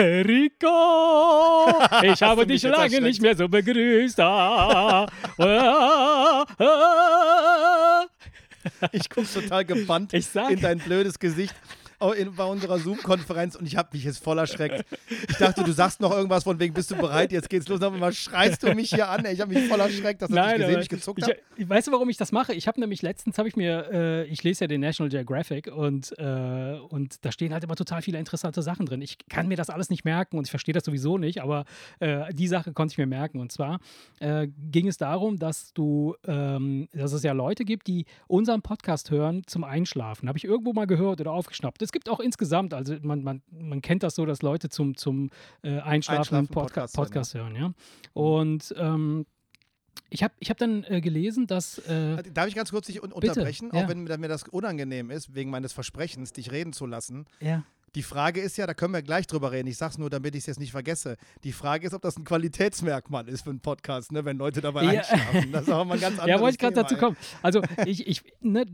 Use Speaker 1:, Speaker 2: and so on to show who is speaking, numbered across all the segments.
Speaker 1: Rico, ich habe dich lange nicht mehr so begrüßt. Ah, ah, ah.
Speaker 2: Ich gucke total gebannt in dein blödes Gesicht bei unserer Zoom-Konferenz und ich habe mich jetzt voll erschreckt. Ich dachte, du sagst noch irgendwas von wegen, bist du bereit? Jetzt geht's los. Aber schreist du mich hier an? ey. Ich habe mich voll erschreckt, dass du dich gesehen, ich gezuckt habe.
Speaker 1: ich, weißt du, warum ich das mache? Ich habe nämlich letztens habe ich mir, äh, ich lese ja den National Geographic und, äh, und da stehen halt immer total viele interessante Sachen drin. Ich kann mir das alles nicht merken und ich verstehe das sowieso nicht, aber äh, die Sache konnte ich mir merken. Und zwar äh, ging es darum, dass du, ähm, dass es ja Leute gibt, die unseren Podcast hören zum Einschlafen. Habe ich irgendwo mal gehört oder aufgeschnappt. Es gibt auch insgesamt, also man, man, man kennt das so, dass Leute zum, zum äh, Einschlafen,
Speaker 2: Einschlafen
Speaker 1: Podca
Speaker 2: Podcast hören,
Speaker 1: Podcast hören, ja. Und ähm, ich habe ich hab dann äh, gelesen, dass. Äh,
Speaker 2: Darf ich ganz kurz dich un
Speaker 1: Bitte,
Speaker 2: unterbrechen,
Speaker 1: ja.
Speaker 2: auch wenn mir das unangenehm ist, wegen meines Versprechens, dich reden zu lassen?
Speaker 1: ja.
Speaker 2: Die Frage ist ja, da können wir gleich drüber reden. Ich sag's nur, damit ich es jetzt nicht vergesse. Die Frage ist, ob das ein Qualitätsmerkmal ist für einen Podcast, ne, wenn Leute dabei
Speaker 1: Ja.
Speaker 2: einschlafen. Das ist auch mal ganz anderes
Speaker 1: Ja, wollte ich gerade dazu kommen. Also, ich, ich ne,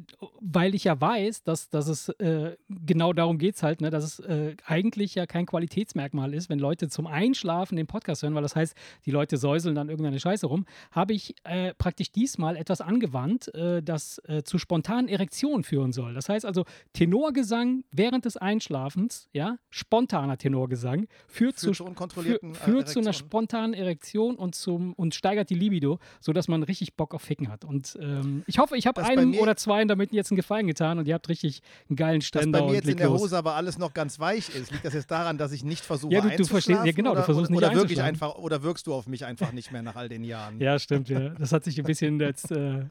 Speaker 1: weil ich ja weiß, dass, dass es äh, genau darum geht es halt, ne, dass es äh, eigentlich ja kein Qualitätsmerkmal ist, wenn Leute zum Einschlafen den Podcast hören, weil das heißt, die Leute säuseln dann irgendeine Scheiße rum, habe ich äh, praktisch diesmal etwas angewandt, äh, das äh, zu spontanen Erektionen führen soll. Das heißt also, Tenorgesang während des Einschlafens, ja, spontaner Tenorgesang, führt,
Speaker 2: Führt
Speaker 1: zu,
Speaker 2: unkontrollierten, äh,
Speaker 1: führt zu einer spontanen Erektion und, zum, und steigert die Libido, sodass man richtig Bock auf Ficken hat. Und ähm, ich hoffe, ich habe einem oder zweien damit jetzt einen Gefallen getan und ihr habt richtig einen geilen
Speaker 2: Dass
Speaker 1: Ständer
Speaker 2: bei mir jetzt in der. Hose aber alles noch ganz weich ist. Liegt das jetzt daran, dass ich nicht versuche
Speaker 1: Ja, du- du verstehst- ja, genau, du
Speaker 2: oder,
Speaker 1: versuchst nicht
Speaker 2: oder wirklich einfach Oder wirkst du auf mich einfach nicht mehr nach all den Jahren?
Speaker 1: Ja, stimmt, ja. Das hat sich ein bisschen jetzt äh,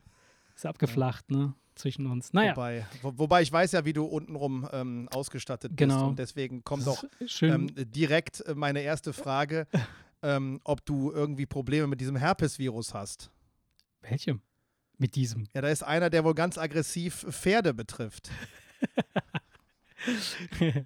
Speaker 1: ist abgeflacht, ne? Zwischen uns. Naja,
Speaker 2: Wobei, wo, wobei ich weiß ja, wie du untenrum ähm, ausgestattet bist.
Speaker 1: Genau.
Speaker 2: Und deswegen kommt auch ähm, direkt äh, meine erste Frage, ähm, ob du irgendwie Probleme mit diesem Herpesvirus hast.
Speaker 1: Welche? Mit diesem.
Speaker 2: Ja, da ist einer, der wohl ganz aggressiv Pferde betrifft.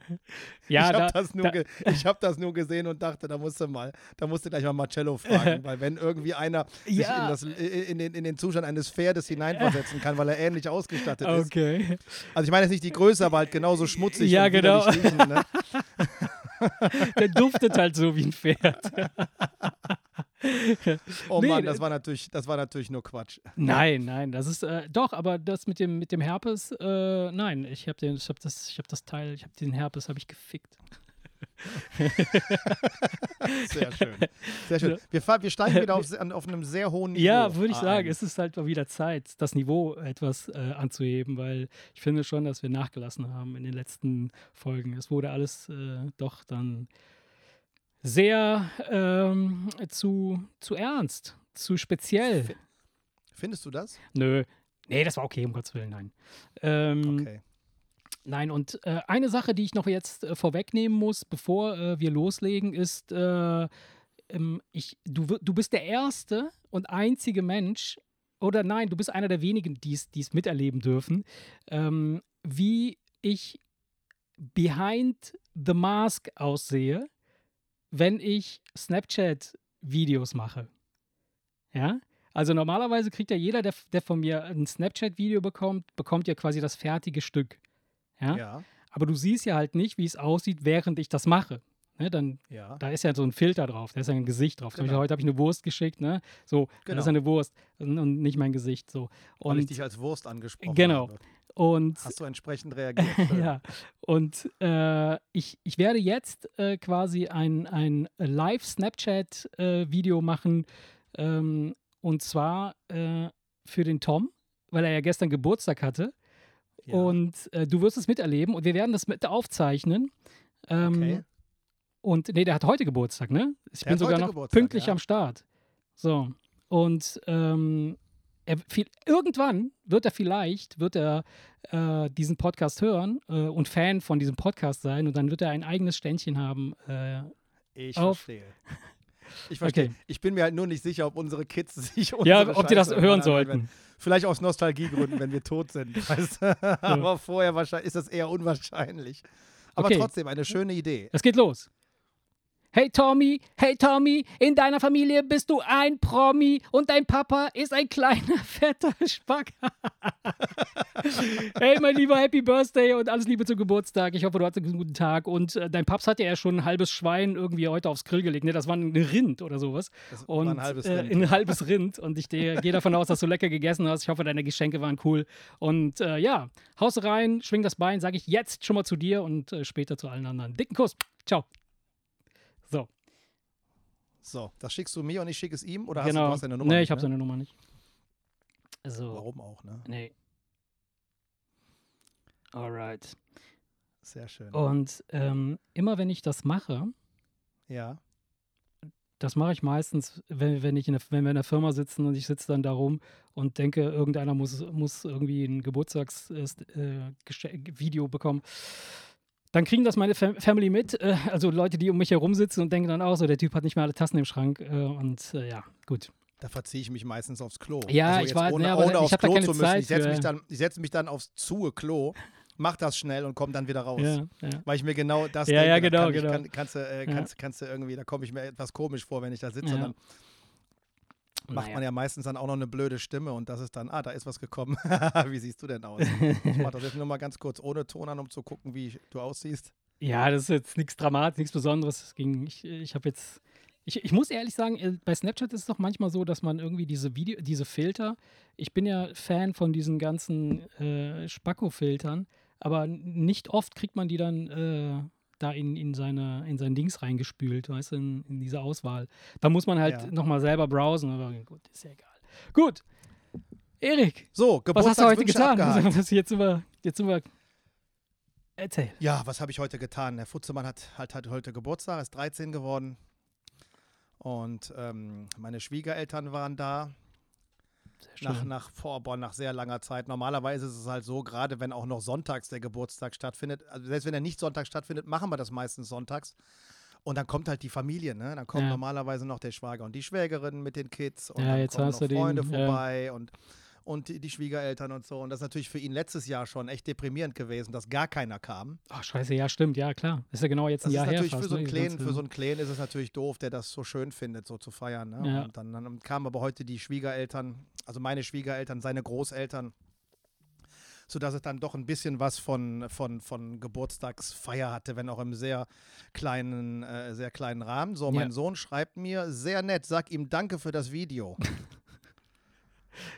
Speaker 1: Ja,
Speaker 2: ich
Speaker 1: da,
Speaker 2: habe das, nur
Speaker 1: da-
Speaker 2: ich hab das nur gesehen und dachte, da musst du mal, da musst du gleich mal Marcello fragen, weil wenn irgendwie einer sich
Speaker 1: Ja.
Speaker 2: in, das, in, den, in den Zustand eines Pferdes hineinversetzen kann, weil er ähnlich ausgestattet ist.
Speaker 1: okay.
Speaker 2: Also ich meine jetzt nicht die Größe, aber halt genauso schmutzig
Speaker 1: Ja, genau.
Speaker 2: riechend, ne?
Speaker 1: Der duftet halt so wie ein Pferd.
Speaker 2: Oh
Speaker 1: Nee,
Speaker 2: Mann, das war natürlich, das war natürlich nur Quatsch.
Speaker 1: Nein, nein, das ist äh, doch, aber das mit dem mit dem Herpes, äh, nein, ich habe habe das, ich habe das Teil, ich habe den Herpes, habe ich gefickt.
Speaker 2: Sehr schön. Sehr schön. Wir, wir steigen wieder auf, auf einem sehr hohen Niveau.
Speaker 1: Ja, würde ich sagen,
Speaker 2: ein.
Speaker 1: es ist halt mal wieder Zeit, das Niveau etwas äh, anzuheben, weil ich finde schon, dass wir nachgelassen haben in den letzten Folgen. Es wurde alles äh, doch dann sehr ähm, zu, zu ernst, zu speziell.
Speaker 2: Fi- Findest du das?
Speaker 1: Nö. Nee, das war okay, um Gottes Willen, nein. Ähm,
Speaker 2: Okay.
Speaker 1: Nein, und äh, eine Sache, die ich noch jetzt äh, vorwegnehmen muss, bevor äh, wir loslegen, ist, äh, ähm, ich, du, du bist der erste und einzige Mensch, oder nein, du bist einer der wenigen, die es die es miterleben dürfen, ähm, wie ich behind the mask aussehe, wenn ich Snapchat-Videos mache. Ja? Also normalerweise kriegt ja jeder, der, der von mir ein Snapchat-Video bekommt, bekommt ja quasi das fertige Stück. Ja?
Speaker 2: Ja,
Speaker 1: Aber du siehst ja halt nicht, wie es aussieht, während ich das mache. Ne, dann,
Speaker 2: ja.
Speaker 1: da ist ja so ein Filter drauf, da ist ja ein Gesicht drauf. Zum Beispiel
Speaker 2: Genau.
Speaker 1: heute habe ich eine Wurst geschickt, ne? So,
Speaker 2: Genau.
Speaker 1: das ist eine Wurst und und nicht mein Gesicht. So.
Speaker 2: Weil ich
Speaker 1: Und,
Speaker 2: dich als Wurst angesprochen
Speaker 1: Genau.
Speaker 2: habe.
Speaker 1: Und
Speaker 2: Hast du entsprechend reagiert?
Speaker 1: Ja, und äh, ich, ich werde jetzt äh, quasi ein, ein Live-Snapchat-Video machen ähm, und zwar äh, für den Tom, weil er ja gestern Geburtstag hatte.
Speaker 2: Ja.
Speaker 1: Und äh, du wirst es miterleben und wir werden das mit aufzeichnen. Ähm,
Speaker 2: Okay.
Speaker 1: Und nee, der hat heute Geburtstag, ne? Ich
Speaker 2: Der
Speaker 1: bin
Speaker 2: hat
Speaker 1: sogar
Speaker 2: heute
Speaker 1: noch
Speaker 2: Geburtstag,
Speaker 1: pünktlich
Speaker 2: ja.
Speaker 1: am Start. So. Und ähm, er, viel, irgendwann wird er vielleicht, wird er äh, diesen Podcast hören äh, und Fan von diesem Podcast sein und dann wird er ein eigenes Ständchen haben. Äh,
Speaker 2: Ich
Speaker 1: auf-
Speaker 2: verstehe. Ich verstehe.
Speaker 1: Okay.
Speaker 2: Ich bin mir halt nur nicht sicher, ob unsere Kids sich
Speaker 1: ja,
Speaker 2: unsere
Speaker 1: ob die das
Speaker 2: Scheiße
Speaker 1: hören sollten.
Speaker 2: werden. Vielleicht aus Nostalgiegründen, wenn wir tot sind. Weißt? du? Aber vorher wahrscheinlich ist das eher unwahrscheinlich. Aber
Speaker 1: Okay.
Speaker 2: trotzdem eine schöne Idee.
Speaker 1: Es geht los. Hey Tommy, hey Tommy, in deiner Familie bist du ein Promi und dein Papa ist ein kleiner, fetter Spack. hey mein lieber Happy Birthday und alles Liebe zum Geburtstag. Ich hoffe, du hattest einen guten Tag. Und äh, dein Paps hatte ja schon ein halbes Schwein irgendwie heute aufs Grill gelegt. Ne, das war ein Rind oder sowas. Das und, war ein halbes äh, Rind. ein halbes Rind. Und ich gehe davon aus, dass du lecker gegessen hast. Ich hoffe, deine Geschenke waren cool. Und äh, ja, haus rein, schwing das Bein, sage ich jetzt schon mal zu dir und äh, später zu allen anderen. Dicken Kuss. Ciao. So.
Speaker 2: So, das schickst du mir und ich schicke es ihm oder
Speaker 1: genau.
Speaker 2: hast du,
Speaker 1: hast seine Nummer? Nee, ich habe ne? seine Nummer nicht.
Speaker 2: Also, Warum auch, ne?
Speaker 1: Nee. Alright.
Speaker 2: Sehr schön.
Speaker 1: Und ähm, immer wenn ich das mache,
Speaker 2: ja.
Speaker 1: Das mache ich meistens, wenn, wenn, ich in der, wenn wir in der Firma sitzen und ich sitze dann da rum und denke, irgendeiner muss, muss irgendwie ein Geburtstagsvideo äh, bekommen dann kriegen das meine Family mit, äh, also Leute, die um mich herum sitzen und denken dann auch so, der Typ hat nicht mehr alle Tassen im Schrank äh, und äh, ja, gut.
Speaker 2: Da verziehe ich mich meistens aufs Klo.
Speaker 1: Ja, also ich weiß, ohne, ja, ohne aufs Klo zu müssen.
Speaker 2: Zeit ich setze mich, dann, setz mich dann aufs zu Klo, mach das schnell und komme dann wieder raus.
Speaker 1: Ja, ja.
Speaker 2: Weil ich mir genau das
Speaker 1: ja,
Speaker 2: denke.
Speaker 1: Ja, genau,
Speaker 2: kann
Speaker 1: genau.
Speaker 2: kann, kannst, du, äh, kannst, kannst du irgendwie, da komme ich mir etwas komisch vor, wenn ich da sitze. Und dann macht naja. man ja meistens dann auch noch eine blöde Stimme und das ist dann, ah, da ist was gekommen. wie siehst du denn aus? ich mache das jetzt nur mal ganz kurz ohne Ton an, um zu gucken, wie du aussiehst.
Speaker 1: Ja, das ist jetzt nichts Dramatisch, nichts Besonderes. Ging, ich ich habe jetzt, ich, ich muss ehrlich sagen, äh, bei Snapchat ist es doch manchmal so, dass man irgendwie diese Video, diese Filter, ich bin ja Fan von diesen ganzen äh, Spacko-Filtern, aber nicht oft kriegt man die dann äh, da in, in, seine, in sein Dings reingespült, weißt du, in, in diese Auswahl. Da muss man halt ja. nochmal selber browsen, aber gut, ist ja egal. Gut. Erik,
Speaker 2: so,
Speaker 1: was hast du heute getan? jetzt, sind wir, jetzt sind wir. Erzähl.
Speaker 2: Ja, was habe ich heute getan? Der Futzemann hat halt, hat heute Geburtstag, ist 13 geworden. Und ähm, meine Schwiegereltern waren da. Nach, nach, vor, boah, nach sehr langer Zeit. Normalerweise ist es halt so, gerade wenn auch noch sonntags der Geburtstag stattfindet, also selbst wenn er nicht sonntags stattfindet, machen wir das meistens sonntags. Und dann kommt halt die Familie, ne? Dann kommt ja. normalerweise noch der Schwager und die Schwägerin mit den Kids und
Speaker 1: ja,
Speaker 2: dann kommen noch Freunde
Speaker 1: den,
Speaker 2: vorbei ja. und und die, die, Schwiegereltern und so. Und das ist natürlich für ihn letztes Jahr schon echt deprimierend gewesen, dass gar keiner kam.
Speaker 1: Ach, scheiße, ja, stimmt, ja, klar. Ist ja genau jetzt ein das Jahr
Speaker 2: ist natürlich
Speaker 1: her.
Speaker 2: Fast, für, so einen ne? Klänen, für so einen Klänen ist es natürlich doof, der das so schön findet, so zu feiern. Ne? Und dann, dann kamen aber heute die Schwiegereltern, also meine Schwiegereltern, seine Großeltern sodass es dann doch ein bisschen was von, von, von Geburtstagsfeier hatte, wenn auch im sehr kleinen, äh, sehr kleinen Rahmen. So, mein ja. Sohn schreibt mir, sehr nett, sag ihm Danke für das Video.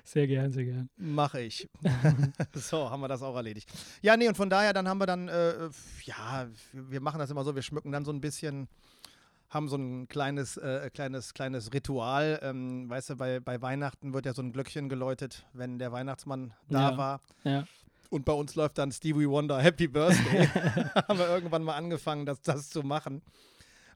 Speaker 1: Sehr gern, sehr gern.
Speaker 2: Mache ich. so, haben wir das auch erledigt. Ja, nee, und von daher, dann haben wir dann, äh, ja, wir machen das immer so, wir schmücken dann so ein bisschen, haben so ein kleines, äh, kleines, kleines Ritual. Ähm, weißt du, bei, bei Weihnachten wird ja so ein Glöckchen geläutet, wenn der Weihnachtsmann da
Speaker 1: ja,
Speaker 2: war.
Speaker 1: Ja.
Speaker 2: Und bei uns läuft dann Stevie Wonder Happy Birthday. haben wir irgendwann mal angefangen, das, das zu machen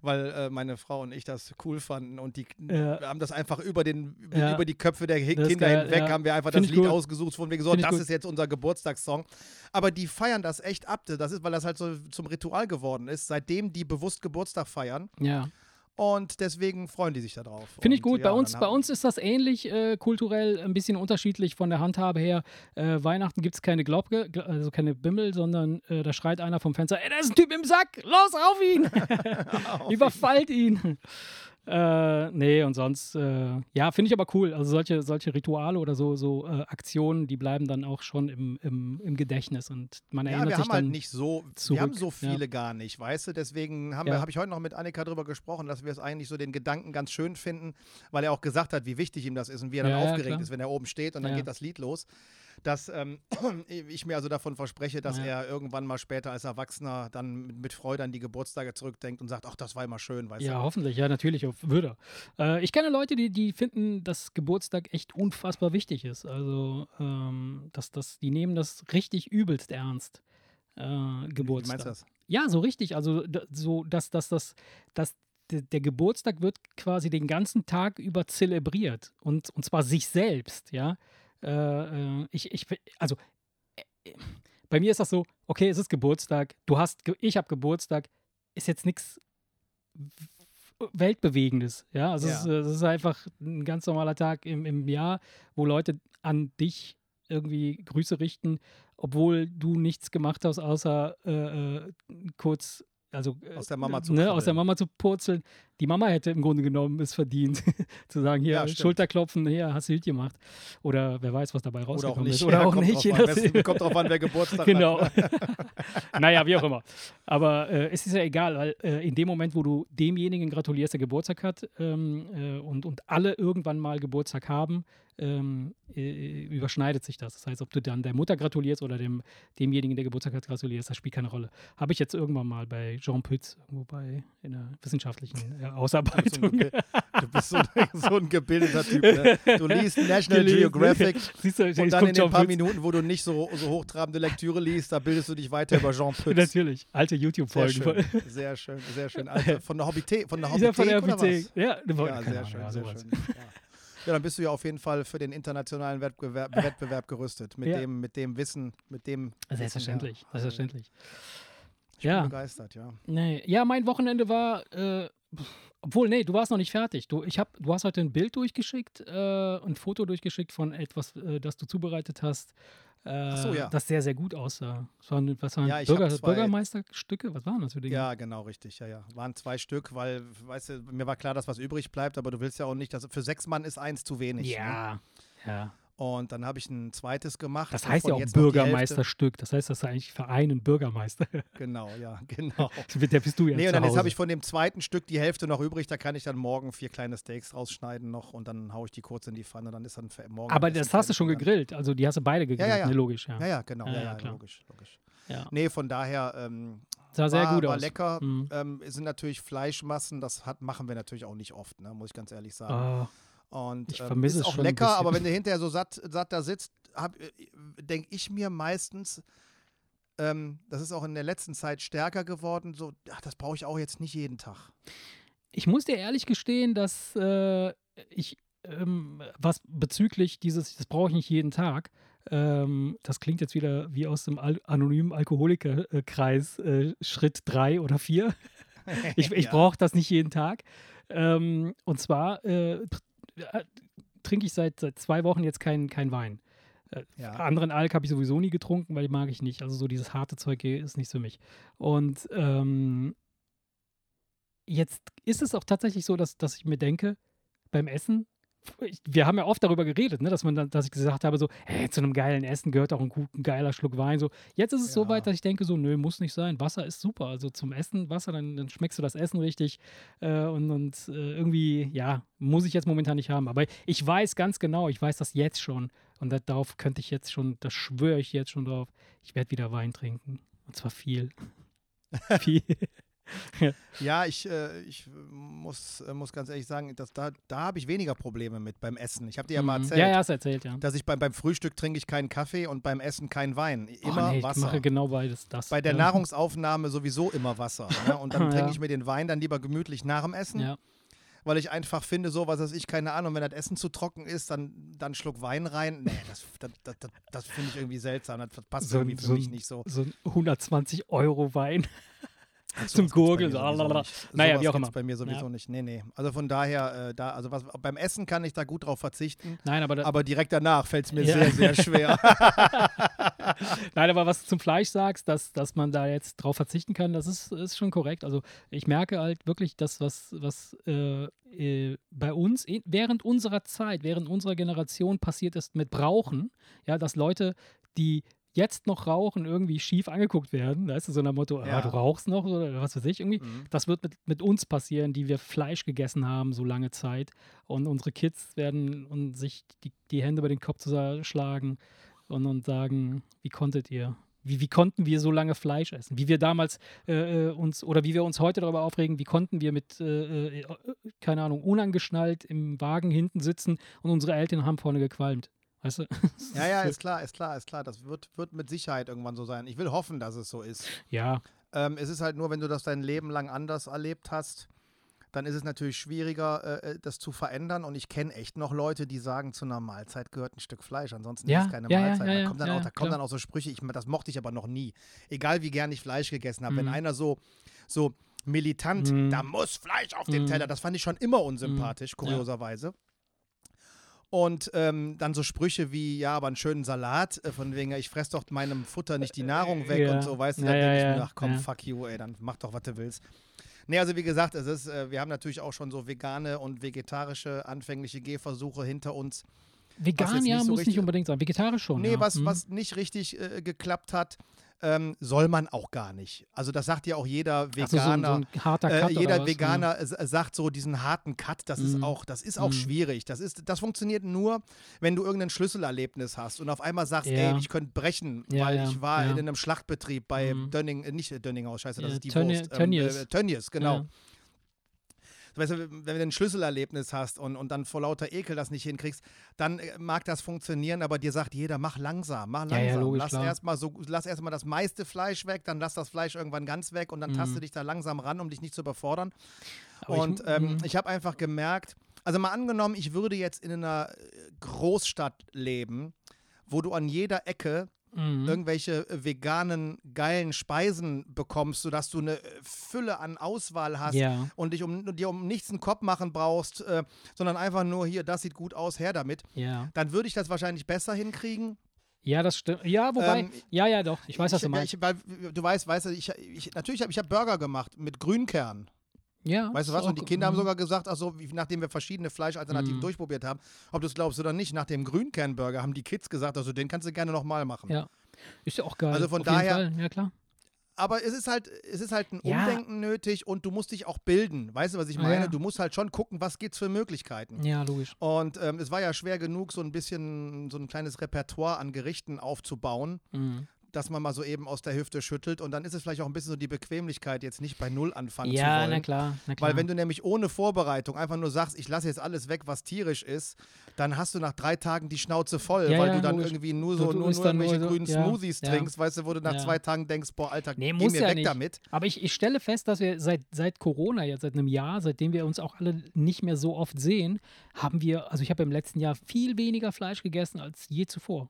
Speaker 2: weil äh, meine Frau und ich das cool fanden und die ja. haben das einfach über, den, ja. über die Köpfe der das Kinder geil, hinweg, ja. haben wir einfach Find das Lied gut. ausgesucht, von wegen so, das gut. ist jetzt unser Geburtstagssong. Aber die feiern das echt ab, das ist, weil das halt so zum Ritual geworden ist, seitdem die bewusst Geburtstag feiern.
Speaker 1: Ja.
Speaker 2: Und deswegen freuen die sich darauf.
Speaker 1: Finde ich gut. Ja, bei, uns, bei uns ist das ähnlich äh, kulturell, ein bisschen unterschiedlich von der Handhabe her. Äh, Weihnachten gibt es keine Glocke, also keine Bimmel, sondern äh, da schreit einer vom Fenster: Ey, da ist ein Typ im Sack, los auf ihn! auf Überfallt ihn! Äh, nee, und sonst, äh, ja, finde ich aber cool. Also solche, solche Rituale oder so, so äh, Aktionen, die bleiben dann auch schon im, im, im Gedächtnis und man erinnert
Speaker 2: ja,
Speaker 1: sich
Speaker 2: dann
Speaker 1: halt
Speaker 2: nicht so,
Speaker 1: zurück.
Speaker 2: wir haben so viele ja. gar nicht, weißt du, deswegen habe ja. hab ich heute noch mit Annika darüber gesprochen, dass wir es eigentlich so den Gedanken ganz schön finden, weil er auch gesagt hat, wie wichtig ihm das ist und wie er dann ja, aufgeregt ist, wenn er oben steht und dann geht das Lied los dass ähm, ich mir also davon verspreche, dass ja. er irgendwann mal später als Erwachsener dann mit, Freude an die Geburtstage zurückdenkt und sagt, ach, das war immer schön, weißt
Speaker 1: ja,
Speaker 2: du?
Speaker 1: Ja, hoffentlich, ja, natürlich, würde er. Äh, ich kenne Leute, die, die finden, dass Geburtstag echt unfassbar wichtig ist. Also, ähm, dass, dass, die nehmen das richtig übelst ernst. Äh, Geburtstag.
Speaker 2: Wie meinst du das?
Speaker 1: Ja, so richtig. Also, so, dass, dass, dass, dass der Geburtstag wird quasi den ganzen Tag über zelebriert und, und zwar sich selbst, ja. Äh, äh, ich, ich, also äh, bei mir ist das so, okay, es ist Geburtstag, du hast, ich habe Geburtstag, ist jetzt nichts Weltbewegendes, ja. Also ja. Es, ist, es, ist, einfach ein ganz normaler Tag im, im Jahr, wo Leute an dich irgendwie Grüße richten, obwohl du nichts gemacht hast, außer äh, kurz also
Speaker 2: aus der Mama zu
Speaker 1: ne, aus der Mama zu purzeln. Die Mama hätte im Grunde genommen es verdient, zu sagen, hier, ja, Schulterklopfen, hier, hast du gut gemacht. Oder wer weiß, was dabei rausgekommen ist.
Speaker 2: Oder auch nicht. Oder auch nicht. Kommt drauf an, wer Geburtstag
Speaker 1: genau.
Speaker 2: hat.
Speaker 1: Genau. naja, wie auch immer. Aber äh, es ist ja egal, weil äh, in dem Moment, wo du demjenigen gratulierst, der Geburtstag hat ähm, äh, und, und alle irgendwann mal Geburtstag haben, ähm, äh, überschneidet sich das. Das heißt, ob du dann der Mutter gratulierst oder dem, demjenigen, der Geburtstag hat, gratulierst, das spielt keine Rolle. Habe ich jetzt irgendwann mal bei Jean Pütz, irgendwo bei in einer wissenschaftlichen Ausarbeitung.
Speaker 2: Du bist so, ein, so ein gebildeter Typ. Ne? Du liest National Gelesen. Geographic
Speaker 1: Siehst du,
Speaker 2: und dann in den paar Pütz. Minuten, wo du nicht so, so hochtrabende Lektüre liest, da bildest du dich weiter über Jean Pütz.
Speaker 1: Natürlich, alte YouTube-Folgen.
Speaker 2: Sehr schön, sehr schön, sehr schön. Alte, von der Hobbythek, von der
Speaker 1: Hobbythek, ja, von der
Speaker 2: Hobbythek.
Speaker 1: Ja,
Speaker 2: ja, sehr schön, sehr schön. Ja. Ja, dann bist du ja auf jeden Fall für den internationalen Wettbewerb, Wettbewerb gerüstet. Mit, ja. dem, mit dem Wissen, mit dem.
Speaker 1: Selbstverständlich,
Speaker 2: Wissen,
Speaker 1: ja. selbstverständlich.
Speaker 2: Ich ja. bin begeistert, ja.
Speaker 1: Nee. Ja, mein Wochenende war. Äh, obwohl, nee, du warst noch nicht fertig. Du, ich hab, du hast heute ein Bild durchgeschickt, äh, ein Foto durchgeschickt von etwas, äh, das du zubereitet hast äh,
Speaker 2: so, ja.
Speaker 1: das sehr, sehr gut aussah. Das waren, was waren ja, Bürger, zwei, Bürgermeisterstücke? Was waren das für Dinge?
Speaker 2: Ja, genau, richtig. Ja, ja. Waren zwei Stück, weil, weißt du, mir war klar, dass was übrig bleibt, aber du willst ja auch nicht, dass für sechs Mann ist eins zu wenig.
Speaker 1: Ja,
Speaker 2: ne? ja. Und dann habe ich ein zweites gemacht.
Speaker 1: Das heißt ja auch Bürgermeisterstück. Das heißt, das ist eigentlich für einen Bürgermeister.
Speaker 2: Genau, ja, genau.
Speaker 1: Der bist du ja.
Speaker 2: Nee, und dann jetzt habe ich von dem zweiten Stück die Hälfte noch übrig. Da kann ich dann morgen vier kleine Steaks rausschneiden noch und dann haue ich die kurz in die Pfanne. Dann ist dann morgen.
Speaker 1: Aber das hast du schon gegrillt. Also die hast du beide gegrillt,
Speaker 2: ja, ja, ja.
Speaker 1: Ne, logisch, ja.
Speaker 2: Ja, ja, genau. Ja, ja, logisch, logisch.
Speaker 1: Ja.
Speaker 2: Nee, von daher. Ähm,
Speaker 1: sah sehr
Speaker 2: war,
Speaker 1: gut
Speaker 2: war
Speaker 1: aus.
Speaker 2: lecker.
Speaker 1: Mhm.
Speaker 2: Ähm, sind natürlich Fleischmassen. Das hat, machen wir natürlich auch nicht oft, ne? muss ich ganz ehrlich sagen.
Speaker 1: Oh.
Speaker 2: Und
Speaker 1: ich
Speaker 2: ähm,
Speaker 1: vermisse
Speaker 2: ist
Speaker 1: es
Speaker 2: auch lecker, aber wenn du hinterher so satt, satt da sitzt, äh, denke ich mir meistens, ähm, das ist auch in der letzten Zeit stärker geworden, so, ach, das brauche ich auch jetzt nicht jeden Tag.
Speaker 1: Ich muss dir ehrlich gestehen, dass äh, ich, ähm, was bezüglich dieses, das brauche ich nicht jeden Tag, ähm, das klingt jetzt wieder wie aus dem Al anonymen Alkoholikerkreis, äh, Schritt 3 oder 4. ich ich ja. brauche das nicht jeden Tag. Ähm, und zwar äh, äh, trinke ich seit, seit zwei Wochen jetzt keinen kein Wein. Äh, ja. Anderen Alk habe ich sowieso nie getrunken, weil die mag ich nicht. Also so dieses harte Zeug ist nicht für mich. Und ähm, jetzt ist es auch tatsächlich so, dass, dass ich mir denke, beim Essen wir haben ja oft darüber geredet, ne, dass man dann, dass ich gesagt habe, so, hey, zu einem geilen Essen gehört auch ein, gut, ein geiler Schluck Wein. So, jetzt ist es ja. so weit, dass ich denke, so, nö, muss nicht sein. Wasser ist super. Also zum Essen, Wasser, dann, dann schmeckst du das Essen richtig. Äh, und und äh, irgendwie, ja, muss ich jetzt momentan nicht haben. Aber ich weiß ganz genau, ich weiß das jetzt schon. Und darauf könnte ich jetzt schon, das schwöre ich jetzt schon drauf, ich werde wieder Wein trinken. Und zwar viel. viel.
Speaker 2: Ja, ich, äh, ich muss, äh, muss ganz ehrlich sagen, dass da, da habe ich weniger Probleme mit beim Essen. Ich habe dir ja mal mhm. erzählt,
Speaker 1: ja, ja, erzählt ja.
Speaker 2: dass ich beim, beim Frühstück trinke ich keinen Kaffee und beim Essen keinen Wein. Immer
Speaker 1: oh, nee,
Speaker 2: Wasser.
Speaker 1: Ich mache genau beides. Das,
Speaker 2: Bei der. Nahrungsaufnahme sowieso immer Wasser. Ne? Und dann trinke ich mir den Wein dann lieber gemütlich nach dem Essen. Weil ich einfach finde, so, was weiß ich, keine Ahnung, wenn das Essen zu trocken ist, dann, dann Schluck Wein rein. Nee, das, das, das, das, das finde ich irgendwie seltsam. Das passt so, irgendwie für
Speaker 1: so,
Speaker 2: mich nicht so.
Speaker 1: So ein 120 Wein. zum Gurgeln. So, naja, wie auch immer.
Speaker 2: bei mir sowieso ja. nicht. Nee, nee. Also von daher, äh, da, also was, beim Essen kann ich da gut drauf verzichten.
Speaker 1: Nein, aber,
Speaker 2: aber direkt danach fällt es mir ja. sehr, sehr schwer.
Speaker 1: Nein, aber was du zum Fleisch sagst, dass, dass man da jetzt drauf verzichten kann, das ist, ist schon korrekt. Also ich merke halt wirklich, dass was, was äh, äh, bei uns während unserer Zeit, während unserer Generation passiert ist mit Brauchen, ja, dass Leute, die jetzt noch rauchen, irgendwie schief angeguckt werden. Da ist so ein Motto, ja. ah, du rauchst noch oder was weiß ich irgendwie. Mhm. Das wird mit, mit uns passieren, die wir Fleisch gegessen haben so lange Zeit. Und unsere Kids werden und sich die, die Hände über den Kopf schlagen und, und sagen, wie konntet ihr? Wie, wie konnten wir so lange Fleisch essen? Wie wir damals äh, äh uns oder wie wir uns heute darüber aufregen, wie konnten wir mit, äh, äh, keine Ahnung, unangeschnallt im Wagen hinten sitzen und unsere Eltern haben vorne gequalmt. Weißt du?
Speaker 2: Ja, ja, ist klar, ist klar, ist klar. Das wird, wird mit Sicherheit irgendwann so sein. Ich will hoffen, dass es so ist.
Speaker 1: Ja.
Speaker 2: Ähm, es ist halt nur, wenn du das dein Leben lang anders erlebt hast, dann ist es natürlich schwieriger, äh, äh das zu verändern. Und ich kenne echt noch Leute, die sagen, zu einer Mahlzeit gehört ein Stück Fleisch, ansonsten
Speaker 1: ja,
Speaker 2: ist es keine
Speaker 1: ja,
Speaker 2: Mahlzeit.
Speaker 1: Ja,
Speaker 2: da kommen, dann, auch, da kommen dann auch so Sprüche, ich, das mochte ich aber noch nie. Egal wie gern ich Fleisch gegessen habe. Mhm. Wenn einer so, so militant, mhm. da muss Fleisch auf den mhm. Teller, das fand ich schon immer unsympathisch, kurioserweise. Und ähm, dann so Sprüche wie, ja, aber einen schönen Salat, äh, von wegen, ich fress doch meinem Futter nicht die Nahrung weg
Speaker 1: Ja.
Speaker 2: und so, weißt du, dann
Speaker 1: ja,
Speaker 2: denke ich
Speaker 1: ja,
Speaker 2: mir, ach komm, fuck you, ey, dann mach doch, was du willst. Nee, also wie gesagt, es ist, äh, wir haben natürlich auch schon so vegane und vegetarische anfängliche Gehversuche hinter uns.
Speaker 1: Vegan, ja,
Speaker 2: so
Speaker 1: muss nicht unbedingt sein. Vegetarisch schon.
Speaker 2: Nee,
Speaker 1: ja.
Speaker 2: was,
Speaker 1: Mhm.
Speaker 2: was nicht richtig äh, geklappt hat, ähm, soll man auch gar nicht. Also das sagt ja auch jeder
Speaker 1: so, so,
Speaker 2: Veganer.
Speaker 1: so harter
Speaker 2: Äh, jeder? Veganer s- sagt so diesen harten Cut, das ist
Speaker 1: Mhm.
Speaker 2: auch, das ist auch
Speaker 1: Mhm.
Speaker 2: schwierig. Das ist, das funktioniert nur, wenn du irgendein Schlüsselerlebnis hast und auf einmal sagst,
Speaker 1: Ja.
Speaker 2: ey, ich könnte brechen,
Speaker 1: Ja,
Speaker 2: weil
Speaker 1: ja,
Speaker 2: ich war in einem Schlachtbetrieb bei
Speaker 1: Mhm.
Speaker 2: Dönning, äh, nicht Dönninghaus, scheiße, das ist die
Speaker 1: Tönnie-
Speaker 2: Wurst.
Speaker 1: Tönnies.
Speaker 2: äh, Tönnies, genau.
Speaker 1: Ja.
Speaker 2: Weißt du, wenn du ein Schlüsselerlebnis hast und, und dann vor lauter Ekel das nicht hinkriegst, dann äh, mag das funktionieren, aber dir sagt jeder, mach langsam, mach
Speaker 1: Ja, ja,
Speaker 2: langsam.
Speaker 1: logisch,
Speaker 2: lass erstmal so, lass erstmal das meiste Fleisch weg, dann lass das Fleisch irgendwann ganz weg und dann
Speaker 1: Mhm.
Speaker 2: taste dich da langsam ran, um dich nicht zu überfordern.
Speaker 1: Aber ich-
Speaker 2: und ähm,
Speaker 1: mhm.
Speaker 2: ich habe einfach gemerkt, also mal angenommen, ich würde jetzt in einer äh, Großstadt leben, wo du an jeder Ecke
Speaker 1: Mhm.
Speaker 2: irgendwelche äh, veganen, geilen Speisen bekommst, sodass du eine äh, Fülle an Auswahl hast
Speaker 1: Ja.
Speaker 2: und dich um, dir um nichts einen Kopf machen brauchst, äh, sondern einfach nur hier, das sieht gut aus, her damit,
Speaker 1: Ja.
Speaker 2: dann würde ich das wahrscheinlich besser hinkriegen.
Speaker 1: ja, das stimmt. Ja, wobei,
Speaker 2: Ähm,
Speaker 1: ja, ja, doch. Ich weiß, was
Speaker 2: ich,
Speaker 1: du meinst.
Speaker 2: Ich, weil, du weißt, weißt du, ich, ich, natürlich habe ich hab Burger gemacht mit Grünkern.
Speaker 1: Ja,
Speaker 2: Weißt du was? Und die Kinder haben
Speaker 1: mhm.
Speaker 2: sogar gesagt, also nachdem wir verschiedene Fleischalternativen
Speaker 1: Mhm.
Speaker 2: durchprobiert haben, ob du es glaubst oder nicht, nach dem Grünkernburger haben die Kids gesagt, also den kannst du gerne nochmal machen.
Speaker 1: Ja. Ist ja auch geil.
Speaker 2: Also von
Speaker 1: Auf
Speaker 2: daher-.
Speaker 1: Ja, klar.
Speaker 2: Aber es ist halt, es ist halt ein
Speaker 1: Ja.
Speaker 2: Umdenken nötig und du musst dich auch bilden. Weißt du, was ich meine?
Speaker 1: ja.
Speaker 2: Du musst halt schon gucken, was gibt's für Möglichkeiten.
Speaker 1: Ja, logisch.
Speaker 2: Und ähm, es war ja schwer genug, so ein bisschen so ein kleines Repertoire an Gerichten aufzubauen,
Speaker 1: Mhm.
Speaker 2: Dass man mal so eben aus der Hüfte schüttelt. Und dann ist es vielleicht auch ein bisschen so die Bequemlichkeit, jetzt nicht bei Null anfangen zu
Speaker 1: Ja,
Speaker 2: wollen.
Speaker 1: na klar, na klar.
Speaker 2: Weil wenn du nämlich ohne Vorbereitung einfach nur sagst, ich lasse jetzt alles weg, was tierisch ist, dann hast du nach drei Tagen die Schnauze voll,
Speaker 1: Ja,
Speaker 2: weil
Speaker 1: ja,
Speaker 2: du dann irgendwie nur so nur, nur irgendwelche
Speaker 1: so-
Speaker 2: grünen
Speaker 1: ja,
Speaker 2: Smoothies
Speaker 1: ja.
Speaker 2: trinkst, weißt du, wo du nach
Speaker 1: Ja.
Speaker 2: zwei Tagen denkst, boah, Alter,
Speaker 1: Nee,
Speaker 2: geh
Speaker 1: muss
Speaker 2: mir
Speaker 1: ja
Speaker 2: weg
Speaker 1: nicht.
Speaker 2: damit.
Speaker 1: Aber ich, ich stelle fest, dass wir seit, seit Corona, jetzt seit einem Jahr, seitdem wir uns auch alle nicht mehr so oft sehen, haben wir, also ich habe im letzten Jahr viel weniger Fleisch gegessen als je zuvor.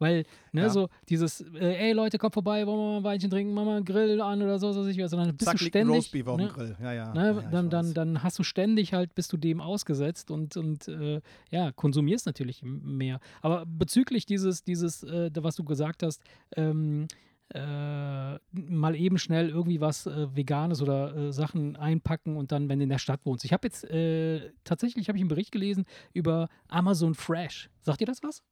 Speaker 1: Weil, ne,
Speaker 2: Ja.
Speaker 1: so dieses, äh, ey Leute, kommt vorbei, wollen wir mal ein Weinchen trinken, machen wir einen Grill an oder so, so sicher, sondern bist
Speaker 2: Zack,
Speaker 1: du ständig.
Speaker 2: Roastbeef auf dem
Speaker 1: ne,
Speaker 2: Grill. Ja, ja.
Speaker 1: Ne,
Speaker 2: ja, ich
Speaker 1: dann, dann,
Speaker 2: weiß.
Speaker 1: dann hast du ständig halt, bist du dem ausgesetzt und, und äh, ja, konsumierst natürlich mehr. Aber bezüglich dieses, dieses äh, was du gesagt hast, ähm, äh, mal eben schnell irgendwie was äh, Veganes oder äh, Sachen einpacken und dann, wenn du in der Stadt wohnst. Ich habe jetzt äh, tatsächlich habe ich einen Bericht gelesen über Amazon Fresh. Sagt ihr das was?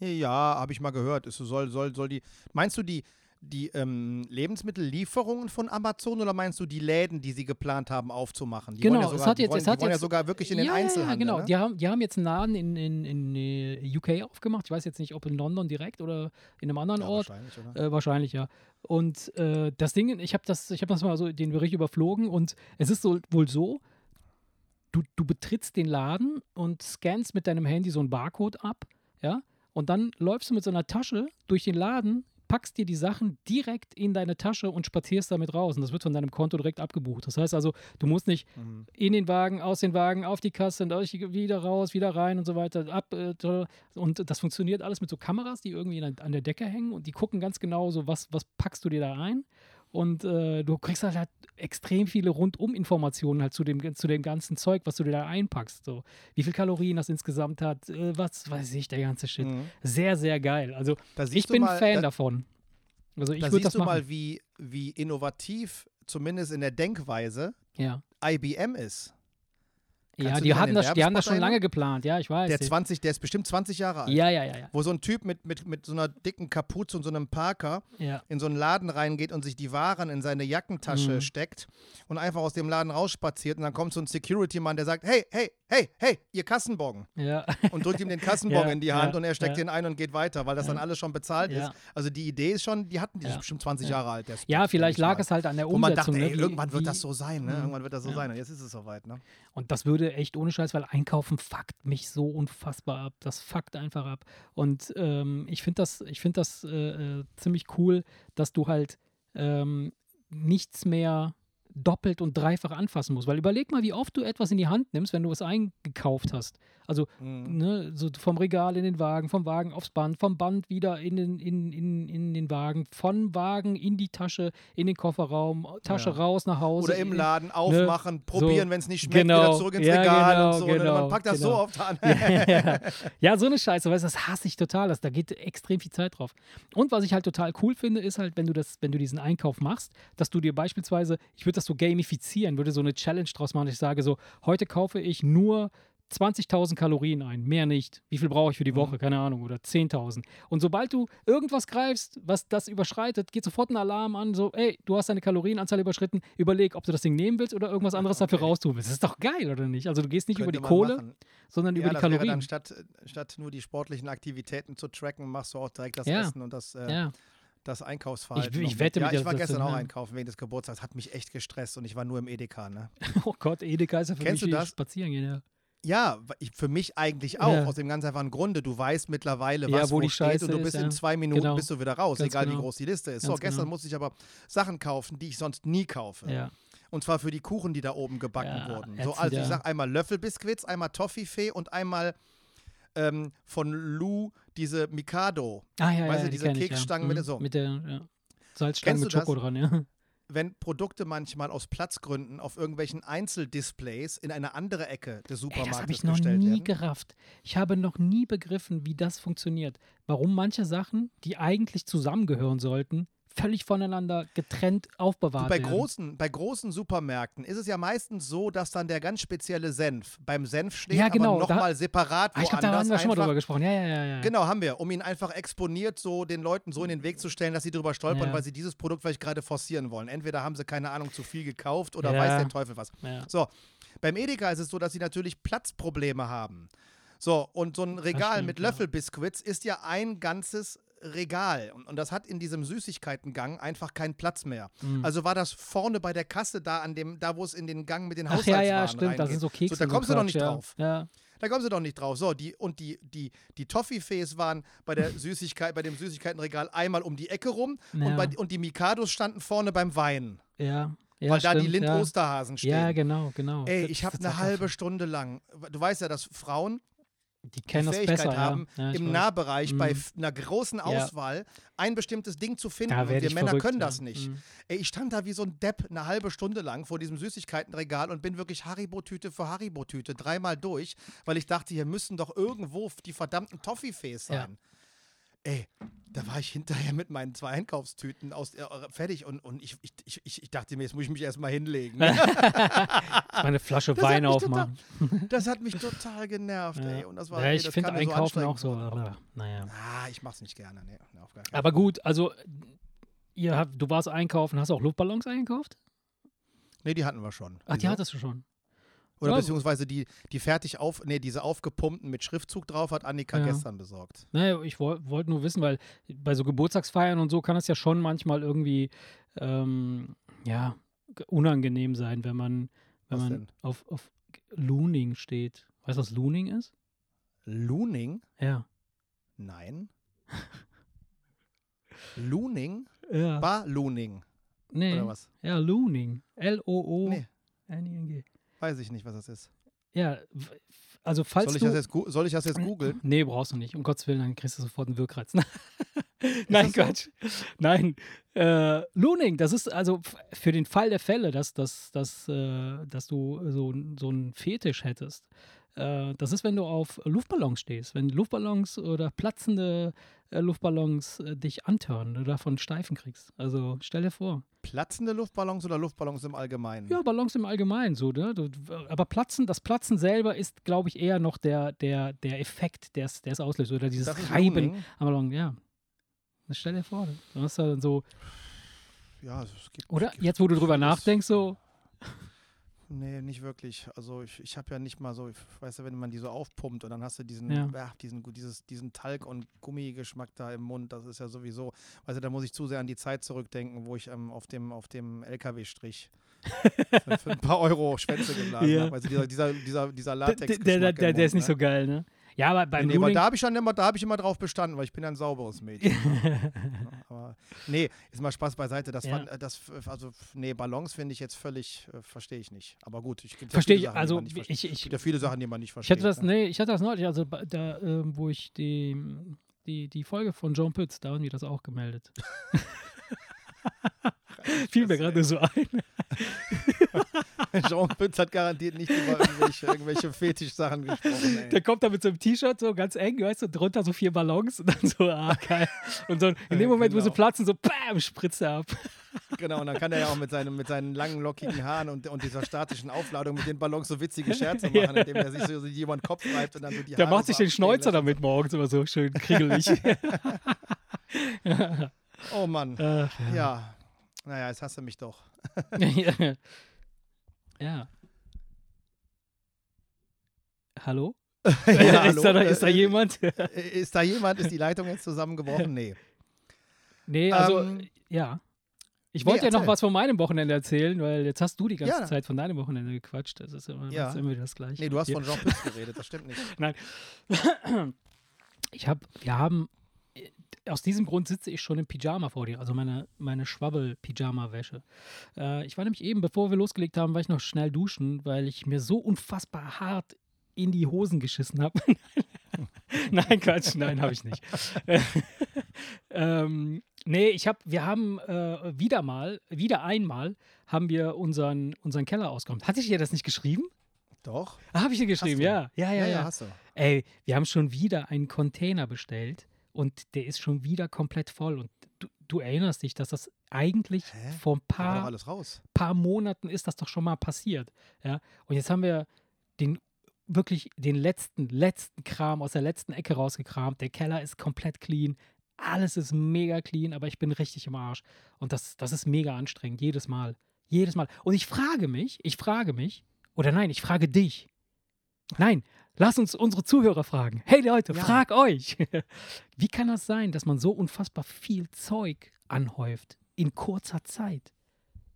Speaker 2: Ja, habe ich mal gehört. Es soll, soll, soll die. Meinst du die, die ähm, Lebensmittellieferungen von Amazon oder meinst du die Läden, die sie geplant haben aufzumachen? Die
Speaker 1: Genau,
Speaker 2: wollen ja
Speaker 1: es
Speaker 2: sogar,
Speaker 1: hat
Speaker 2: die
Speaker 1: jetzt-
Speaker 2: wollen,
Speaker 1: es hat
Speaker 2: die wollen ja sogar wirklich in den
Speaker 1: ja,
Speaker 2: Einzelhandel.
Speaker 1: Ja, genau.
Speaker 2: Ne?
Speaker 1: Die, haben, die haben jetzt einen Laden in, in, in äh, UK aufgemacht. Ich weiß jetzt nicht, ob in London direkt oder in einem anderen
Speaker 2: Ja,
Speaker 1: Ort.
Speaker 2: wahrscheinlich, oder?
Speaker 1: Äh, wahrscheinlich, ja. Und äh, das Ding, ich habe das, ich hab das mal so den Bericht überflogen und es ist so, wohl so, du, du betrittst den Laden und scannst mit deinem Handy so einen Barcode ab, ja, und dann läufst du mit so einer Tasche durch den Laden, packst dir die Sachen direkt in deine Tasche und spazierst damit raus. Und das wird von deinem Konto direkt abgebucht. Das heißt also, du musst nicht
Speaker 2: Mhm.
Speaker 1: in den Wagen, aus den Wagen, auf die Kasse, und wieder raus, wieder rein und so weiter. Ab, äh, und das funktioniert alles mit so Kameras, die irgendwie an der- Decke hängen und die gucken ganz genau so, was, was packst du dir da ein. Und äh, du kriegst halt, halt extrem viele Rundum-Informationen halt zu dem, zu dem ganzen Zeug, was du dir da einpackst. So, wie viel Kalorien das insgesamt hat, äh, was weiß ich, der ganze Shit.
Speaker 2: Mhm.
Speaker 1: Sehr, sehr geil. Also ich bin
Speaker 2: mal,
Speaker 1: Fan
Speaker 2: da,
Speaker 1: davon. Also ich
Speaker 2: Da siehst
Speaker 1: das
Speaker 2: du
Speaker 1: machen.
Speaker 2: mal, wie, wie innovativ, zumindest in der Denkweise,
Speaker 1: ja,
Speaker 2: IBM ist. Kannst
Speaker 1: ja die, hatten das, die haben das schon lange geplant. Ja, ich weiß.
Speaker 2: Der
Speaker 1: Ich-
Speaker 2: 20, der ist bestimmt 20 Jahre alt.
Speaker 1: ja, ja, ja, ja.
Speaker 2: Wo so ein Typ mit, mit, mit so einer dicken Kapuze und so einem Parker
Speaker 1: ja.
Speaker 2: in so einen Laden reingeht und sich die Waren in seine Jackentasche
Speaker 1: Mhm.
Speaker 2: steckt und einfach aus dem Laden rausspaziert und dann kommt so ein Security-Mann, der sagt, hey, hey, hey, hey, ihr Kassenbon
Speaker 1: ja.
Speaker 2: und drückt ihm den Kassenbon in die Hand und er steckt den ein und geht weiter, weil das dann alles schon bezahlt ist. Also die Idee ist schon, die hatten die bestimmt 20
Speaker 1: Ja.
Speaker 2: Jahre alt.
Speaker 1: Ja, vielleicht lag es halt an der
Speaker 2: Wo man
Speaker 1: Umsetzung.
Speaker 2: dachte, ey, irgendwann wird das so sein, ne? Irgendwann wird das so sein und jetzt ist es soweit, ne?
Speaker 1: Und das würde echt ohne Scheiß, weil Einkaufen fuckt mich so unfassbar ab. Das fuckt einfach ab. Und ähm, ich finde das, ich find das äh, äh, ziemlich cool, dass du halt ähm, nichts mehr doppelt und dreifach anfassen musst. Weil überleg mal, wie oft du etwas in die Hand nimmst, wenn du was eingekauft hast. Also mhm. ne, so vom Regal in den Wagen, vom Wagen aufs Band, vom Band wieder in den, in, in, in den Wagen, von Wagen in die Tasche, in den Kofferraum, Tasche ja. raus nach Hause.
Speaker 2: Oder im Laden ne? aufmachen, ne? probieren, so, wenn es nicht schmeckt, genau. wieder zurück ins ja, Regal genau, und so. Ne? Genau, man packt das genau. so oft an.
Speaker 1: ja, ja, so eine Scheiße, weißt du, das hasse ich total. Das, da geht extrem viel Zeit drauf. Und was ich halt total cool finde, ist halt, wenn du das, wenn du diesen Einkauf machst, dass du dir beispielsweise, ich würde das so gamifizieren, würde so eine Challenge draus machen. Ich sage so, heute kaufe ich nur 20.000 Kalorien ein, mehr nicht. Wie viel brauche ich für die Woche? Mhm. Keine Ahnung. Oder 10.000. Und sobald du irgendwas greifst, was das überschreitet, geht sofort ein Alarm an, so, ey, du hast deine Kalorienanzahl überschritten, überleg, ob du das Ding nehmen willst oder irgendwas anderes okay. dafür raustun willst. Das ist doch geil, oder nicht? Also du gehst nicht Könnte über die Kohle, machen. sondern ja, über die Kalorien.
Speaker 2: dann statt, statt nur die sportlichen Aktivitäten zu tracken, machst du auch direkt das ja. Essen und das... Äh, ja das Einkaufsverhalten.
Speaker 1: Ich, ich wette
Speaker 2: mit Ja, ich war gestern auch einkaufen wegen des Geburtstags. Hat mich echt gestresst und ich war nur im Edeka. Ne?
Speaker 1: oh Gott, Edeka ist ja für
Speaker 2: Kennst
Speaker 1: mich
Speaker 2: du das?
Speaker 1: spazieren gehen. Ja.
Speaker 2: Ja, für mich eigentlich auch, ja. aus dem ganz einfachen Grunde. Du weißt mittlerweile, was ja, wo, wo die steht Scheiße und du bist ist, in zwei Minuten genau. bist du wieder raus, ganz egal genau. wie groß die Liste ist. Ganz so, gestern genau. musste ich aber Sachen kaufen, die ich sonst nie kaufe.
Speaker 1: Ja.
Speaker 2: Und zwar für die Kuchen, die da oben gebacken wurden. So, also ich sag einmal Löffelbiskuits, einmal Toffifee und einmal ähm, von Lou diese Mikado.
Speaker 1: Ah ja,
Speaker 2: weißt
Speaker 1: ja,
Speaker 2: du, diese Keksstangen
Speaker 1: ja.
Speaker 2: mit so.
Speaker 1: Mit der ja. Salzstangen mit Schoko dran, ja
Speaker 2: wenn Produkte manchmal aus Platzgründen auf irgendwelchen Einzeldisplays in eine andere Ecke des Supermarktes
Speaker 1: Ey, das habe ich noch nie
Speaker 2: werden.
Speaker 1: gerafft. Ich habe noch nie begriffen, wie das funktioniert. Warum manche Sachen, die eigentlich zusammengehören sollten, völlig voneinander getrennt aufbewahrt
Speaker 2: bei
Speaker 1: werden.
Speaker 2: Großen, bei großen Supermärkten ist es ja meistens so, dass dann der ganz spezielle Senf beim Senf steht,
Speaker 1: ja, genau,
Speaker 2: aber nochmal separat
Speaker 1: ah, Ich glaube, da haben wir schon mal drüber gesprochen. Ja, ja, ja, ja.
Speaker 2: Genau, haben wir, um ihn einfach exponiert so den Leuten so in den Weg zu stellen, dass sie drüber stolpern, ja. weil sie dieses Produkt vielleicht gerade forcieren wollen. Entweder haben sie, keine Ahnung, zu viel gekauft oder weiß der Teufel was. So, beim Edeka ist es so, dass sie natürlich Platzprobleme haben. So, und so ein Regal stimmt, mit Löffelbiskuits ist ja ein ganzes Regal. Und, und das hat in diesem Süßigkeitengang einfach keinen Platz mehr. Mhm. Also war das vorne bei der Kasse da, an dem, da wo es in den Gang mit den Haushaltswaren
Speaker 1: ja, ja, stimmt, reingeht. da sind so Kekse.
Speaker 2: So, da kommst du noch nicht
Speaker 1: ja.
Speaker 2: drauf.
Speaker 1: Ja.
Speaker 2: Da kommst du doch nicht drauf. So, die, und die, die, die Toffifees waren bei der Süßigkeit, bei dem Süßigkeitenregal einmal um die Ecke rum ja. und, bei, und die Mikados standen vorne beim Wein.
Speaker 1: Ja. Ja,
Speaker 2: weil
Speaker 1: stimmt,
Speaker 2: da die Lind-Osterhasen stehen.
Speaker 1: Ja, genau, genau.
Speaker 2: Ey, ich habe eine halbe Stunde lang, du weißt ja, dass Frauen
Speaker 1: die kennen
Speaker 2: die
Speaker 1: Fähigkeit besser,
Speaker 2: haben,
Speaker 1: ja. Ja,
Speaker 2: im
Speaker 1: weiß.
Speaker 2: Nahbereich
Speaker 1: mhm.
Speaker 2: bei einer großen Auswahl ja. ein bestimmtes Ding zu finden. und wir Männer
Speaker 1: verrückt,
Speaker 2: können das nicht. Mhm. Ey, ich stand da wie so ein Depp eine halbe Stunde lang vor diesem Süßigkeitenregal und bin wirklich Haribo-Tüte für Haribo-Tüte dreimal durch, weil ich dachte, hier müssen doch irgendwo die verdammten Toffifees sein. Ey, da war ich hinterher mit meinen zwei Einkaufstüten aus, äh, fertig und, und ich, ich, ich, ich dachte mir, jetzt muss ich mich erstmal hinlegen.
Speaker 1: eine Flasche das Wein aufmachen.
Speaker 2: Total, das hat mich total genervt, ja. ey. Und das war,
Speaker 1: ja,
Speaker 2: ey,
Speaker 1: ich finde Einkaufen so auch so.
Speaker 2: Aber, naja. Ah, ich mach's nicht gerne. Nee,
Speaker 1: aber gut, also ihr habt, du warst einkaufen, hast du auch Luftballons eingekauft?
Speaker 2: Nee, die hatten wir schon.
Speaker 1: Ach, die hattest du schon.
Speaker 2: Oder ja. beziehungsweise die, die fertig auf, nee, diese aufgepumpten mit Schriftzug drauf hat Annika ja. gestern besorgt.
Speaker 1: Naja, ich wollte wollt nur wissen, weil bei so Geburtstagsfeiern und so kann es ja schon manchmal irgendwie, ähm, ja, unangenehm sein, wenn man, wenn was man auf, auf Looning steht. Weißt du, was Looning ist?
Speaker 2: Looning?
Speaker 1: Ja.
Speaker 2: Nein. Looning?
Speaker 1: Ja.
Speaker 2: Ballooning.
Speaker 1: Nee.
Speaker 2: Oder was?
Speaker 1: Ja, Looning. L-O-O-N-I-N-G. Nee.
Speaker 2: Weiß ich nicht, was das ist.
Speaker 1: Ja, also falls
Speaker 2: soll ich
Speaker 1: du...
Speaker 2: Das jetzt, soll ich das jetzt googeln?
Speaker 1: Nee, brauchst du nicht. Um Gottes Willen, dann kriegst du sofort einen Wirkreiz. Nein, Quatsch. So? Nein. Äh, Looning, das ist also für den Fall der Fälle, dass, dass, dass, äh, dass du so, so einen Fetisch hättest. Äh, das ist, wenn du auf Luftballons stehst. Wenn Luftballons oder platzende Luftballons äh, dich antören, du davon Steifen kriegst. Also stell dir vor.
Speaker 2: Platzende Luftballons oder Luftballons im Allgemeinen?
Speaker 1: Ja, Ballons im Allgemeinen so, ne? aber Platzen, das Platzen selber ist, glaube ich, eher noch der, der, der Effekt, der es auslöst. Oder dieses Reiben am Ballon, ja. Das stell dir vor, du hast dann so.
Speaker 2: Ja, es gibt.
Speaker 1: Oder? Jetzt, wo du drüber nachdenkst, so.
Speaker 2: Nee, nicht wirklich. Also ich, ich habe ja nicht mal so, ich weiß ja, wenn man die so aufpumpt und dann hast du diesen, ja. ja diesen, dieses, diesen Talg- und Gummigeschmack da im Mund, das ist ja sowieso, weißt du, da muss ich zu sehr an die Zeit zurückdenken, wo ich ähm, auf dem, auf dem LKW-Strich für, ein paar Euro Schwänze geblasen ja. habe. Also dieser, dieser, dieser, dieser Latex.
Speaker 1: Der, der, der, der ist nicht so geil, ne? Ja, aber beim
Speaker 2: nee, nee,
Speaker 1: Looting,
Speaker 2: da habe ich schon immer, da habe ich immer drauf bestanden, weil ich bin ein sauberes Mädchen. Ja, aber nee, ist mal Spaß beiseite. Das,
Speaker 1: Ja.
Speaker 2: fand, äh, das also nee, Balance finde ich jetzt völlig, äh, verstehe ich nicht. Aber gut, ich ja
Speaker 1: verstehe
Speaker 2: viele
Speaker 1: ich, also ich,
Speaker 2: Es
Speaker 1: ich,
Speaker 2: gibt ja viele Sachen, die man nicht
Speaker 1: ich
Speaker 2: versteht.
Speaker 1: hatte das,
Speaker 2: ne?
Speaker 1: nee, ich hatte das neulich, also da, ähm, wo ich die, die, die Folge von John Pütz, da haben wir das auch gemeldet. Fiel mir gerade so ein.
Speaker 2: Jean Pütz hat garantiert nicht über irgendwelche, irgendwelche Fetischsachen gesprochen. Ey.
Speaker 1: Der kommt da mit so einem T-Shirt, so ganz eng, weißt du, drunter so vier Ballons und dann so, ah, geil. Und so in dem Moment, wo sie
Speaker 2: Genau.
Speaker 1: platzen, so, bam, spritzt er ab.
Speaker 2: Genau, und dann kann er ja auch mit, seinem, mit seinen langen, lockigen Haaren und, und dieser statischen Aufladung mit den Ballons so witzige Scherze
Speaker 1: Ja.
Speaker 2: machen, indem er sich so jemand Kopf reibt und dann so die
Speaker 1: Der
Speaker 2: Haare
Speaker 1: macht sich
Speaker 2: so
Speaker 1: den Schnäuzer damit morgens immer so schön kriegelig.
Speaker 2: Oh Mann.
Speaker 1: Ach,
Speaker 2: Ja. Naja, jetzt hast du mich doch.
Speaker 1: ja. ja. Hallo?
Speaker 2: Ja,
Speaker 1: ist, da,
Speaker 2: hallo?
Speaker 1: ist da
Speaker 2: Äh,
Speaker 1: jemand?
Speaker 2: Äh, Ist da jemand? Ist die Leitung jetzt zusammengebrochen? Nee.
Speaker 1: nee, also,
Speaker 2: ähm,
Speaker 1: ja. Ich
Speaker 2: nee,
Speaker 1: wollte ja noch was von meinem Wochenende erzählen, weil jetzt hast du die ganze
Speaker 2: Ja.
Speaker 1: Zeit von deinem Wochenende gequatscht. Das ist immer,
Speaker 2: Ja.
Speaker 1: immer das Gleiche.
Speaker 2: Nee, du hast
Speaker 1: Hier.
Speaker 2: von Jean Pütz geredet, das stimmt nicht.
Speaker 1: Ich habe, wir haben, äh, aus diesem Grund sitze ich schon im Pyjama vor dir, also meine, meine Schwabbel-Pyjama-Wäsche. Äh, ich war nämlich eben, bevor wir losgelegt haben, war ich noch schnell duschen, weil ich mir so unfassbar hart in die Hosen geschissen habe. nein, Quatsch, nein, habe ich nicht. ähm, nee, ich habe, wir haben äh, wieder mal, wieder einmal, haben wir unseren, unseren Keller ausgeräumt. Hatte ich dir das nicht geschrieben?
Speaker 2: Doch.
Speaker 1: Ah, habe ich dir geschrieben, ja. Ja, ja, ja.
Speaker 2: hast du.
Speaker 1: Ey, wir haben schon wieder einen Container bestellt und der ist schon wieder komplett voll. Und du, du erinnerst dich, dass das eigentlich
Speaker 2: Hä?
Speaker 1: vor ein paar, paar Monaten ist das doch schon mal passiert. Ja? Und jetzt haben wir den wirklich den letzten, letzten Kram aus der letzten Ecke rausgekramt. Der Keller ist komplett clean. Alles ist mega clean, aber ich bin richtig im Arsch. Und das, das ist mega anstrengend, jedes Mal. Jedes Mal. Und ich frage mich, ich frage mich, oder nein, ich frage dich. Nein, lass uns unsere Zuhörer fragen. Hey Leute,
Speaker 2: Ja.
Speaker 1: frag euch. Wie kann das sein, dass man so unfassbar viel Zeug anhäuft in kurzer Zeit?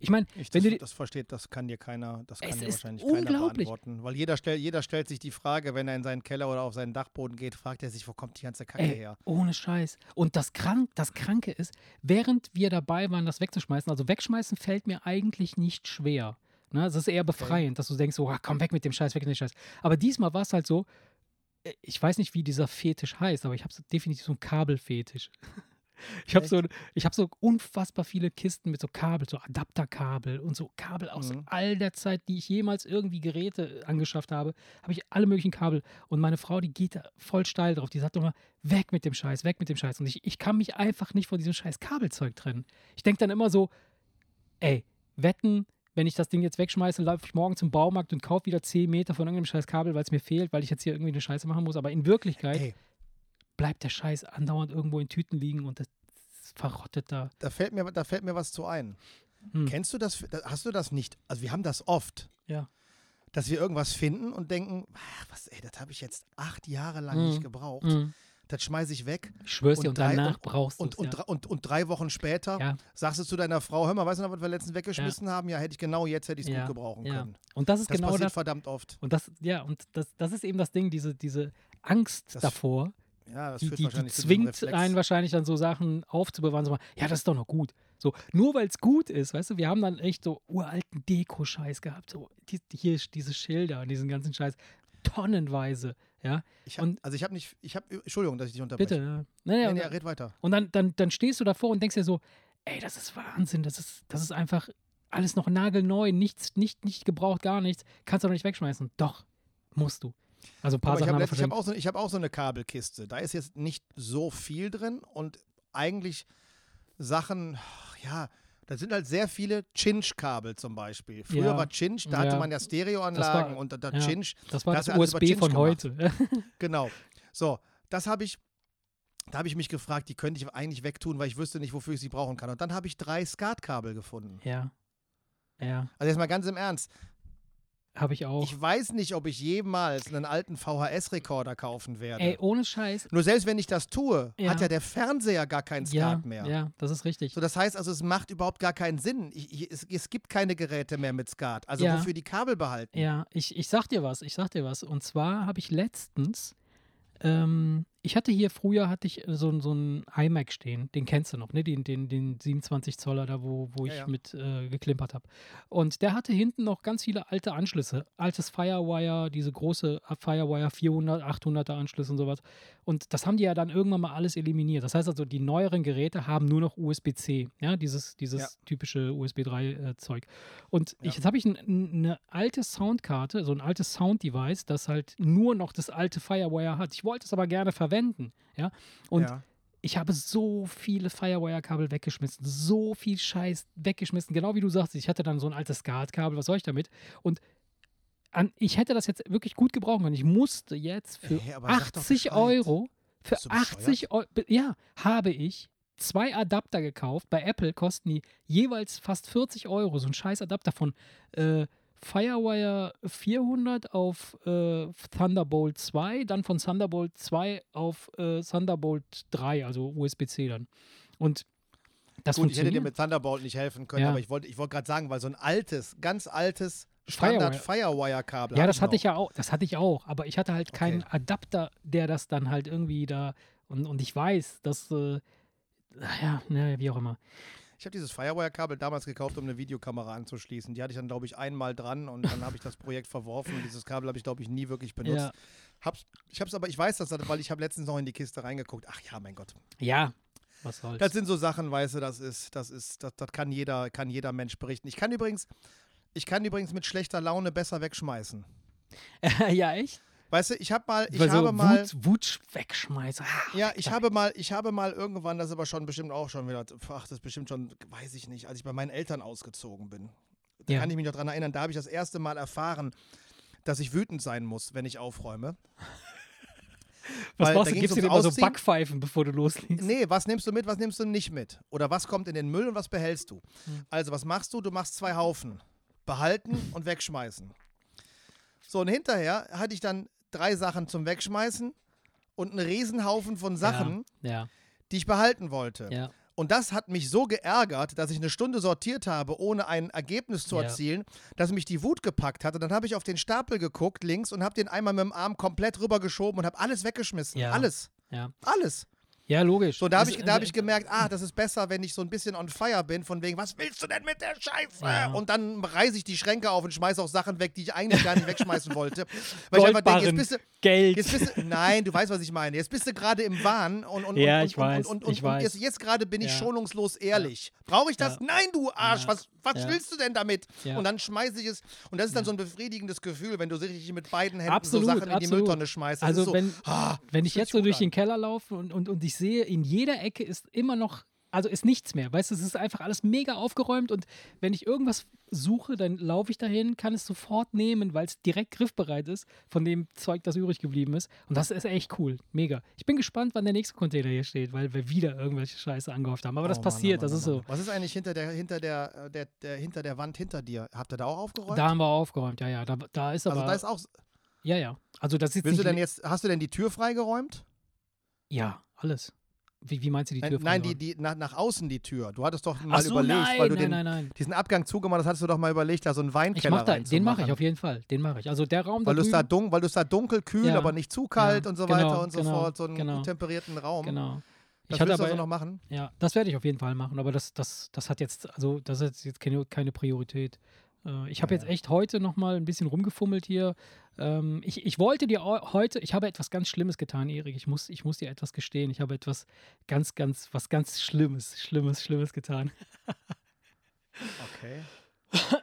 Speaker 1: Ich meine, wenn
Speaker 2: das,
Speaker 1: du
Speaker 2: das versteht, das kann dir keiner, das
Speaker 1: Es
Speaker 2: kann dir
Speaker 1: ist
Speaker 2: wahrscheinlich keiner beantworten. Weil jeder, stell, jeder stellt sich die Frage, wenn er in seinen Keller oder auf seinen Dachboden geht, fragt er sich, wo kommt die ganze Kacke
Speaker 1: Ey,
Speaker 2: her?
Speaker 1: ohne Scheiß. Und das, Krank, das Kranke ist, während wir dabei waren, das wegzuschmeißen, also wegschmeißen fällt mir eigentlich nicht schwer. Ne? Es ist eher befreiend, dass du denkst, so, ah, komm weg mit dem Scheiß, weg mit dem Scheiß. Aber diesmal war es halt so, äh, ich weiß nicht, wie dieser Fetisch heißt, aber ich habe definitiv so einen Kabelfetisch. Ich habe so, ich hab so unfassbar viele Kisten mit so Kabel, so Adapterkabel und so Kabel aus
Speaker 2: Mhm.
Speaker 1: all der Zeit, die ich jemals irgendwie Geräte angeschafft habe, habe ich alle möglichen Kabel. Und meine Frau, die geht da voll steil drauf. Die sagt immer, weg mit dem Scheiß, weg mit dem Scheiß. Und ich, ich kann mich einfach nicht von diesem scheiß Kabelzeug trennen. Ich denke dann immer so, ey, wetten, wenn ich das Ding jetzt wegschmeiße, laufe ich morgen zum Baumarkt und kaufe wieder 10 Meter von irgendeinem scheiß Kabel, weil es mir fehlt, weil ich jetzt hier irgendwie eine Scheiße machen muss. Aber in Wirklichkeit
Speaker 2: Ey,
Speaker 1: bleibt der Scheiß andauernd irgendwo in Tüten liegen und das verrottet da.
Speaker 2: da fällt, mir, da fällt mir was zu ein.
Speaker 1: Hm.
Speaker 2: Kennst du das? da- Hast du das nicht? Also wir haben das oft,
Speaker 1: Ja.
Speaker 2: dass wir irgendwas finden und denken, ach, was, ey, das habe ich jetzt acht Jahre lang
Speaker 1: Mhm.
Speaker 2: nicht gebraucht.
Speaker 1: Mhm.
Speaker 2: Das schmeiße ich weg.
Speaker 1: Ich schwör's dir, und
Speaker 2: drei-
Speaker 1: danach brauchst du
Speaker 2: und,
Speaker 1: es.
Speaker 2: und,
Speaker 1: ja.
Speaker 2: drei- und, und drei Wochen später
Speaker 1: Ja.
Speaker 2: sagst du zu deiner Frau, hör mal, weißt du noch, was wir letztens weggeschmissen haben? Ja, hätte ich genau jetzt, hätte ich es
Speaker 1: Ja,
Speaker 2: gut gebrauchen
Speaker 1: ja.
Speaker 2: können.
Speaker 1: Und das ist
Speaker 2: Das
Speaker 1: genau
Speaker 2: passiert
Speaker 1: das.
Speaker 2: verdammt oft.
Speaker 1: Und das, ja, und das, das ist eben das Ding, diese, diese Angst
Speaker 2: Das
Speaker 1: davor,
Speaker 2: Ja, das
Speaker 1: die, die, die zwingt einen wahrscheinlich dann so Sachen aufzubewahren. So, mal, ja, das ist doch noch gut. So, nur weil es gut ist, weißt du, wir haben dann echt so uralten Deko-Scheiß gehabt. So, die, hier diese Schilder und diesen ganzen Scheiß. Tonnenweise, ja.
Speaker 2: Ich hab,
Speaker 1: und-
Speaker 2: also ich habe nicht, ich habe, Entschuldigung, dass ich dich unterbreche.
Speaker 1: Bitte, ja. Naja,
Speaker 2: Nee, nee, red weiter.
Speaker 1: und dann, dann, dann stehst du davor und denkst dir so, ey, das ist Wahnsinn, das ist, das ist einfach alles noch nagelneu, nichts, nicht, nicht gebraucht, gar nichts. Kannst du doch nicht wegschmeißen. Doch, musst du. Also ein paar
Speaker 2: Aber ich
Speaker 1: Sachen
Speaker 2: habe ich hab
Speaker 1: verschenkt.
Speaker 2: auch, so, ich hab auch so eine Kabelkiste. Da ist jetzt nicht so viel drin und eigentlich Sachen, ja, da sind halt sehr viele Cinch-Kabel zum Beispiel. Früher
Speaker 1: Ja.
Speaker 2: war Cinch, da hatte
Speaker 1: Ja.
Speaker 2: man ja Stereoanlagen
Speaker 1: Das war-
Speaker 2: und da,
Speaker 1: ja.
Speaker 2: Cinch,
Speaker 1: Das war das
Speaker 2: über
Speaker 1: USB von heute.
Speaker 2: genau. So, das habe ich, da habe ich mich gefragt, die könnte ich eigentlich wegtun, weil ich wüsste nicht, wofür ich sie brauchen kann. Und dann habe ich drei Skatkabel gefunden.
Speaker 1: ja. Ja,
Speaker 2: Also jetzt mal ganz im Ernst,
Speaker 1: habe ich auch.
Speaker 2: ich weiß nicht, ob ich jemals einen alten VHS-Rekorder kaufen werde.
Speaker 1: Ey, ohne Scheiß.
Speaker 2: Nur selbst wenn ich das tue,
Speaker 1: Ja.
Speaker 2: hat ja der Fernseher gar keinen
Speaker 1: Ja,
Speaker 2: Skat mehr.
Speaker 1: ja, das ist richtig.
Speaker 2: So, das heißt also, es macht überhaupt gar keinen Sinn. Ich, ich, es, es gibt keine Geräte mehr mit Skat. Also
Speaker 1: Ja.
Speaker 2: wofür die Kabel behalten?
Speaker 1: Ja, ich, ich sag dir was, ich sag dir was. Und zwar habe ich letztens ähm, ich hatte hier früher hatte ich so, so einen iMac stehen, den kennst du noch, ne? Den, den, den 27 Zoller da, wo, wo ich
Speaker 2: Ja,
Speaker 1: mit äh, geklimpert habe. Und der hatte hinten noch ganz viele alte Anschlüsse. Altes Firewire, diese große Firewire 400, 800er Anschlüsse und sowas. Und das haben die ja dann irgendwann mal alles eliminiert. Das heißt also, die neueren Geräte haben nur noch USB-C, ja, dieses, dieses
Speaker 2: Ja.
Speaker 1: typische USB 3-Zeug. Und ich, jetzt habe ich ein, ein, eine alte Soundkarte, so ein altes Sound-Device, das halt nur noch das alte Firewire hat. Ich wollte es aber gerne verwenden, ja. Und
Speaker 2: ja.
Speaker 1: ich habe so viele Firewire-Kabel weggeschmissen, so viel Scheiß weggeschmissen. Genau wie du sagst, ich hatte dann so ein altes SCART-Kabel, was soll ich damit? Und an, ich hätte das jetzt wirklich gut gebrauchen können. Ich musste jetzt für
Speaker 2: Hey, aber sag doch
Speaker 1: 80
Speaker 2: Bescheid.
Speaker 1: Euro, für
Speaker 2: Bist du bescheuert?
Speaker 1: 80 Euro, ja, habe ich zwei Adapter gekauft. Bei Apple kosten die jeweils fast 40 Euro. So ein scheiß Adapter von äh, Firewire 400 auf äh, Thunderbolt 2, dann von Thunderbolt 2 auf äh, Thunderbolt 3, also USB-C dann. Und das
Speaker 2: Gut, ich hätte dir mit Thunderbolt nicht helfen können,
Speaker 1: Ja.
Speaker 2: aber ich wollte ich wollte gerade sagen, weil so ein altes, ganz altes
Speaker 1: Firewire.
Speaker 2: Standard Firewire-Kabel.
Speaker 1: Ja,
Speaker 2: hab
Speaker 1: das hatte ich ja auch, das hatte ich auch, aber ich hatte halt keinen
Speaker 2: Okay.
Speaker 1: Adapter, der das dann halt irgendwie da und, und ich weiß, dass äh, ja, ne, wie auch immer.
Speaker 2: Ich habe dieses Firewire-Kabel damals gekauft, um eine Videokamera anzuschließen. Die hatte ich dann, glaube ich, einmal dran und dann habe ich das Projekt verworfen. Und dieses Kabel habe ich, glaube ich, nie wirklich benutzt.
Speaker 1: Ja,
Speaker 2: Hab's, ich habe es aber, ich weiß das, weil ich habe letztens noch in die Kiste reingeguckt. Ach ja, mein Gott.
Speaker 1: ja, was soll's.
Speaker 2: Das sind so Sachen, weißt du, das ist, das ist, das, das kann jeder, kann jeder Mensch berichten. Ich kann übrigens, ich kann übrigens mit schlechter Laune besser wegschmeißen.
Speaker 1: ja, echt?
Speaker 2: Weißt du, ich habe mal, ich
Speaker 1: Weil
Speaker 2: habe
Speaker 1: so
Speaker 2: mal,
Speaker 1: Wut, Wut wegschmeißen.
Speaker 2: Ja, ich habe mal, ich habe mal irgendwann, das ist aber schon bestimmt auch schon wieder, ach, das ist bestimmt schon, weiß ich nicht, als ich bei meinen Eltern ausgezogen bin. Da
Speaker 1: Ja.
Speaker 2: kann ich mich noch dran erinnern, da habe ich das erste Mal erfahren, dass ich wütend sein muss, wenn ich aufräume.
Speaker 1: was
Speaker 2: weil
Speaker 1: machst du? Gibst du dir immer so. Backpfeifen, bevor du loslegst?
Speaker 2: Nee, was nimmst du mit, was nimmst du nicht mit? Oder was kommt in den Müll und was behältst du?
Speaker 1: Hm.
Speaker 2: Also, was machst du? Du machst zwei Haufen. Behalten und wegschmeißen. So, und hinterher hatte ich dann drei Sachen zum Wegschmeißen und einen Riesenhaufen von Sachen,
Speaker 1: Ja,
Speaker 2: die ich behalten wollte.
Speaker 1: ja.
Speaker 2: Und das hat mich so geärgert, dass ich eine Stunde sortiert habe, ohne ein Ergebnis zu
Speaker 1: Ja.
Speaker 2: erzielen, dass mich die Wut gepackt hatte. Dann habe ich auf den Stapel geguckt, links, und habe den einmal mit dem Arm komplett rübergeschoben und habe alles weggeschmissen.
Speaker 1: Ja.
Speaker 2: Alles.
Speaker 1: Ja,
Speaker 2: Alles.
Speaker 1: Ja logisch.
Speaker 2: So, da habe ich, da hab ich gemerkt, ah, das ist besser, wenn ich so ein bisschen on fire bin, von wegen, was willst du denn mit der Scheiße?
Speaker 1: Ja.
Speaker 2: Und dann reiße ich die Schränke auf und schmeiße auch Sachen weg, die ich eigentlich gar nicht wegschmeißen wollte. Weil ich einfach denke, jetzt
Speaker 1: Goldbarren,
Speaker 2: bist du,
Speaker 1: Geld.
Speaker 2: jetzt bist du, nein, du weißt, was ich meine. Jetzt bist du gerade im Wahn und, und,
Speaker 1: Ja,
Speaker 2: und,
Speaker 1: ich
Speaker 2: und,
Speaker 1: weiß,
Speaker 2: und, und,
Speaker 1: ich
Speaker 2: und
Speaker 1: weiß.
Speaker 2: jetzt, jetzt gerade bin ich
Speaker 1: Ja.
Speaker 2: schonungslos ehrlich. Brauche ich das? Nein, du Arsch, was, was willst du denn damit? Und dann schmeiße ich es. Und das ist dann so ein befriedigendes Gefühl, wenn du richtig mit beiden Händen
Speaker 1: Absolut,
Speaker 2: so Sachen in die
Speaker 1: absolut.
Speaker 2: Mülltonne schmeißt. Das
Speaker 1: Also
Speaker 2: so,
Speaker 1: wenn,
Speaker 2: ah,
Speaker 1: wenn ich jetzt so durch den Keller laufe und, und, und ich sehe, in jeder Ecke ist immer noch, also ist nichts mehr. Weißt du, es ist einfach alles mega aufgeräumt und wenn ich irgendwas suche, dann laufe ich dahin, kann es sofort nehmen, weil es direkt griffbereit ist von dem Zeug, das übrig geblieben ist. Und das ist echt cool. Mega. Ich bin gespannt, wann der nächste Container hier steht, weil wir wieder irgendwelche Scheiße angehäuft haben. Aber das
Speaker 2: Oh Mann,
Speaker 1: passiert,
Speaker 2: oh Mann,
Speaker 1: das ist
Speaker 2: oh
Speaker 1: so.
Speaker 2: Mann. Was ist eigentlich hinter der, hinter der, der, der, hinter der Wand hinter dir? Habt ihr da auch aufgeräumt?
Speaker 1: Da haben wir aufgeräumt, ja, ja. Da, da ist aber.
Speaker 2: also da ist auch.
Speaker 1: ja, ja. Also das ist
Speaker 2: Willst
Speaker 1: nicht.
Speaker 2: du denn jetzt, hast du denn die Tür freigeräumt?
Speaker 1: ja, alles. Wie, wie meinst du die Tür?
Speaker 2: Nein, nein die, die, nach, nach außen die Tür. Du hattest doch mal
Speaker 1: so,
Speaker 2: überlegt,
Speaker 1: nein,
Speaker 2: weil du
Speaker 1: nein,
Speaker 2: den,
Speaker 1: nein, nein.
Speaker 2: diesen Abgang zugemacht hast, hattest du doch mal überlegt, da so einen Weinkeller
Speaker 1: mach da, den mache ich auf jeden Fall. Den mache ich. Also der Raum
Speaker 2: Weil
Speaker 1: da
Speaker 2: du es da, dun weil du's da dunkel, kühl,
Speaker 1: Ja.
Speaker 2: aber nicht zu kalt
Speaker 1: Ja,
Speaker 2: und so
Speaker 1: genau,
Speaker 2: weiter und so
Speaker 1: genau,
Speaker 2: fort. So einen
Speaker 1: genau.
Speaker 2: temperierten Raum.
Speaker 1: Genau.
Speaker 2: Das
Speaker 1: ich hatte
Speaker 2: du
Speaker 1: aber,
Speaker 2: also noch machen?
Speaker 1: ja, das werde ich auf jeden Fall machen, aber das, das, das hat jetzt, also das ist jetzt keine, keine Priorität. Äh, ich habe
Speaker 2: Ja,
Speaker 1: jetzt echt heute nochmal ein bisschen rumgefummelt hier. Ähm, ich, ich wollte dir heute, ich habe etwas ganz Schlimmes getan, Erik. Ich muss, ich muss dir etwas gestehen. Ich habe etwas ganz, ganz, was ganz Schlimmes, Schlimmes, Schlimmes getan.
Speaker 2: Okay.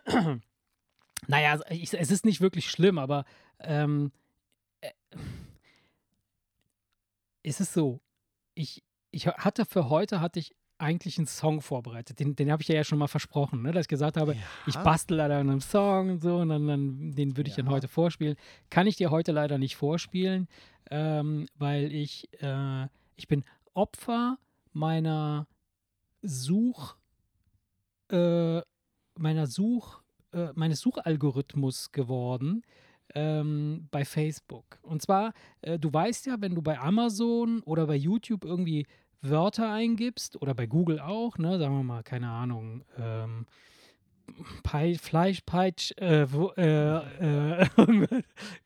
Speaker 1: Naja, also ich, es ist nicht wirklich schlimm, aber ähm, äh, es ist so, ich, ich hatte für heute hatte ich eigentlich einen Song vorbereitet. Den, den habe ich ja, ja schon mal versprochen, ne? dass ich gesagt habe, ich bastel leider an einem Song und so und dann, dann den würde ich dann
Speaker 2: Ja.
Speaker 1: heute vorspielen. Kann ich dir heute leider nicht vorspielen, ähm, weil ich, äh, ich bin Opfer meiner Such, äh, meiner Such, äh, meines Suchalgorithmus geworden ähm, bei Facebook. Und zwar, äh, du weißt ja, wenn du bei Amazon oder bei YouTube irgendwie Wörter eingibst oder bei Google auch, ne, sagen wir mal, keine Ahnung, ähm, Pei, Fleischpeitsch, äh, wo, äh, äh,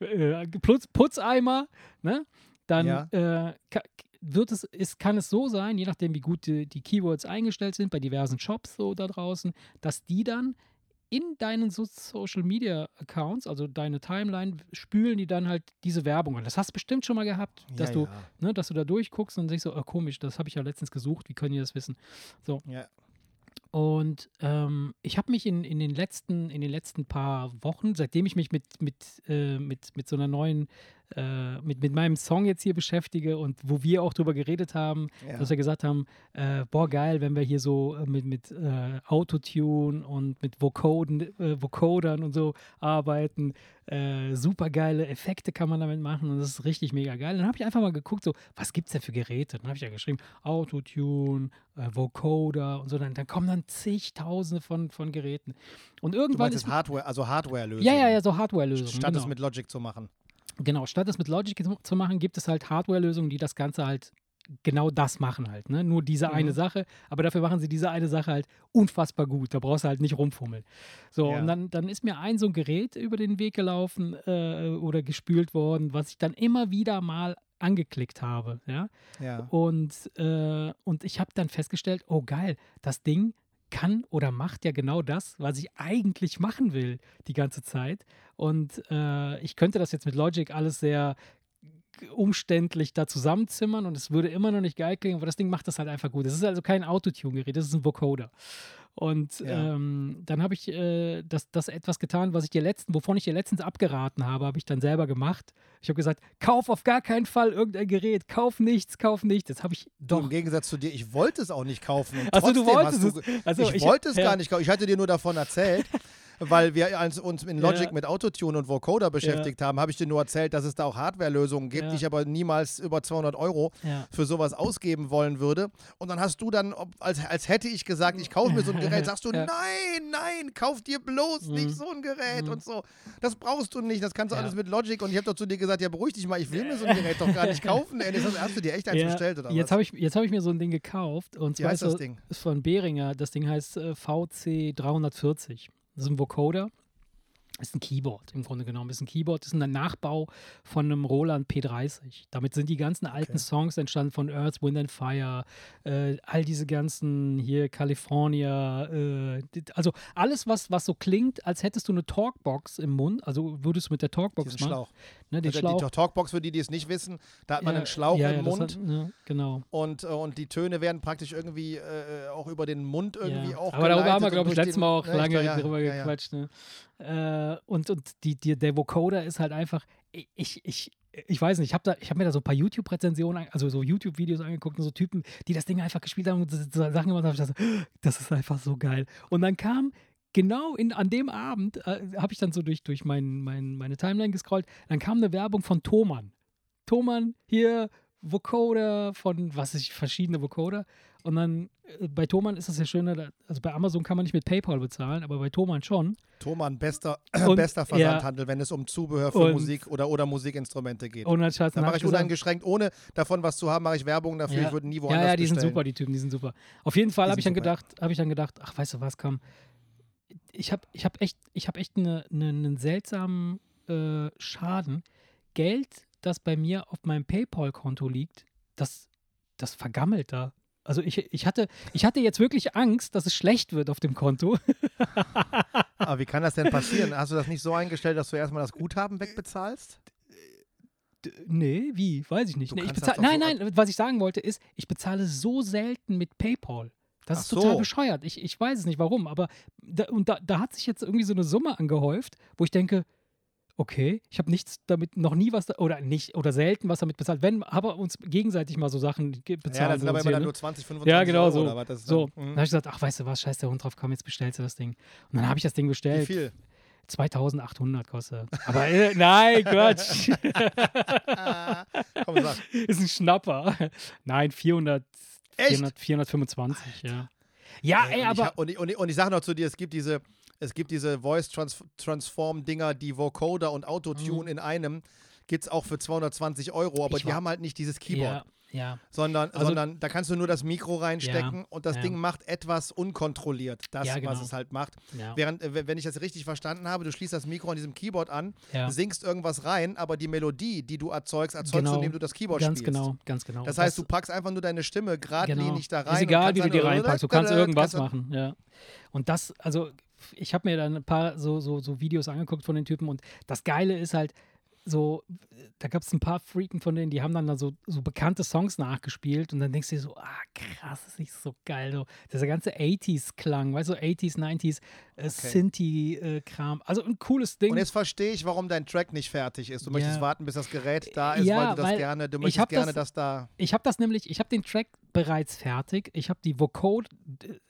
Speaker 1: äh, Putz, Putzeimer, ne? dann
Speaker 2: Ja.
Speaker 1: äh, ka- wird es, ist, kann es so sein, je nachdem, wie gut die, die Keywords eingestellt sind bei diversen Shops so da draußen, dass die dann in deinen so Social Media Accounts, also deine Timeline, spülen die dann halt diese Werbung an. Das hast du bestimmt schon mal gehabt, dass
Speaker 2: ja,
Speaker 1: du,
Speaker 2: ja.
Speaker 1: ne, dass du da durchguckst und denkst so, oh, komisch, das habe ich ja letztens gesucht, wie können die das wissen?
Speaker 2: Ja.
Speaker 1: Und ähm, ich habe mich in, in, den letzten, in den letzten paar Wochen, seitdem ich mich mit, mit, äh, mit, mit so einer neuen, äh, mit, mit meinem Song jetzt hier beschäftige und wo wir auch drüber geredet haben,
Speaker 2: Ja.
Speaker 1: dass wir gesagt haben, äh, boah, geil, wenn wir hier so äh, mit, mit äh, Autotune und mit Vocoden, äh, Vocodern und so arbeiten. Äh, super geile Effekte kann man damit machen und das ist richtig mega geil. Dann habe ich einfach mal geguckt, so, was gibt es denn für Geräte? Dann habe ich ja geschrieben, Autotune, äh, Vocoder und so. Dann, dann kommen dann zigtausende von, von Geräten. Und
Speaker 2: Du
Speaker 1: irgendwann
Speaker 2: meinst
Speaker 1: ist.
Speaker 2: Hardware, also Hardware-Lösungen.
Speaker 1: Ja, ja, ja, so Hardware-Lösungen.
Speaker 2: Statt
Speaker 1: genau.
Speaker 2: es mit Logic zu machen.
Speaker 1: Genau, statt es mit Logic zu- machen, gibt es halt Hardware-Lösungen, die das Ganze halt genau das machen halt. Ne? Nur diese eine
Speaker 2: Mhm.
Speaker 1: Sache, aber dafür machen sie diese eine Sache halt unfassbar gut. Da brauchst du halt nicht rumfummeln. So,
Speaker 2: Ja.
Speaker 1: und dann, dann ist mir ein so ein Gerät über den Weg gelaufen äh, oder gespült worden, was ich dann immer wieder mal angeklickt habe. Ja?
Speaker 2: Ja.
Speaker 1: Und, äh, und ich habe dann festgestellt, oh geil, das Ding kann oder macht ja genau das, was ich eigentlich machen will die ganze Zeit. Und äh, ich könnte das jetzt mit Logic alles sehr umständlich da zusammenzimmern und es würde immer noch nicht geil klingen, aber das Ding macht das halt einfach gut. Das ist also kein Autotune-Gerät, das ist ein Vocoder. Und
Speaker 2: Ja.
Speaker 1: ähm, dann habe ich äh, das, das etwas getan, was ich dir letzten, wovon ich dir letztens abgeraten habe, habe ich dann selber gemacht. Ich habe gesagt, kauf auf gar keinen Fall irgendein Gerät, kauf nichts, kauf nichts. Jetzt habe ich
Speaker 2: Du,
Speaker 1: doch
Speaker 2: Im Gegensatz zu dir, ich wollte es auch nicht kaufen. Und
Speaker 1: Ach so, du wolltest
Speaker 2: hast du,
Speaker 1: es. Also,
Speaker 2: ich,
Speaker 1: ich-
Speaker 2: wollte es
Speaker 1: ja.
Speaker 2: gar nicht kaufen. Ich hatte dir nur davon erzählt, weil wir uns- in Logic
Speaker 1: Ja.
Speaker 2: mit Autotune und Vocoder beschäftigt haben, habe ich dir nur erzählt, dass es da auch Hardware-Lösungen gibt,
Speaker 1: Ja.
Speaker 2: die ich aber niemals über 200 Euro
Speaker 1: Ja.
Speaker 2: für sowas ausgeben wollen würde. Und dann hast du dann, als, als hätte ich gesagt, ich kaufe mir so ein Gerät, sagst du,
Speaker 1: Ja.
Speaker 2: nein, nein, kauf dir bloß
Speaker 1: Mhm.
Speaker 2: nicht so ein Gerät
Speaker 1: Mhm.
Speaker 2: und so. Das brauchst du nicht, das kannst du
Speaker 1: Ja.
Speaker 2: alles mit Logic. Und ich habe doch zu dir gesagt, ja, beruhig dich mal, ich will mir so ein Gerät doch gar nicht kaufen. Ey, das hast, du dir echt eins
Speaker 1: Ja,
Speaker 2: bestellt oder
Speaker 1: jetzt
Speaker 2: was?
Speaker 1: habe ich, jetzt hab ich mir so ein Ding gekauft und
Speaker 2: Wie
Speaker 1: zwar
Speaker 2: heißt
Speaker 1: ist
Speaker 2: das Ding?
Speaker 1: ist von Behringer. Das Ding heißt äh, VC340. Das ist ein Vocoder. Ist ein Keyboard im Grunde genommen. Ist ein Keyboard, ist ein Nachbau von einem Roland P30. Damit sind die ganzen alten
Speaker 2: Okay.
Speaker 1: Songs entstanden von Earth, Wind and Fire, äh, all diese ganzen hier California, äh, also alles, was, was so klingt, als hättest du eine Talkbox im Mund, also würdest du mit der Talkbox
Speaker 2: Diesen
Speaker 1: machen,
Speaker 2: Schlauch.
Speaker 1: Ne, den
Speaker 2: Also
Speaker 1: Schlauch.
Speaker 2: Die Talkbox, für die, die es nicht wissen, da hat man
Speaker 1: Ja,
Speaker 2: einen Schlauch
Speaker 1: ja,
Speaker 2: im
Speaker 1: ja,
Speaker 2: Mund
Speaker 1: Hat, ja, genau.
Speaker 2: und, äh, und die Töne werden praktisch irgendwie äh, auch über den Mund irgendwie auch
Speaker 1: Aber darüber haben wir, glaube ich, letztes Mal auch lange
Speaker 2: glaub,
Speaker 1: drüber gequatscht. Ne? Äh, und und die, die, der Vocoder ist halt einfach, ich, ich, ich weiß nicht, ich habe hab mir da so ein paar YouTube-Rezensionen, also so YouTube-Videos angeguckt und so Typen, die das Ding einfach gespielt haben und so Sachen gemacht haben. Ich dachte, das ist einfach so geil. Und dann kam genau in, an dem Abend, äh, habe ich dann so durch, durch mein, mein, meine Timeline gescrollt, dann kam eine Werbung von Thomann. Thomann, hier Vocoder von, was ich, verschiedene Vocoder. Und dann äh, bei Thomann ist das ja schöner, da- also bei Amazon kann man nicht mit PayPal bezahlen, aber bei Thomann schon.
Speaker 2: Thomann, bester,
Speaker 1: Und-
Speaker 2: bester Versandhandel, wenn es um Zubehör für
Speaker 1: Und-
Speaker 2: Musik oder, oder Musikinstrumente geht.
Speaker 1: Und dann, hab
Speaker 2: mache ich uneingeschränkt, ohne davon was zu haben, mache ich Werbung dafür. Ich würde nie woanders
Speaker 1: Ja, ja, die sind
Speaker 2: bestellen.
Speaker 1: super, die Typen, die sind super. Auf jeden Fall habe ich dann
Speaker 2: sind
Speaker 1: gedacht, habe ich dann gedacht, ach, weißt du was, komm. Ich habe ich hab echt, ich habe echt eine, eine, einen seltsamen äh, Schaden. Geld, das bei mir auf meinem PayPal-Konto liegt, das, das vergammelt da. Also ich, ich, hatte, ich hatte jetzt wirklich Angst, dass es schlecht wird auf dem Konto.
Speaker 2: Aber wie kann das denn passieren? Hast du das nicht so eingestellt, dass du erstmal das Guthaben wegbezahlst?
Speaker 1: Nee, wie? Weiß ich nicht. Nee, ich bezahl, nein,
Speaker 2: so
Speaker 1: nein, was ich sagen wollte ist, ich bezahle so selten mit PayPal. Das
Speaker 2: Ach
Speaker 1: ist total
Speaker 2: so.
Speaker 1: bescheuert. Ich, ich weiß es nicht warum, aber da, und da, da hat sich jetzt irgendwie so eine Summe angehäuft, wo ich denke, okay, ich habe nichts damit, noch nie was, da, oder nicht, oder selten was damit bezahlt. Wenn, aber uns gegenseitig mal so Sachen bezahlt.
Speaker 2: Ja, das sind aber immer dann
Speaker 1: ne?
Speaker 2: nur 20, 25
Speaker 1: Ja, genau
Speaker 2: Euro
Speaker 1: so.
Speaker 2: oder was?
Speaker 1: So,
Speaker 2: Dann,
Speaker 1: dann
Speaker 2: mhm.
Speaker 1: habe ich gesagt, ach, weißt du was, scheiß der Hund drauf, komm, jetzt bestellst du das Ding. Und dann habe ich das Ding
Speaker 2: Wie
Speaker 1: bestellt.
Speaker 2: viel?
Speaker 1: 2800 kostet. Aber äh, nein, Quatsch.
Speaker 2: Komm, sag.
Speaker 1: ist ein Schnapper. Nein, 400,
Speaker 2: Echt?
Speaker 1: 400 425, ja. Ja, ey,
Speaker 2: und, ich,
Speaker 1: aber.
Speaker 2: hab- und, ich- und, ich- und ich sage noch zu dir, es gibt diese, es gibt diese Voice Trans Transform Dinger, die Vocoder und Autotune
Speaker 1: Mhm.
Speaker 2: in einem. Gibt es auch für 220 Euro, aber
Speaker 1: Ich
Speaker 2: die haben halt nicht dieses Keyboard.
Speaker 1: Ja, Ja.
Speaker 2: Sondern,
Speaker 1: Also-
Speaker 2: sondern da kannst du nur das Mikro reinstecken
Speaker 1: Ja,
Speaker 2: und das
Speaker 1: ja.
Speaker 2: Ding macht etwas unkontrolliert, das,
Speaker 1: Ja, genau.
Speaker 2: was es halt macht. Während, äh, wenn ich das richtig verstanden habe, du schließt das Mikro an diesem Keyboard an, singst irgendwas rein, aber die Melodie, die du erzeugst, erzeugst
Speaker 1: Genau.
Speaker 2: du, indem du das Keyboard
Speaker 1: Ganz
Speaker 2: spielst.
Speaker 1: genau, ganz genau.
Speaker 2: Das heißt, du packst einfach nur deine Stimme geradlinig da rein.
Speaker 1: Genau. Ist egal, wie du die reinpackst. Du kannst irgendwas machen, ja. Und das, also, ich habe mir dann ein paar so, so, so Videos angeguckt von den Typen und das Geile ist halt, so, da gab es ein paar Freaken von denen, die haben dann da so, so bekannte Songs nachgespielt und dann denkst du dir so, ah, krass, das ist so geil. So, dieser ganze 80s-Klang, weißt du, 80s, 90s, äh, Synthi-Kram. also ein cooles Ding.
Speaker 2: Und jetzt verstehe ich, warum dein Track nicht fertig ist. Du möchtest
Speaker 1: Ja.
Speaker 2: warten, bis das Gerät da ist,
Speaker 1: Ja,
Speaker 2: weil du das gerne, du möchtest gerne,
Speaker 1: das-
Speaker 2: dass da.
Speaker 1: Ich habe das nämlich, ich habe den Track bereits fertig. Ich habe die Vocode,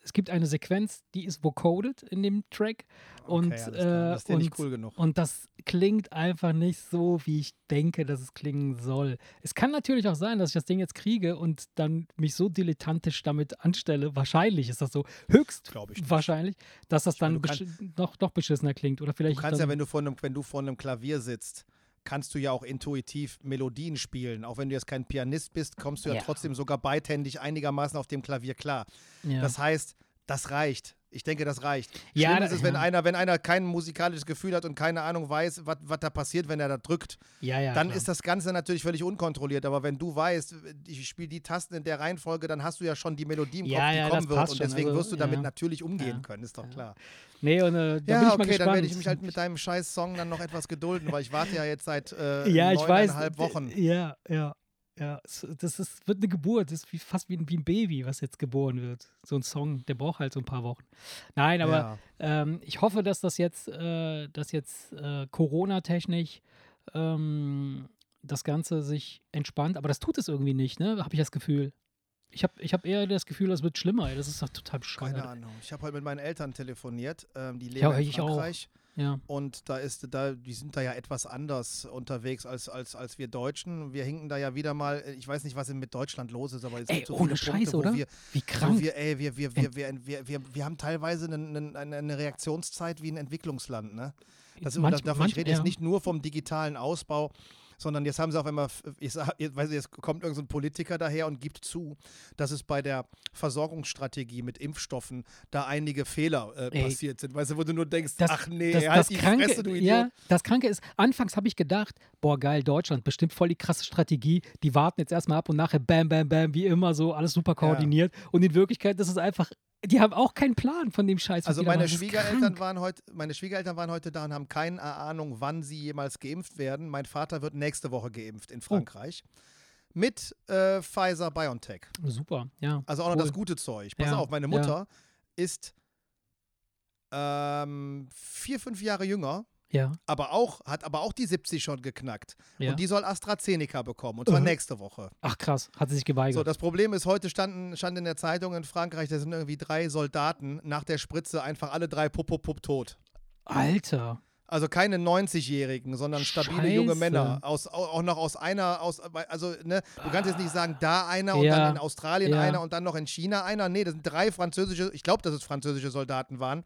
Speaker 1: es gibt eine Sequenz, die ist vocoded in dem Track. Und,
Speaker 2: Okay, alles klar. das ist
Speaker 1: äh,
Speaker 2: nicht
Speaker 1: und,
Speaker 2: cool genug.
Speaker 1: und das klingt einfach nicht so, wie ich denke, dass es klingen soll. Es kann natürlich auch sein, dass ich das Ding jetzt kriege und dann mich so dilettantisch damit anstelle. Wahrscheinlich ist das so. Höchst
Speaker 2: Glaub ich
Speaker 1: wahrscheinlich, dass das
Speaker 2: Ich meine,
Speaker 1: dann
Speaker 2: du kannst-
Speaker 1: besch- noch, noch beschissener klingt. Oder
Speaker 2: Du
Speaker 1: vielleicht
Speaker 2: kannst
Speaker 1: dann,
Speaker 2: ja, wenn du, vor einem, wenn du vor einem Klavier sitzt, kannst du ja auch intuitiv Melodien spielen. Auch wenn du jetzt kein Pianist bist, kommst du ja,
Speaker 1: Ja.
Speaker 2: trotzdem sogar beidhändig einigermaßen auf dem Klavier klar.
Speaker 1: ja.
Speaker 2: Das heißt, das reicht. Ich denke, das reicht.
Speaker 1: Ja,
Speaker 2: Schlimm ist es, wenn
Speaker 1: ja.
Speaker 2: einer, wenn einer kein musikalisches Gefühl hat und keine Ahnung weiß, was da passiert, wenn er da drückt,
Speaker 1: ja, ja,
Speaker 2: dann
Speaker 1: klar.
Speaker 2: ist das Ganze natürlich völlig unkontrolliert. Aber wenn du weißt, ich spiele die Tasten in der Reihenfolge, dann hast du ja schon die Melodie im Kopf, die kommen wird. Und deswegen
Speaker 1: Also,
Speaker 2: wirst du damit natürlich umgehen können, ist doch klar.
Speaker 1: Nee, und äh, da bin
Speaker 2: Ja,
Speaker 1: ich mal
Speaker 2: okay,
Speaker 1: gespannt.
Speaker 2: dann werde ich mich halt mit deinem scheiß Song dann noch etwas gedulden, weil ich warte ja jetzt seit äh,
Speaker 1: ja, ich weiß.
Speaker 2: neuneinhalb Wochen.
Speaker 1: Ja, ja, ja. Das ist, wird eine Geburt. Das ist wie, fast wie ein, wie ein Baby, was jetzt geboren wird. So ein Song, der braucht halt so ein paar Wochen. Nein, aber
Speaker 2: ja.
Speaker 1: ähm, ich hoffe, dass das jetzt, äh, dass jetzt äh, Corona-technisch ähm, das Ganze sich entspannt. Aber das tut es irgendwie nicht, ne? Habe ich das Gefühl. Ich habe ich hab eher das Gefühl, das wird schlimmer. Ey. Das ist doch total bescheuert.
Speaker 2: Keine Ahnung. Ich habe heute mit meinen Eltern telefoniert. Ähm, die leben
Speaker 1: Ja,
Speaker 2: in
Speaker 1: ich auch. Ja.
Speaker 2: Und da ist, da, die sind da ja etwas anders unterwegs als, als, als wir Deutschen. Wir hinken da ja wieder mal, ich weiß nicht, was mit Deutschland los ist, aber es
Speaker 1: Ey,
Speaker 2: so
Speaker 1: ohne
Speaker 2: viele
Speaker 1: Scheiß,
Speaker 2: Punkte,
Speaker 1: oder?
Speaker 2: wir,
Speaker 1: Wie krank.
Speaker 2: wir, ey, wir, wir, wir, wir, wir, wir, wir haben teilweise einen, eine, eine Reaktionszeit wie ein Entwicklungsland, ne? Das,
Speaker 1: Manch-
Speaker 2: davon,
Speaker 1: manch-
Speaker 2: ich rede
Speaker 1: ja.
Speaker 2: jetzt nicht nur vom digitalen Ausbau, sondern jetzt haben sie auf einmal, ich sag, jetzt, weiß jetzt kommt irgendein so Politiker daher und gibt zu, dass es bei der Versorgungsstrategie mit Impfstoffen da einige Fehler äh,
Speaker 1: Ey.
Speaker 2: passiert sind. Weißt du, wo du nur denkst,
Speaker 1: Das-
Speaker 2: ach nee,
Speaker 1: das,
Speaker 2: halt
Speaker 1: das Kranke,
Speaker 2: Fresse, du Idiot.
Speaker 1: ja, das Kranke ist, anfangs habe ich gedacht, boah, geil, Deutschland, bestimmt voll die krasse Strategie. Die warten jetzt erstmal ab und nachher bam, bam, bam, wie immer so, alles super koordiniert. Und in Wirklichkeit ist es einfach, die haben auch keinen Plan von dem Scheiß.
Speaker 2: Also meine Schwiegereltern waren heute, meine Schwiegereltern waren heute da und haben keine Ahnung, wann sie jemals geimpft werden. Mein Vater wird nächste Woche geimpft
Speaker 1: Oh.
Speaker 2: in Frankreich. Mit äh, Pfizer BioNTech.
Speaker 1: Super, ja.
Speaker 2: Also auch noch
Speaker 1: Cool.
Speaker 2: das gute Zeug. Pass
Speaker 1: Ja,
Speaker 2: auf, meine
Speaker 1: ja.
Speaker 2: Mutter ist ähm, vier, fünf Jahre jünger,
Speaker 1: Ja,
Speaker 2: aber auch, hat aber auch die 70 schon geknackt.
Speaker 1: ja.
Speaker 2: Und die soll AstraZeneca bekommen. Und zwar
Speaker 1: Mhm.
Speaker 2: nächste Woche.
Speaker 1: Ach krass, hat sie sich
Speaker 2: So,
Speaker 1: geweigert.
Speaker 2: das Problem ist, heute standen, stand in der Zeitung in Frankreich, da sind irgendwie drei Soldaten nach der Spritze einfach alle drei pup, pup, pup tot.
Speaker 1: Alter.
Speaker 2: Also keine 90-Jährigen, sondern stabile junge
Speaker 1: Scheiße.
Speaker 2: Männer. Aus, au- auch noch aus einer, aus, also, ne, du kannst jetzt nicht sagen, da einer und
Speaker 1: Ja.
Speaker 2: dann in Australien
Speaker 1: Ja.
Speaker 2: einer und dann noch in China einer. Nee, das sind drei französische, ich glaube, dass es französische Soldaten waren.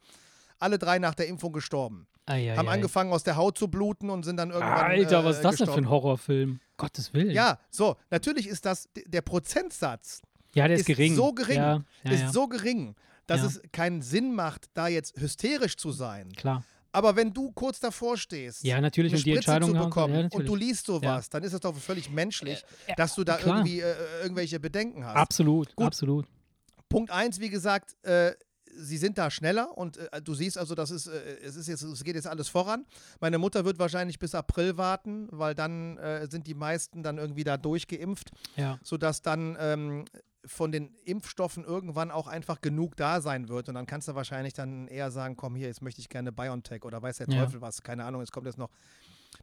Speaker 2: Alle drei nach der Impfung gestorben.
Speaker 1: Ei, ei,
Speaker 2: Haben
Speaker 1: ei.
Speaker 2: angefangen aus der Haut zu bluten und sind dann irgendwann.
Speaker 1: Alter,
Speaker 2: äh,
Speaker 1: was ist das denn für ein Horrorfilm? Gottes Willen.
Speaker 2: Ja, so, natürlich ist das, der Prozentsatz
Speaker 1: ja der ist,
Speaker 2: ist
Speaker 1: gering.
Speaker 2: so gering,
Speaker 1: Ja, ja,
Speaker 2: ist
Speaker 1: ja.
Speaker 2: so gering, dass
Speaker 1: Ja.
Speaker 2: es keinen Sinn macht, da jetzt hysterisch zu sein.
Speaker 1: Klar.
Speaker 2: Aber wenn du kurz davor stehst,
Speaker 1: Ja, natürlich.
Speaker 2: eine
Speaker 1: Und die
Speaker 2: Spritze
Speaker 1: Entscheidung
Speaker 2: zu
Speaker 1: haben-
Speaker 2: bekommen
Speaker 1: ja,
Speaker 2: und du liest sowas, dann ist es doch völlig menschlich,
Speaker 1: ja,
Speaker 2: dass du da
Speaker 1: klar.
Speaker 2: irgendwie äh, irgendwelche Bedenken hast.
Speaker 1: Absolut,
Speaker 2: Gut.
Speaker 1: absolut.
Speaker 2: Punkt eins, wie gesagt, äh, sie sind da schneller und äh, du siehst also, das ist, äh, es ist jetzt, es geht jetzt alles voran. Meine Mutter wird wahrscheinlich bis April warten, weil dann äh, sind die meisten dann irgendwie da durchgeimpft,
Speaker 1: Ja.
Speaker 2: sodass dann ähm, von den Impfstoffen irgendwann auch einfach genug da sein wird. Und dann kannst du wahrscheinlich dann eher sagen, komm hier, jetzt möchte ich gerne BioNTech oder weiß der
Speaker 1: Ja.
Speaker 2: Teufel was. Keine Ahnung, jetzt kommt jetzt noch,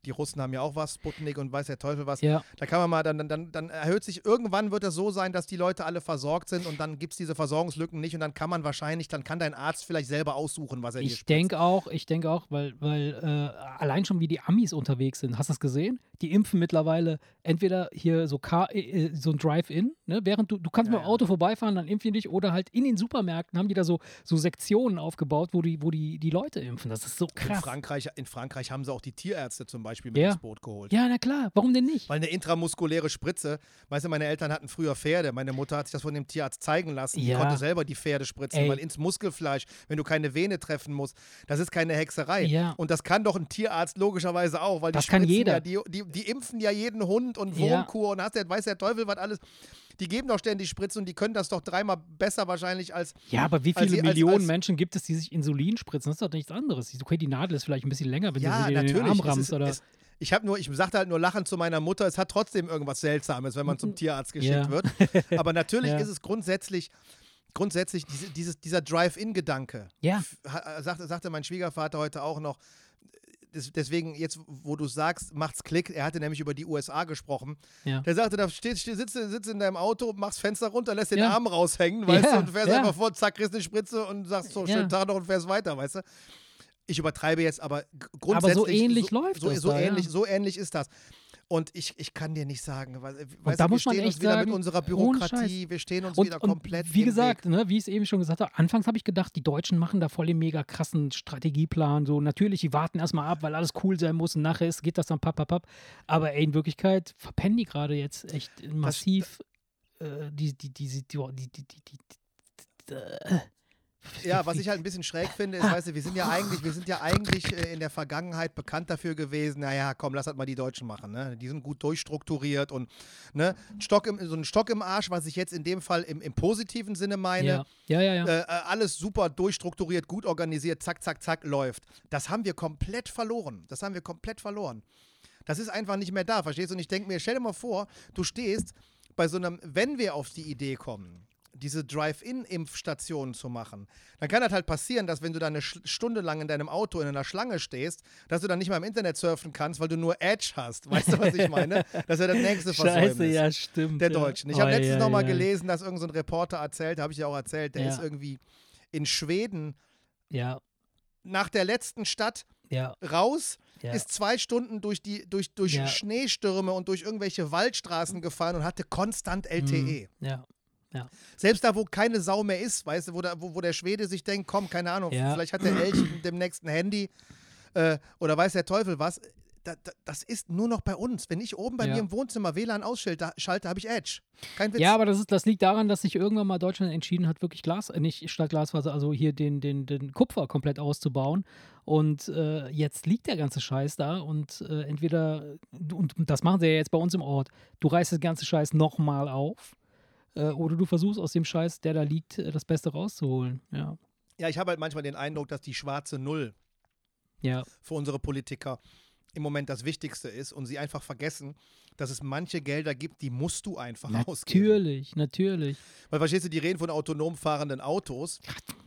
Speaker 2: die Russen haben ja auch was, Sputnik und weiß der Teufel was.
Speaker 1: Ja.
Speaker 2: Da kann man mal, dann, dann, dann erhöht sich, irgendwann wird es so sein, dass die Leute alle versorgt sind und dann gibt es diese Versorgungslücken nicht und dann kann man wahrscheinlich, dann kann dein Arzt vielleicht selber aussuchen, was er dir
Speaker 1: Ich denke auch, ich denke auch, weil, weil äh, allein schon wie die Amis unterwegs sind, hast du das gesehen? Die impfen mittlerweile entweder hier so, Car, äh, äh, so ein Drive-In, ne? während du, du kannst ja, mit dem Auto ja. vorbeifahren, dann impfen die dich oder halt in den Supermärkten haben die da so, so Sektionen aufgebaut, wo die, wo die, die Leute impfen. Das ist so krass.
Speaker 2: In Frankreich, in Frankreich haben sie auch die Tierärzte zum Beispiel mit ja. ins Boot geholt.
Speaker 1: Ja, na klar, warum denn nicht?
Speaker 2: Weil eine intramuskuläre Spritze, weißt du, meine Eltern hatten früher Pferde, meine Mutter hat sich das von dem Tierarzt zeigen lassen, die konnte selber die Pferde spritzen, Ey. weil ins Muskelfleisch, wenn du keine Vene treffen musst, das ist keine Hexerei. Ja. Und das kann doch ein Tierarzt logischerweise auch, weil
Speaker 1: das die kann jeder.
Speaker 2: Ja, die, die, die impfen ja jeden Hund und Wurmkur ja. und hast der, weiß der Teufel was alles. Die geben doch ständig Spritzen und die können das doch dreimal besser wahrscheinlich als.
Speaker 1: Ja, aber wie viele als, Millionen als, als, Menschen gibt es, die sich Insulin spritzen? Das ist doch nichts anderes. Okay, die Nadel ist vielleicht ein bisschen länger, wenn ja, du sie in den Arm rammst. Ist, oder
Speaker 2: es, ich habe nur, ich sagte halt nur lachend zu meiner Mutter, es hat trotzdem irgendwas Seltsames, wenn man zum Tierarzt geschickt ja. wird. Aber natürlich ja. ist es grundsätzlich grundsätzlich diese, dieses, dieser Drive-In-Gedanke.
Speaker 1: Ja.
Speaker 2: Sagte, sagte mein Schwiegervater heute auch noch. Deswegen, jetzt, wo du sagst, macht's Klick, er hatte nämlich über die USA gesprochen. Ja. Der sagte, da stehst, sitzt, sitzt in deinem Auto, machst Fenster runter, lässt den ja. Arm raushängen, weißt ja. du, und fährst einfach vor, zack, kriegst eine Spritze und sagst so, schönen Tag noch und fährst weiter, weißt du. Ich übertreibe jetzt, aber grundsätzlich.
Speaker 1: Aber so ähnlich
Speaker 2: so,
Speaker 1: läuft
Speaker 2: so,
Speaker 1: das.
Speaker 2: So,
Speaker 1: da,
Speaker 2: ähnlich, so ähnlich ist das. Und ich, ich kann dir nicht sagen, weil,
Speaker 1: weißt da du, wir stehen
Speaker 2: uns wieder sagen, mit unserer Bürokratie, wir stehen uns und, wieder komplett.
Speaker 1: Und wie gesagt, ne, wie ich es eben schon gesagt habe, anfangs habe ich gedacht, die Deutschen machen da voll den mega krassen Strategieplan. So natürlich, die warten erstmal ab, weil alles cool sein muss und nachher ist, geht das dann papp, papp, papp. Aber ey, in Wirklichkeit verpennen die gerade jetzt echt massiv das, äh, die, die, die, die, die, die, die, die, äh,
Speaker 2: ja, was ich halt ein bisschen schräg finde, ist, weißt du, wir sind ja eigentlich, wir sind ja eigentlich äh, in der Vergangenheit bekannt dafür gewesen, naja, komm, lass halt mal die Deutschen machen, ne? Die sind gut durchstrukturiert und ne, Stock im, so ein Stock im Arsch, was ich jetzt in dem Fall im, im positiven Sinne meine.
Speaker 1: Ja, ja, ja. ja.
Speaker 2: Äh, äh alles super durchstrukturiert, gut organisiert, zack, zack, zack, läuft. Das haben wir komplett verloren. Das haben wir komplett verloren. Das ist einfach nicht mehr da, verstehst du? Und ich denke mir, stell dir mal vor, du stehst bei so einem, wenn wir auf die Idee kommen, diese Drive-In-Impfstationen zu machen, dann kann das halt passieren, dass wenn du da eine Stunde lang in deinem Auto in einer Schlange stehst, dass du dann nicht mal im Internet surfen kannst, weil du nur Edge hast. Weißt du, was ich meine? Das ist ja das nächste Versäumnis
Speaker 1: Scheiße, ja, stimmt.
Speaker 2: Der Deutschen. Ich oh, habe letztens ja, nochmal ja. gelesen, dass irgendein so Reporter erzählt, habe ich ja auch erzählt, der ja. ist irgendwie in Schweden
Speaker 1: ja.
Speaker 2: nach der letzten Stadt
Speaker 1: ja.
Speaker 2: raus, ja. ist zwei Stunden durch, die, durch, durch ja. Schneestürme und durch irgendwelche Waldstraßen gefahren und hatte konstant LTE.
Speaker 1: Mhm. Ja. Ja.
Speaker 2: Selbst da, wo keine Sau mehr ist, weißt du, wo, da, wo, wo der Schwede sich denkt, komm, keine Ahnung, ja. vielleicht hat der Elch dem nächsten Handy äh, oder weiß der Teufel was. Da, da, das ist nur noch bei uns. Wenn ich oben bei ja. mir im Wohnzimmer WLAN ausschalte, habe ich Edge. Kein Witz.
Speaker 1: Ja, aber das, ist, das liegt daran, dass sich irgendwann mal Deutschland entschieden hat, wirklich Glas, äh, nicht statt Glasfaser, also hier den, den, den Kupfer komplett auszubauen. Und äh, jetzt liegt der ganze Scheiß da und äh, entweder, und, das machen sie ja jetzt bei uns im Ort, du reißt das ganze Scheiß nochmal auf oder du versuchst aus dem Scheiß, der da liegt, äh, das Beste rauszuholen. Ja,
Speaker 2: ja ich habe halt manchmal den Eindruck, dass die schwarze Null
Speaker 1: ja.
Speaker 2: für unsere Politiker im Moment das Wichtigste ist und sie einfach vergessen, dass es manche Gelder gibt, die musst du einfach
Speaker 1: natürlich,
Speaker 2: ausgeben.
Speaker 1: Natürlich, natürlich.
Speaker 2: Weil verstehst du, die reden von autonom fahrenden Autos.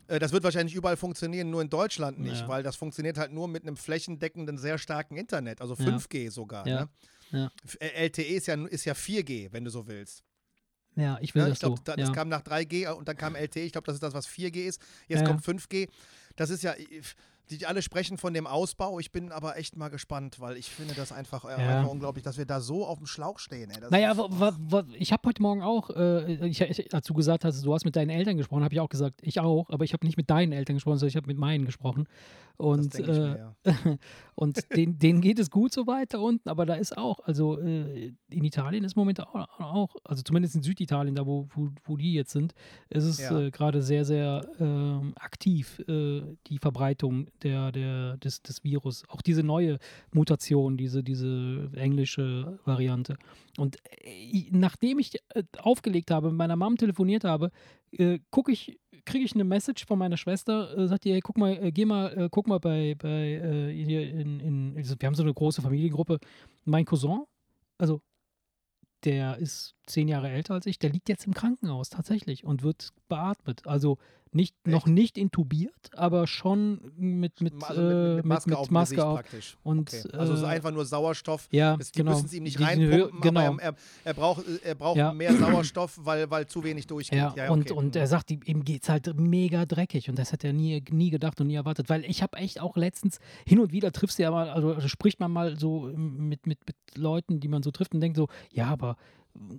Speaker 2: Äh, das wird wahrscheinlich überall funktionieren, nur in Deutschland nicht, ja. weil das funktioniert halt nur mit einem flächendeckenden, sehr starken Internet, also 5G ja. sogar. Ne? LTE ist ja, ist ja 4G, wenn du so willst.
Speaker 1: Ja, ich will ja, das ich glaub,
Speaker 2: so. Da, das
Speaker 1: ja.
Speaker 2: kam nach 3G und dann kam LTE. Ich glaube, das ist das, was 4G ist. Jetzt ja. kommt 5G. Das ist ja, die alle sprechen von dem Ausbau. Ich bin aber echt mal gespannt, weil ich finde das einfach, äh, ja. einfach unglaublich, dass wir da so auf dem Schlauch stehen. Ey.
Speaker 1: naja, ich habe heute Morgen auch, äh, ich, ich, du gesagt hast, du hast mit deinen Eltern gesprochen, habe ich auch gesagt, ich auch, aber ich habe nicht mit deinen Eltern gesprochen, sondern ich habe mit meinen gesprochen. Und, äh, mir, ja. und den, denen geht es gut so weiter unten, aber da ist auch, also äh, in Italien ist momentan auch, auch, also zumindest in Süditalien, da wo, wo, wo die jetzt sind, ist es ja. Äh, gerade sehr, sehr ähm, aktiv, äh, die Verbreitung der, der, des, des Virus. Auch diese neue Mutation, diese, diese englische Variante. Und äh, nachdem ich äh, aufgelegt habe, mit meiner Mom telefoniert habe, gucke ich kriege ich eine Message von meiner Schwester, äh, sagt die, hey, guck mal, äh, geh mal, äh, guck mal bei, bei äh, hier in, in, wir haben so eine große Familiengruppe. Mein Cousin, also der ist zehn Jahre älter als ich, der liegt jetzt im Krankenhaus tatsächlich und wird beatmet. Also nicht, noch nicht intubiert, aber schon mit, mit,
Speaker 2: Also
Speaker 1: äh,
Speaker 2: mit, mit Maske
Speaker 1: mit,
Speaker 2: auf
Speaker 1: Maske auf.
Speaker 2: praktisch.
Speaker 1: Und,
Speaker 2: okay. Also es ist
Speaker 1: äh,
Speaker 2: einfach nur Sauerstoff.
Speaker 1: Ja,
Speaker 2: Das, die
Speaker 1: genau.
Speaker 2: müssen es ihm nicht reinpumpen,
Speaker 1: genau.
Speaker 2: aber er, er, braucht, er braucht
Speaker 1: Ja.
Speaker 2: mehr Sauerstoff, weil, weil zu wenig durchgeht.
Speaker 1: Ja,
Speaker 2: Ja,
Speaker 1: und,
Speaker 2: okay.
Speaker 1: und er sagt, ihm- ihm geht's halt mega dreckig und das hat er nie, nie gedacht und nie erwartet, weil ich habe echt auch letztens, hin und wieder triffst du ja mal, also, also spricht man mal so mit, mit, mit Leuten, die man so trifft und denkt so, ja, aber äh,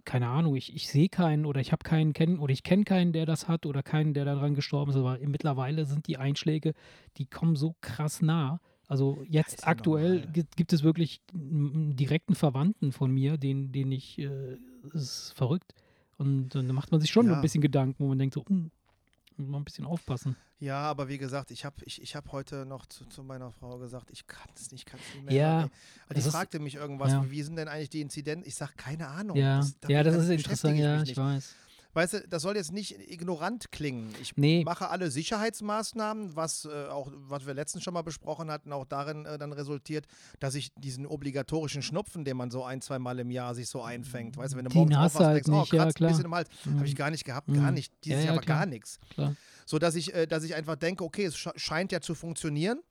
Speaker 1: keine Ahnung, ich, ich sehe keinen oder ich habe keinen kennen oder ich kenne keinen, der das hat oder keinen, der daran gestorben ist, aber mittlerweile sind die Einschläge, die kommen so krass nah. Also jetzt
Speaker 2: ja
Speaker 1: aktuell
Speaker 2: normal.
Speaker 1: gibt, es wirklich einen direkten Verwandten von mir, den, den ich, äh, ist verrückt. Und, und da macht man sich schon
Speaker 2: Ja.
Speaker 1: ein bisschen Gedanken, wo man denkt so, hm, mal ein bisschen aufpassen.
Speaker 2: Ja, aber wie gesagt, ich habe ich, ich hab heute noch zu, zu meiner Frau gesagt, ich kann es nicht, kann es nicht mehr.
Speaker 1: Ja.
Speaker 2: Also die
Speaker 1: ist-
Speaker 2: fragte mich irgendwas,
Speaker 1: ja.
Speaker 2: wie sind denn eigentlich die Inzidenten? Ich sage, keine Ahnung.
Speaker 1: Ja,
Speaker 2: Das-
Speaker 1: ja, das ist interessant, ja, ich
Speaker 2: nicht.
Speaker 1: weiß.
Speaker 2: Weißt du, das soll jetzt nicht ignorant klingen. Ich
Speaker 1: Nee.
Speaker 2: mache alle Sicherheitsmaßnahmen, was äh, auch, was wir letztens schon mal besprochen hatten, auch darin äh, dann resultiert, dass ich diesen obligatorischen Schnupfen, den man so ein, zwei Mal im Jahr sich so einfängt, weißt du, wenn du morgens aufwachst,
Speaker 1: halt
Speaker 2: denkst, oh,
Speaker 1: nicht, ja,
Speaker 2: kratzt ein
Speaker 1: klar.
Speaker 2: bisschen im Hals,
Speaker 1: Mhm.
Speaker 2: habe ich gar nicht gehabt,
Speaker 1: Mhm.
Speaker 2: gar nicht. Dieses
Speaker 1: Ja, ja,
Speaker 2: Jahr war
Speaker 1: klar.
Speaker 2: gar nichts. So dass ich, äh, dass ich einfach denke, okay, es sche- scheint ja zu funktionieren.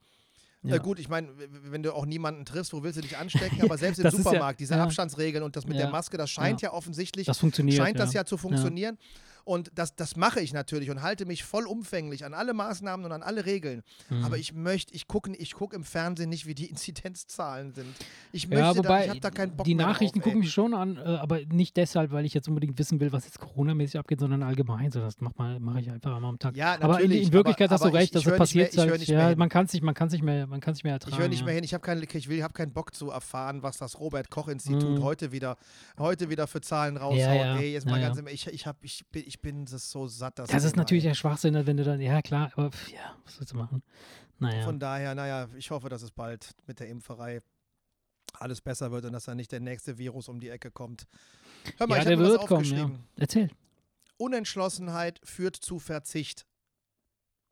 Speaker 1: Ja.
Speaker 2: Äh, gut, ich meine, wenn du auch niemanden triffst, wo willst du dich anstecken? Aber selbst im
Speaker 1: ist ja-
Speaker 2: Supermarkt, diese
Speaker 1: ja.
Speaker 2: Abstandsregeln und das mit der Maske, das scheint ja, offensichtlich
Speaker 1: Das funktioniert.
Speaker 2: scheint das
Speaker 1: ja
Speaker 2: zu funktionieren. Und das, das mache ich natürlich und halte mich vollumfänglich an alle Maßnahmen und an alle Regeln.
Speaker 1: Mhm.
Speaker 2: Aber ich möchte, ich gucke ich guck im Fernsehen nicht, wie die Inzidenzzahlen sind. Ich
Speaker 1: Ja,
Speaker 2: möchte da,
Speaker 1: wobei
Speaker 2: ich habe da keinen Bock
Speaker 1: die Nachrichten
Speaker 2: drauf,
Speaker 1: gucken mich schon an, äh, aber nicht deshalb, weil ich jetzt unbedingt wissen will, was jetzt Corona-mäßig abgeht, sondern allgemein. So, das mache ich einfach einmal am Tag.
Speaker 2: Ja,
Speaker 1: aber in, in Wirklichkeit
Speaker 2: aber-
Speaker 1: hast du
Speaker 2: aber
Speaker 1: recht,
Speaker 2: ich- ich
Speaker 1: dass es
Speaker 2: nicht mehr-
Speaker 1: passiert.
Speaker 2: ich
Speaker 1: halt, ja, man kann es nicht, man kann mehr, man kann nicht mehr ertragen.
Speaker 2: Ich höre nicht
Speaker 1: ja.
Speaker 2: mehr hin, ich habe keinen, ich will, habe keinen Bock zu erfahren, was das Robert-Koch-Institut
Speaker 1: Mhm.
Speaker 2: heute wieder, heute wieder für Zahlen raushaut.
Speaker 1: ja.
Speaker 2: Ey, jetzt
Speaker 1: Ja,
Speaker 2: mal
Speaker 1: ja.
Speaker 2: ganz im, ich, ich, hab, ich, bin, ich bin das so satt, dass
Speaker 1: Das ist natürlich der Schwachsinn, wenn du dann, ja klar, aber pf, ja, was willst du machen? Naja.
Speaker 2: Von daher, naja, ich hoffe, dass es bald mit der Impferei alles besser wird und dass da nicht der nächste Virus um die Ecke kommt. Hör mal,
Speaker 1: ja,
Speaker 2: ich
Speaker 1: der
Speaker 2: habe was
Speaker 1: wird kommen, ja. Erzähl.
Speaker 2: Unentschlossenheit führt zu Verzicht.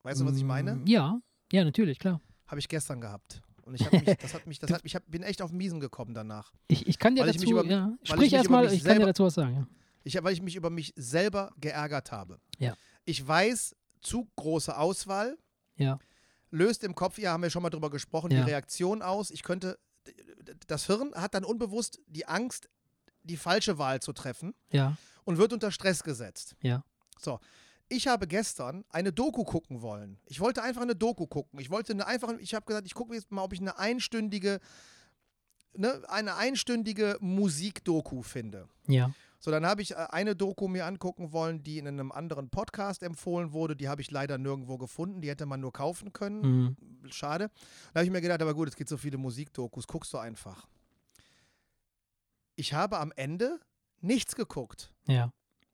Speaker 2: Weißt du, was ich meine?
Speaker 1: Mm, Ja, ja, natürlich, klar.
Speaker 2: Habe ich gestern gehabt. Und ich mich, das hat mich, das hat, ich hab, bin echt auf Miesen gekommen danach.
Speaker 1: Ich, ich kann dir
Speaker 2: ich
Speaker 1: dazu,
Speaker 2: über-
Speaker 1: ja,
Speaker 2: ich
Speaker 1: sprich erstmal,
Speaker 2: mich
Speaker 1: ich kann dir dazu was sagen. Ja.
Speaker 2: Ich, weil ich mich über mich selber geärgert habe.
Speaker 1: Ja.
Speaker 2: Ich weiß, zu große Auswahl
Speaker 1: Ja.
Speaker 2: löst im Kopf, ja, haben wir schon mal drüber gesprochen,
Speaker 1: Ja.
Speaker 2: die Reaktion aus. Ich könnte, das Hirn hat dann unbewusst die Angst, die falsche Wahl zu treffen
Speaker 1: Ja,
Speaker 2: und wird unter Stress gesetzt.
Speaker 1: ja.
Speaker 2: So. Ich habe gestern eine Doku gucken wollen. Ich wollte einfach eine Doku gucken. Ich wollte eine einfach, ich habe gesagt, ich gucke jetzt mal, ob ich eine einstündige, ne, eine einstündige Musikdoku finde.
Speaker 1: Ja.
Speaker 2: So, dann habe ich äh, eine Doku mir angucken wollen, die in einem anderen Podcast empfohlen wurde. Die habe ich leider nirgendwo gefunden. Die hätte man nur kaufen können.
Speaker 1: Mhm.
Speaker 2: Schade. Da habe ich mir gedacht, aber gut, es gibt so viele Musikdokus, guckst du einfach. Ich habe am Ende nichts geguckt.
Speaker 1: Ja.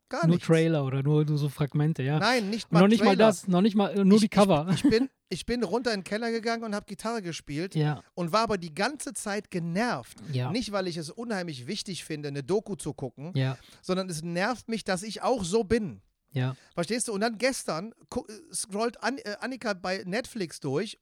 Speaker 2: Gar
Speaker 1: nur
Speaker 2: nichts.
Speaker 1: Trailer oder nur, nur so Fragmente, ja.
Speaker 2: Nein, nicht
Speaker 1: Und
Speaker 2: mal
Speaker 1: noch nicht mal
Speaker 2: Trailer.
Speaker 1: das, noch nicht mal, nur
Speaker 2: ich,
Speaker 1: die Cover.
Speaker 2: Ich, ich, bin, ich bin runter in den Keller gegangen und habe Gitarre gespielt
Speaker 1: ja,
Speaker 2: und war aber die ganze Zeit genervt.
Speaker 1: ja.
Speaker 2: Nicht, weil ich es unheimlich wichtig finde, eine Doku zu gucken,
Speaker 1: Ja,
Speaker 2: sondern es nervt mich, dass ich auch so bin.
Speaker 1: ja.
Speaker 2: Verstehst du? Und dann gestern äh, scrollt An äh, Annika bei Netflix durch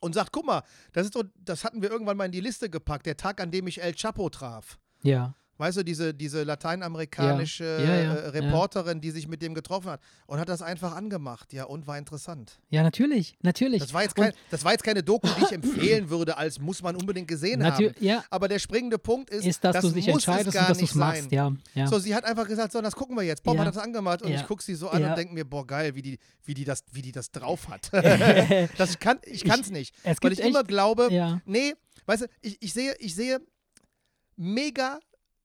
Speaker 2: und sagt: Guck mal, das, ist doch, das hatten wir irgendwann mal in die Liste gepackt, der Tag, an dem ich El Chapo traf.
Speaker 1: Ja,
Speaker 2: Weißt du, diese, diese lateinamerikanische
Speaker 1: Ja. Ja, ja,
Speaker 2: äh, Reporterin, die sich mit dem getroffen hat und hat das einfach angemacht. Ja, und war interessant.
Speaker 1: ja, natürlich, natürlich.
Speaker 2: Das war jetzt, kein, das war jetzt keine Doku, die ich empfehlen würde, als muss man unbedingt gesehen haben.
Speaker 1: Ja,
Speaker 2: Aber der springende Punkt ist,
Speaker 1: ist, dass
Speaker 2: das
Speaker 1: du dich entscheidest und dass du es machst, ja.
Speaker 2: So, sie hat einfach gesagt, so, das gucken wir jetzt. Bob hat das angemacht und ich gucke sie so an und denke mir, boah, geil, wie die, wie die, das, wie die das drauf hat. das kann, ich kann es nicht.
Speaker 1: es
Speaker 2: Weil ich immer
Speaker 1: echt,
Speaker 2: glaube,
Speaker 1: ja,
Speaker 2: nee, weißt du, ich, ich, sehe, ich sehe mega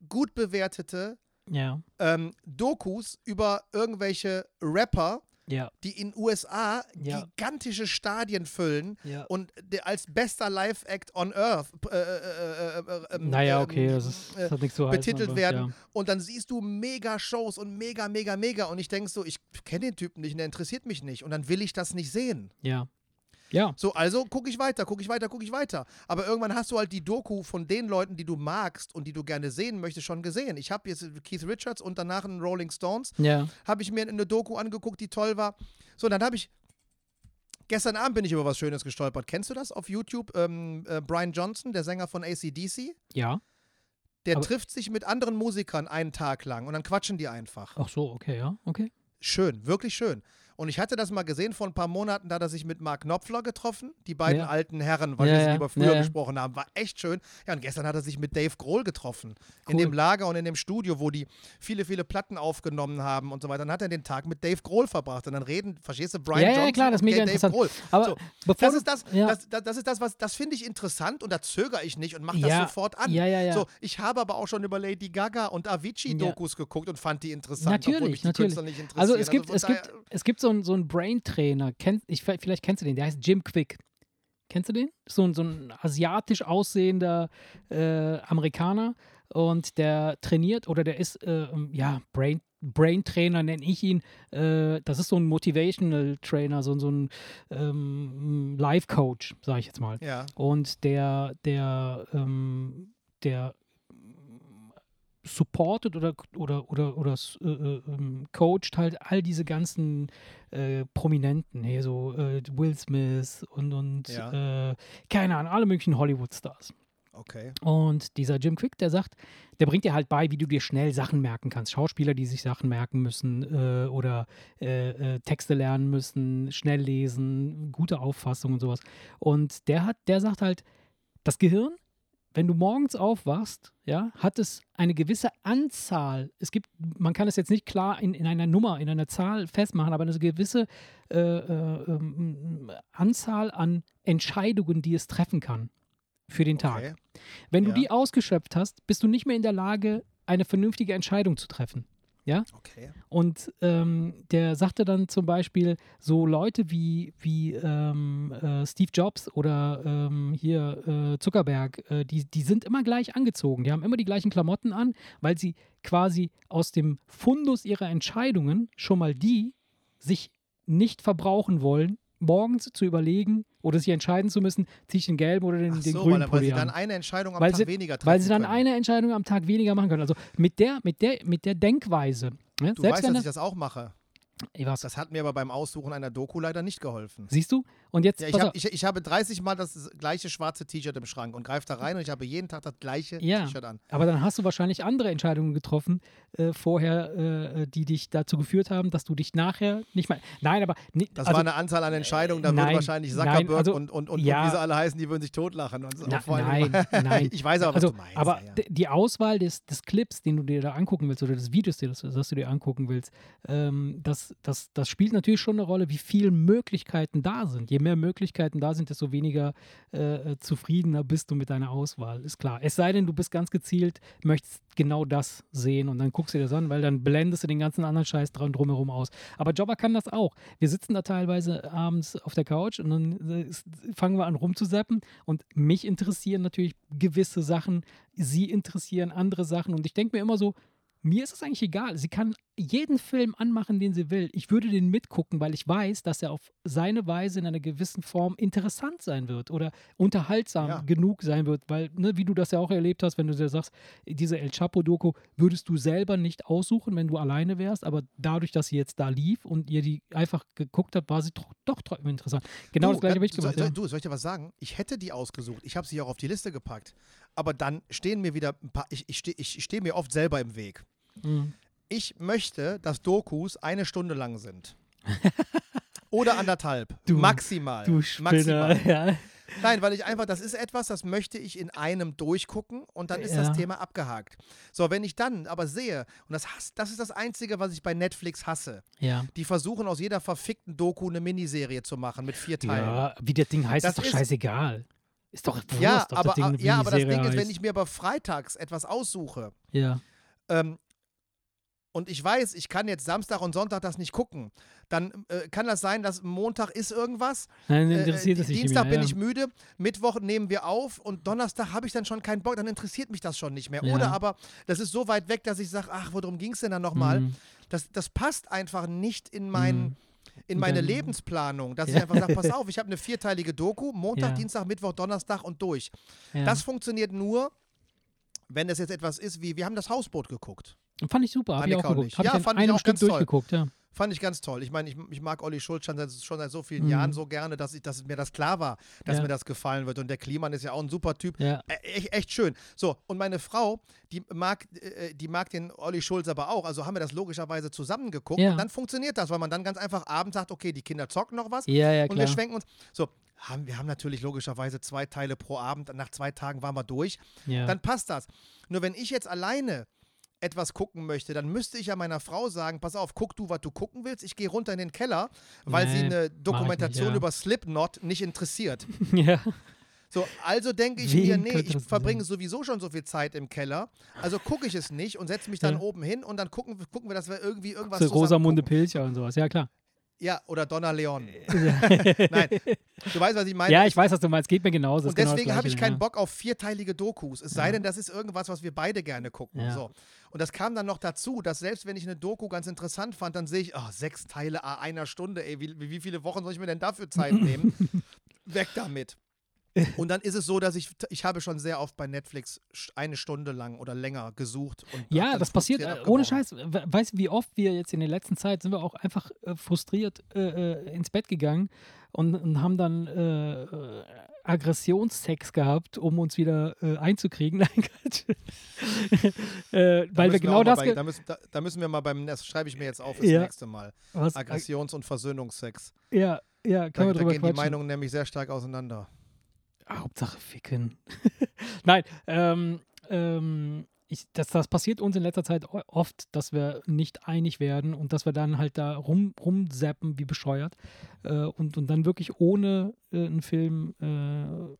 Speaker 2: gut bewertete
Speaker 1: ja,
Speaker 2: ähm, Dokus über irgendwelche Rapper,
Speaker 1: ja,
Speaker 2: die in USA
Speaker 1: Ja.
Speaker 2: gigantische Stadien füllen und als bester Live-Act on Earth äh, äh, äh,
Speaker 1: Naja, okay, das, ist, das hat nichts zu heißen.
Speaker 2: betitelt
Speaker 1: aber,
Speaker 2: werden. Und dann siehst du mega Shows und mega, mega, mega. Und ich denke so, ich kenne den Typen nicht, und der interessiert mich nicht. Und dann will ich das nicht sehen.
Speaker 1: Ja. Ja,
Speaker 2: So, also gucke ich weiter, gucke ich weiter, gucke ich weiter. Aber irgendwann hast du halt die Doku von den Leuten, die du magst und die du gerne sehen möchtest, schon gesehen. Ich habe jetzt Keith Richards und danach einen Rolling Stones,
Speaker 1: ja,
Speaker 2: habe ich mir eine Doku angeguckt, die toll war. So, dann habe ich. Gestern Abend bin ich über was Schönes gestolpert. Kennst du das auf YouTube? Ähm, äh, Brian Johnson, der Sänger von ACDC.
Speaker 1: ja.
Speaker 2: Der
Speaker 1: Aber-
Speaker 2: trifft sich mit anderen Musikern einen Tag lang und dann quatschen die einfach.
Speaker 1: Ach so, okay, ja, okay.
Speaker 2: Schön, wirklich schön. Und ich hatte das mal gesehen vor ein paar Monaten, da hat er sich mit Mark Knopfler getroffen, die beiden
Speaker 1: Ja.
Speaker 2: alten Herren, weil
Speaker 1: Ja,
Speaker 2: wir
Speaker 1: ja,
Speaker 2: über früher
Speaker 1: ja, ja.
Speaker 2: gesprochen haben. War echt schön. Ja, und gestern hat er sich mit Dave Grohl getroffen. In
Speaker 1: Cool.
Speaker 2: dem Lager und in dem Studio, wo die viele, viele Platten aufgenommen haben und so weiter. Dann hat er den Tag mit Dave Grohl verbracht. Und dann reden, verstehst du, Brian
Speaker 1: Ja, ja,
Speaker 2: Johnson
Speaker 1: klar, das ist
Speaker 2: und
Speaker 1: mega
Speaker 2: Dave. Grohl.
Speaker 1: Aber
Speaker 2: So,
Speaker 1: bevor
Speaker 2: das ist das,
Speaker 1: ja.
Speaker 2: das, das, das ist das, was, das finde ich interessant und da zögere ich nicht und mache das
Speaker 1: Ja,
Speaker 2: sofort an.
Speaker 1: ja, ja, ja.
Speaker 2: So, ich habe aber auch schon über Lady Gaga und Avicii-Dokus geguckt und fand die interessant, obwohl
Speaker 1: Natürlich,
Speaker 2: mich die
Speaker 1: natürlich.
Speaker 2: Künstler nicht interessieren.
Speaker 1: Also es gibt,
Speaker 2: von
Speaker 1: es gibt, es gibt so einen so einen Brain-Trainer, kenn, ich, vielleicht kennst du den, der heißt Jim Quick. Kennst du den? So ein, so ein asiatisch aussehender äh, Amerikaner und der trainiert oder der ist, äh, ähm, ja, Brain, Brain-Trainer nenne ich ihn. Äh, das ist so ein Motivational Trainer, so, so ein ähm, Life-Coach, sage ich jetzt mal.
Speaker 2: ja.
Speaker 1: Und der, der, ähm, der supportet oder, oder, oder, oder äh, äh, ähm, coacht halt all diese ganzen äh, Prominenten, hier so äh, Will Smith und, und
Speaker 2: Ja.
Speaker 1: äh, keine Ahnung, alle möglichen Hollywood-Stars.
Speaker 2: Okay.
Speaker 1: Und dieser Jim Quick, der sagt, der bringt dir halt bei, wie du dir schnell Sachen merken kannst. Schauspieler, die sich Sachen merken müssen äh, oder äh, äh, Texte lernen müssen, schnell lesen, gute Auffassung und sowas. Und der hat, der sagt halt, das Gehirn, wenn du morgens aufwachst, ja, hat es eine gewisse Anzahl. Es gibt, man kann es jetzt nicht klar in, in einer Nummer, in einer Zahl festmachen, aber eine gewisse äh, äh, ähm, Anzahl an Entscheidungen, die es treffen kann für den Tag.
Speaker 2: okay.
Speaker 1: Wenn du
Speaker 2: Ja.
Speaker 1: die ausgeschöpft hast, bist du nicht mehr in der Lage, eine vernünftige Entscheidung zu treffen.
Speaker 2: Okay.
Speaker 1: Und ähm, der sagte dann zum Beispiel, so Leute wie, wie ähm, äh, Steve Jobs oder ähm, hier äh, Zuckerberg, äh, die, die sind immer gleich angezogen. Die haben immer die gleichen Klamotten an, weil sie quasi aus dem Fundus ihrer Entscheidungen schon mal die sich nicht verbrauchen wollen, morgens zu überlegen oder sich entscheiden zu müssen, ziehe ich den gelben oder den,
Speaker 2: Ach
Speaker 1: den
Speaker 2: so,
Speaker 1: grünen
Speaker 2: weil, weil sie
Speaker 1: an
Speaker 2: dann eine Entscheidung am
Speaker 1: Weil
Speaker 2: Tag
Speaker 1: sie-
Speaker 2: weniger treffen
Speaker 1: weil sie dann
Speaker 2: können.
Speaker 1: eine Entscheidung am Tag weniger machen können. Also mit der, mit der, mit der Denkweise. Ne?
Speaker 2: Du
Speaker 1: Selbst
Speaker 2: weißt,
Speaker 1: wenn
Speaker 2: dass ich
Speaker 1: das,
Speaker 2: auch mache. Das hat mir aber beim Aussuchen einer Doku leider nicht geholfen.
Speaker 1: siehst du? Und jetzt,
Speaker 2: Ja, ich, hab, ich, ich habe 30 Mal das gleiche schwarze T-Shirt im Schrank und greife da rein und ich habe jeden Tag das gleiche
Speaker 1: Ja.
Speaker 2: T-Shirt an.
Speaker 1: aber dann hast du wahrscheinlich andere Entscheidungen getroffen äh, vorher, äh, die dich dazu geführt haben, dass du dich nachher nicht mehr. Nein, aber ni-
Speaker 2: Das
Speaker 1: also,
Speaker 2: war eine Anzahl an Entscheidungen, da
Speaker 1: nein,
Speaker 2: würden wahrscheinlich
Speaker 1: nein,
Speaker 2: Zuckerberg
Speaker 1: also,
Speaker 2: und, und, und,
Speaker 1: ja.
Speaker 2: und wie sie alle heißen, die würden sich totlachen. Und so.
Speaker 1: Na,
Speaker 2: allem-
Speaker 1: nein, nein.
Speaker 2: ich weiß aber,
Speaker 1: also,
Speaker 2: was du meinst.
Speaker 1: aber
Speaker 2: ja,
Speaker 1: die Auswahl des, des Clips, den du dir da angucken willst, oder des Videos, das, das du dir angucken willst, ähm, das, das, das spielt natürlich schon eine Rolle, wie viele Möglichkeiten da sind. Je mehr Möglichkeiten da sind, desto weniger äh, zufriedener bist du mit deiner Auswahl. Ist klar. Es sei denn, du bist ganz gezielt, möchtest genau das sehen und dann guckst dir das an, weil dann blendest du den ganzen anderen Scheiß dran drumherum aus. Aber Jobber kann das auch. Wir sitzen da teilweise abends auf der Couch und dann äh, fangen wir an rumzusappen und mich interessieren natürlich gewisse Sachen, sie interessieren andere Sachen und ich denke mir immer so, mir ist es eigentlich egal. Sie kann jeden Film anmachen, den sie will. Ich würde den mitgucken, weil ich weiß, dass er auf seine Weise in einer gewissen Form interessant sein wird oder unterhaltsam
Speaker 2: Ja.
Speaker 1: genug sein wird, weil, ne, wie du das ja auch erlebt hast, wenn du dir sagst, diese El Chapo-Doku würdest du selber nicht aussuchen, wenn du alleine wärst, aber dadurch, dass sie jetzt da lief und ihr die einfach geguckt habt, war sie doch, doch trotzdem interessant. Genau
Speaker 2: du,
Speaker 1: das gleiche habe ich gemacht.
Speaker 2: soll,
Speaker 1: Ja.
Speaker 2: Du, soll ich dir was sagen? Ich hätte die ausgesucht. Ich habe sie auch auf die Liste gepackt. Aber dann stehen mir wieder ein paar. Ich, ich stehe ich steh mir oft selber im Weg.
Speaker 1: Mhm.
Speaker 2: Ich möchte, dass Dokus eine Stunde lang sind. Oder anderthalb.
Speaker 1: Du-
Speaker 2: maximal.
Speaker 1: Du
Speaker 2: maximal.
Speaker 1: Spinner, ja.
Speaker 2: Nein, weil ich einfach, das ist etwas, das möchte ich in einem durchgucken und dann ist
Speaker 1: Ja.
Speaker 2: das Thema abgehakt. So, wenn ich dann aber sehe, und das, hass, das ist das Einzige, was ich bei Netflix hasse,
Speaker 1: ja.
Speaker 2: die versuchen aus jeder verfickten Doku eine Miniserie zu machen mit vier Teilen.
Speaker 1: Ja, wie das Ding heißt,
Speaker 2: Das
Speaker 1: ist doch
Speaker 2: ist-
Speaker 1: scheißegal. Ist doch Wurst,
Speaker 2: Ja,
Speaker 1: ob
Speaker 2: aber,
Speaker 1: das Ding
Speaker 2: ja, aber das Ding ist, wenn
Speaker 1: heißt.
Speaker 2: ich mir aber freitags etwas aussuche
Speaker 1: Ja,
Speaker 2: ähm, und ich weiß, ich kann jetzt Samstag und Sonntag das nicht gucken, dann äh, kann das sein, dass Montag ist irgendwas,
Speaker 1: nein,
Speaker 2: äh,
Speaker 1: interessiert
Speaker 2: äh,
Speaker 1: es nicht
Speaker 2: Dienstag
Speaker 1: mehr.
Speaker 2: bin
Speaker 1: ja.
Speaker 2: ich müde, Mittwoch nehmen wir auf und Donnerstag habe ich dann schon keinen Bock, dann interessiert mich das schon nicht mehr.
Speaker 1: Ja.
Speaker 2: Oder aber das ist so weit weg, dass ich sage, ach, worum ging es denn dann nochmal?
Speaker 1: Mhm.
Speaker 2: Das, das passt einfach nicht in mein,
Speaker 1: Mhm.
Speaker 2: In
Speaker 1: In
Speaker 2: meine Lebensplanung, dass ich einfach sage, pass auf, ich habe eine vierteilige Doku, Montag. Dienstag, Mittwoch, Donnerstag und durch. Das funktioniert nur, wenn das jetzt etwas ist wie, wir haben das Hausboot geguckt.
Speaker 1: Fand ich super, habe ich auch geguckt. Habe
Speaker 2: Ja,
Speaker 1: ich
Speaker 2: fand ich
Speaker 1: einem
Speaker 2: auch
Speaker 1: Stück
Speaker 2: ganz toll.
Speaker 1: durchgeguckt, ja.
Speaker 2: Fand ich ganz toll. Ich meine, ich, ich mag Olli Schulz schon seit, schon seit so vielen
Speaker 1: Mhm.
Speaker 2: Jahren so gerne, dass, ich, dass mir das klar war, dass
Speaker 1: Ja.
Speaker 2: mir das gefallen wird. Und der Kliman ist ja auch ein super Typ.
Speaker 1: Ja.
Speaker 2: Äh, Echt, schön. So, und meine Frau, die mag, äh, die mag den Olli Schulz aber auch. Also haben wir das logischerweise zusammengeguckt.
Speaker 1: Ja.
Speaker 2: Und dann funktioniert das, weil man dann ganz einfach abends sagt, okay, die Kinder zocken noch was.
Speaker 1: Ja, ja,
Speaker 2: und wir
Speaker 1: klar.
Speaker 2: schwenken uns. So, haben, wir haben natürlich logischerweise zwei Teile pro Abend. Nach zwei Tagen waren wir durch.
Speaker 1: Ja.
Speaker 2: Dann passt das. Nur wenn ich jetzt alleine etwas gucken möchte, dann müsste ich ja meiner Frau sagen, pass auf, guck du, was du gucken willst. Ich gehe runter in den Keller, weil sie
Speaker 1: Nee,
Speaker 2: eine
Speaker 1: mach ich
Speaker 2: Dokumentation
Speaker 1: nicht, ja.
Speaker 2: über Slipknot nicht interessiert.
Speaker 1: ja.
Speaker 2: So, also denke ich
Speaker 1: Wen
Speaker 2: mir, nee, ich verbringe sowieso schon so viel Zeit im Keller. Also gucke ich es nicht und setze mich dann
Speaker 1: Ja.
Speaker 2: oben hin und dann gucken, gucken wir, dass wir irgendwie irgendwas
Speaker 1: So Rosamunde. Pilcher und sowas. Ja, klar.
Speaker 2: Ja, oder Donna Leon. Nein, du weißt, was ich meine.
Speaker 1: ja, ich weiß, was du meinst. Geht mir genauso.
Speaker 2: Und
Speaker 1: genau
Speaker 2: deswegen habe ich keinen
Speaker 1: ja.
Speaker 2: Bock auf vierteilige Dokus. Es sei
Speaker 1: Ja.
Speaker 2: denn, das ist irgendwas, was wir beide gerne gucken.
Speaker 1: Ja.
Speaker 2: So. Und das kam dann noch dazu, dass selbst wenn ich eine Doku ganz interessant fand, dann sehe ich, oh, sechs Teile a einer Stunde, ey, wie, wie viele Wochen soll ich mir denn dafür Zeit nehmen? Weg damit. Und dann ist es so, dass ich, ich habe schon sehr oft bei Netflix eine Stunde lang oder länger gesucht.
Speaker 1: Ja, das passiert, äh, ohne. Scheiß. We- Weißt du, wie oft wir jetzt in der letzten Zeit sind wir auch einfach äh, frustriert äh, äh, ins Bett gegangen und, und haben dann äh, äh, Aggressionssex gehabt, um uns wieder einzukriegen. Äh,
Speaker 2: Da
Speaker 1: weil wir
Speaker 2: müssen
Speaker 1: genau
Speaker 2: mal
Speaker 1: das.
Speaker 2: Bei, da, müssen, da, da müssen wir mal beim, das schreibe ich mir jetzt auf fürs
Speaker 1: Ja.
Speaker 2: nächste Mal.
Speaker 1: was,
Speaker 2: Aggressions- und Versöhnungsex.
Speaker 1: ja, ja,
Speaker 2: Da,
Speaker 1: können wir
Speaker 2: da
Speaker 1: drüber
Speaker 2: gehen die
Speaker 1: quatschen.
Speaker 2: Meinungen nämlich sehr stark auseinander.
Speaker 1: Hauptsache ficken. Nein, ähm, ähm, ich, das, das passiert uns in letzter Zeit oft, dass wir nicht einig werden und dass wir dann halt da rum, rumzappen wie bescheuert äh, und, und dann wirklich ohne äh, einen Film äh,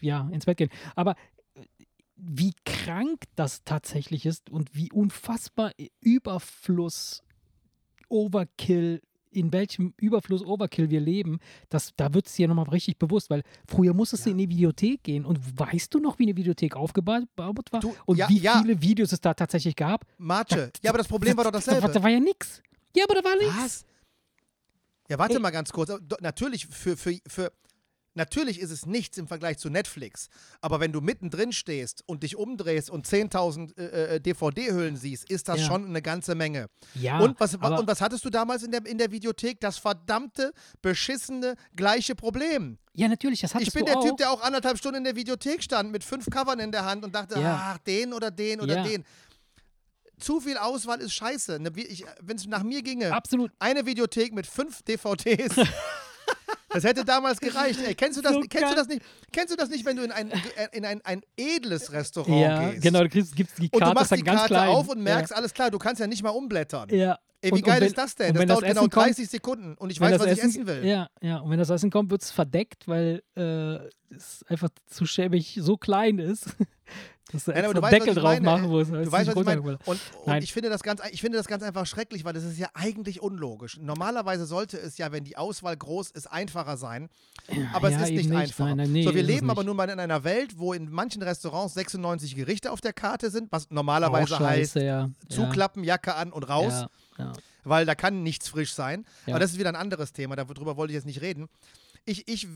Speaker 1: ja, ins Bett gehen. Aber äh, wie krank das tatsächlich ist und wie unfassbar Überfluss, Overkill, in welchem Überfluss Overkill wir leben, das, da wird es dir nochmal richtig bewusst, weil früher musstest du
Speaker 2: Ja.
Speaker 1: in die Videothek gehen und weißt du noch, wie eine Videothek aufgebaut war
Speaker 2: Du,
Speaker 1: und
Speaker 2: ja,
Speaker 1: wie
Speaker 2: ja.
Speaker 1: viele Videos es da tatsächlich gab?
Speaker 2: Marce. Ja, aber das Problem war doch
Speaker 1: Da,
Speaker 2: dasselbe.
Speaker 1: da war ja nix. Ja, aber da war nichts.
Speaker 2: Was? Ja, warte
Speaker 1: Ey.
Speaker 2: mal ganz kurz. Natürlich, für, für, für, natürlich ist es nichts im Vergleich zu Netflix. Aber wenn du mittendrin stehst und dich umdrehst und 10.000 äh, äh, DVD-Hüllen siehst, ist das
Speaker 1: Ja.
Speaker 2: schon eine ganze Menge.
Speaker 1: Ja,
Speaker 2: und, was, und was hattest du damals in der, in der Videothek? Das verdammte, beschissene, gleiche Problem.
Speaker 1: ja, natürlich, das hattest
Speaker 2: Ich bin
Speaker 1: du
Speaker 2: der
Speaker 1: auch.
Speaker 2: Typ, der auch anderthalb Stunden in der Videothek stand mit fünf Covern in der Hand und dachte,
Speaker 1: Ja.
Speaker 2: ach, den oder den oder
Speaker 1: Ja.
Speaker 2: den. Zu viel Auswahl ist scheiße. Wenn es nach mir ginge,
Speaker 1: Absolut.
Speaker 2: eine Videothek mit fünf DVDs. Das hätte damals gereicht. Ey, kennst du das,
Speaker 1: So
Speaker 2: kennst du das nicht? Kennst du das nicht, wenn du in ein, in ein, ein edles Restaurant
Speaker 1: Ja,
Speaker 2: gehst?
Speaker 1: genau, du kriegst, gibst die
Speaker 2: Und du
Speaker 1: Karte
Speaker 2: machst die Karte
Speaker 1: klein.
Speaker 2: auf und merkst, alles klar, du kannst ja nicht mal umblättern.
Speaker 1: Ja. ja.
Speaker 2: Ey, wie
Speaker 1: Und- und
Speaker 2: geil
Speaker 1: wenn-
Speaker 2: ist das denn?
Speaker 1: und
Speaker 2: Das dauert
Speaker 1: das
Speaker 2: genau
Speaker 1: Essen kommt-
Speaker 2: 30 Sekunden und ich weiß, was ich essen will.
Speaker 1: Ja, ja. Und wenn das Essen kommt, wird es verdeckt, weil äh, es einfach zu schäbig so klein ist, dass du
Speaker 2: Nein, aber du weißt,
Speaker 1: Deckel drauf machen musst.
Speaker 2: Du weißt, was ich meine. Und, und
Speaker 1: Nein.
Speaker 2: ich, finde das ganz, ich finde das ganz einfach schrecklich, weil das ist ja eigentlich unlogisch. Normalerweise sollte es ja, wenn die Auswahl groß ist, einfacher sein. Aber
Speaker 1: ja,
Speaker 2: es ist nicht,
Speaker 1: nicht.
Speaker 2: einfach.
Speaker 1: Nein, nein, nee,
Speaker 2: so, wir leben aber nun mal in einer Welt, wo in manchen Restaurants 96 Gerichte auf der Karte sind, was normalerweise heißt,
Speaker 1: ja.
Speaker 2: zuklappen, Jacke an und raus,
Speaker 1: Ja,
Speaker 2: weil da kann nichts frisch sein. Aber das ist wieder ein anderes Thema, darüber wollte ich jetzt nicht reden. Ich, ich,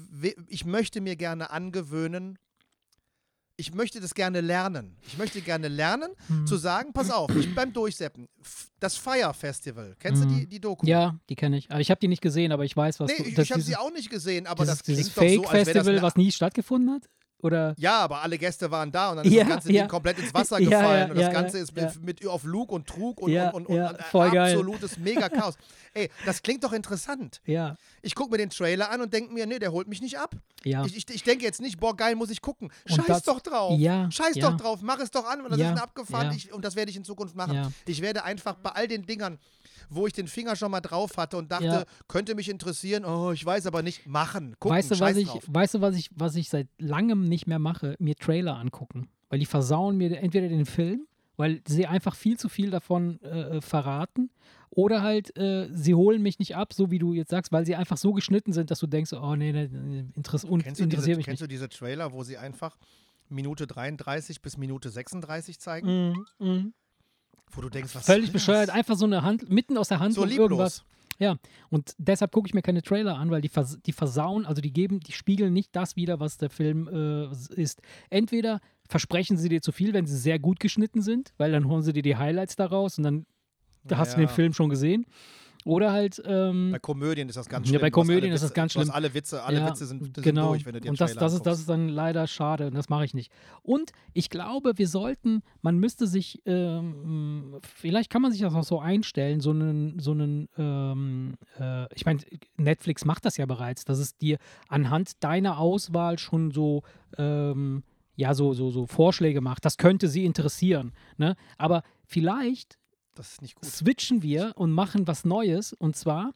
Speaker 2: ich möchte mir gerne angewöhnen, ich möchte das gerne lernen. Ich möchte gerne lernen,
Speaker 1: Hm.
Speaker 2: zu sagen, pass auf, ich beim Durchseppen, das Fire Festival, kennst du
Speaker 1: Mhm.
Speaker 2: die, die Doku?
Speaker 1: ja, die kenne ich. Aber ich habe die nicht gesehen, aber ich weiß, was
Speaker 2: Nee,
Speaker 1: du.
Speaker 2: ich,
Speaker 1: das
Speaker 2: ich habe sie auch nicht gesehen, aber
Speaker 1: dieses,
Speaker 2: das klingt
Speaker 1: dieses
Speaker 2: doch so, als wäre das
Speaker 1: Fake-Festival,
Speaker 2: eine,
Speaker 1: was nie stattgefunden hat? Oder?
Speaker 2: Ja, aber alle Gäste waren da und dann ist
Speaker 1: Ja,
Speaker 2: das ganze
Speaker 1: ja.
Speaker 2: Ding komplett ins Wasser
Speaker 1: Ja,
Speaker 2: gefallen
Speaker 1: ja,
Speaker 2: und das
Speaker 1: ja,
Speaker 2: Ganze
Speaker 1: ja,
Speaker 2: ist mit,
Speaker 1: ja.
Speaker 2: mit auf Lug und Trug und,
Speaker 1: Ja,
Speaker 2: und, und,
Speaker 1: ja,
Speaker 2: und absolutes Mega-Chaos. Ey, das klingt doch interessant.
Speaker 1: Ja,
Speaker 2: Ich gucke mir den Trailer an und denke mir, nee, der holt mich nicht ab.
Speaker 1: ja.
Speaker 2: Ich, ich, ich denke jetzt nicht, boah, geil, muss ich gucken.
Speaker 1: Und
Speaker 2: Scheiß
Speaker 1: das-
Speaker 2: doch drauf.
Speaker 1: ja,
Speaker 2: Scheiß
Speaker 1: ja.
Speaker 2: doch drauf. Mach es doch an, das
Speaker 1: Ja,
Speaker 2: ist ein abgefahren. Ich, und das werde ich in Zukunft machen. Ich werde einfach bei all den Dingern, wo ich den Finger schon mal drauf hatte und dachte, könnte mich interessieren, oh, ich weiß aber nicht, machen. Gucken,
Speaker 1: weißt du, was
Speaker 2: scheiß
Speaker 1: ich,
Speaker 2: drauf.
Speaker 1: weißt du, was ich, was ich seit langem nicht mehr mache? Mir Trailer angucken. Weil die versauen mir entweder den Film, weil sie einfach viel zu viel davon äh, verraten, oder halt, äh, sie holen mich nicht ab, so wie du jetzt sagst, weil sie einfach so geschnitten sind, dass du denkst, oh nee, nee, nee interess un
Speaker 2: Kennst, du diese,
Speaker 1: interessiert mich
Speaker 2: kennst
Speaker 1: nicht.
Speaker 2: du diese Trailer, wo sie einfach Minute 33 bis Minute 36 zeigen?
Speaker 1: Mhm, mhm.
Speaker 2: Wo du denkst, was
Speaker 1: Völlig bescheuert, einfach so eine Hand, mitten aus der Hand
Speaker 2: So
Speaker 1: irgendwas.
Speaker 2: lieblos.
Speaker 1: Ja, und deshalb gucke ich mir keine Trailer an, weil die, vers die versauen, also die geben, die spiegeln nicht das wieder, was der Film äh, ist. Entweder versprechen sie dir zu viel, wenn sie sehr gut geschnitten sind, weil dann holen sie dir die Highlights daraus und dann da hast du den Film schon gesehen. Oder halt. Ähm,
Speaker 2: bei Komödien ist das ganz schlimm.
Speaker 1: Ja, bei Komödien ist das ganz schlimm.
Speaker 2: alle Witze, alle
Speaker 1: ja,
Speaker 2: Witze sind, sind
Speaker 1: genau.
Speaker 2: durch, wenn du dir
Speaker 1: Und das, das, ist, das ist dann leider schade und das mache ich nicht. Und ich glaube, wir sollten, man müsste sich, ähm, vielleicht kann man sich das auch so einstellen, so einen, so einen, ähm, äh, ich meine, Netflix macht das ja bereits, dass es dir anhand deiner Auswahl schon so, ähm, ja, so, so, so Vorschläge macht. Das könnte sie interessieren. Ne? Aber vielleicht
Speaker 2: das ist nicht gut.
Speaker 1: switchen wir und machen was Neues. Und zwar,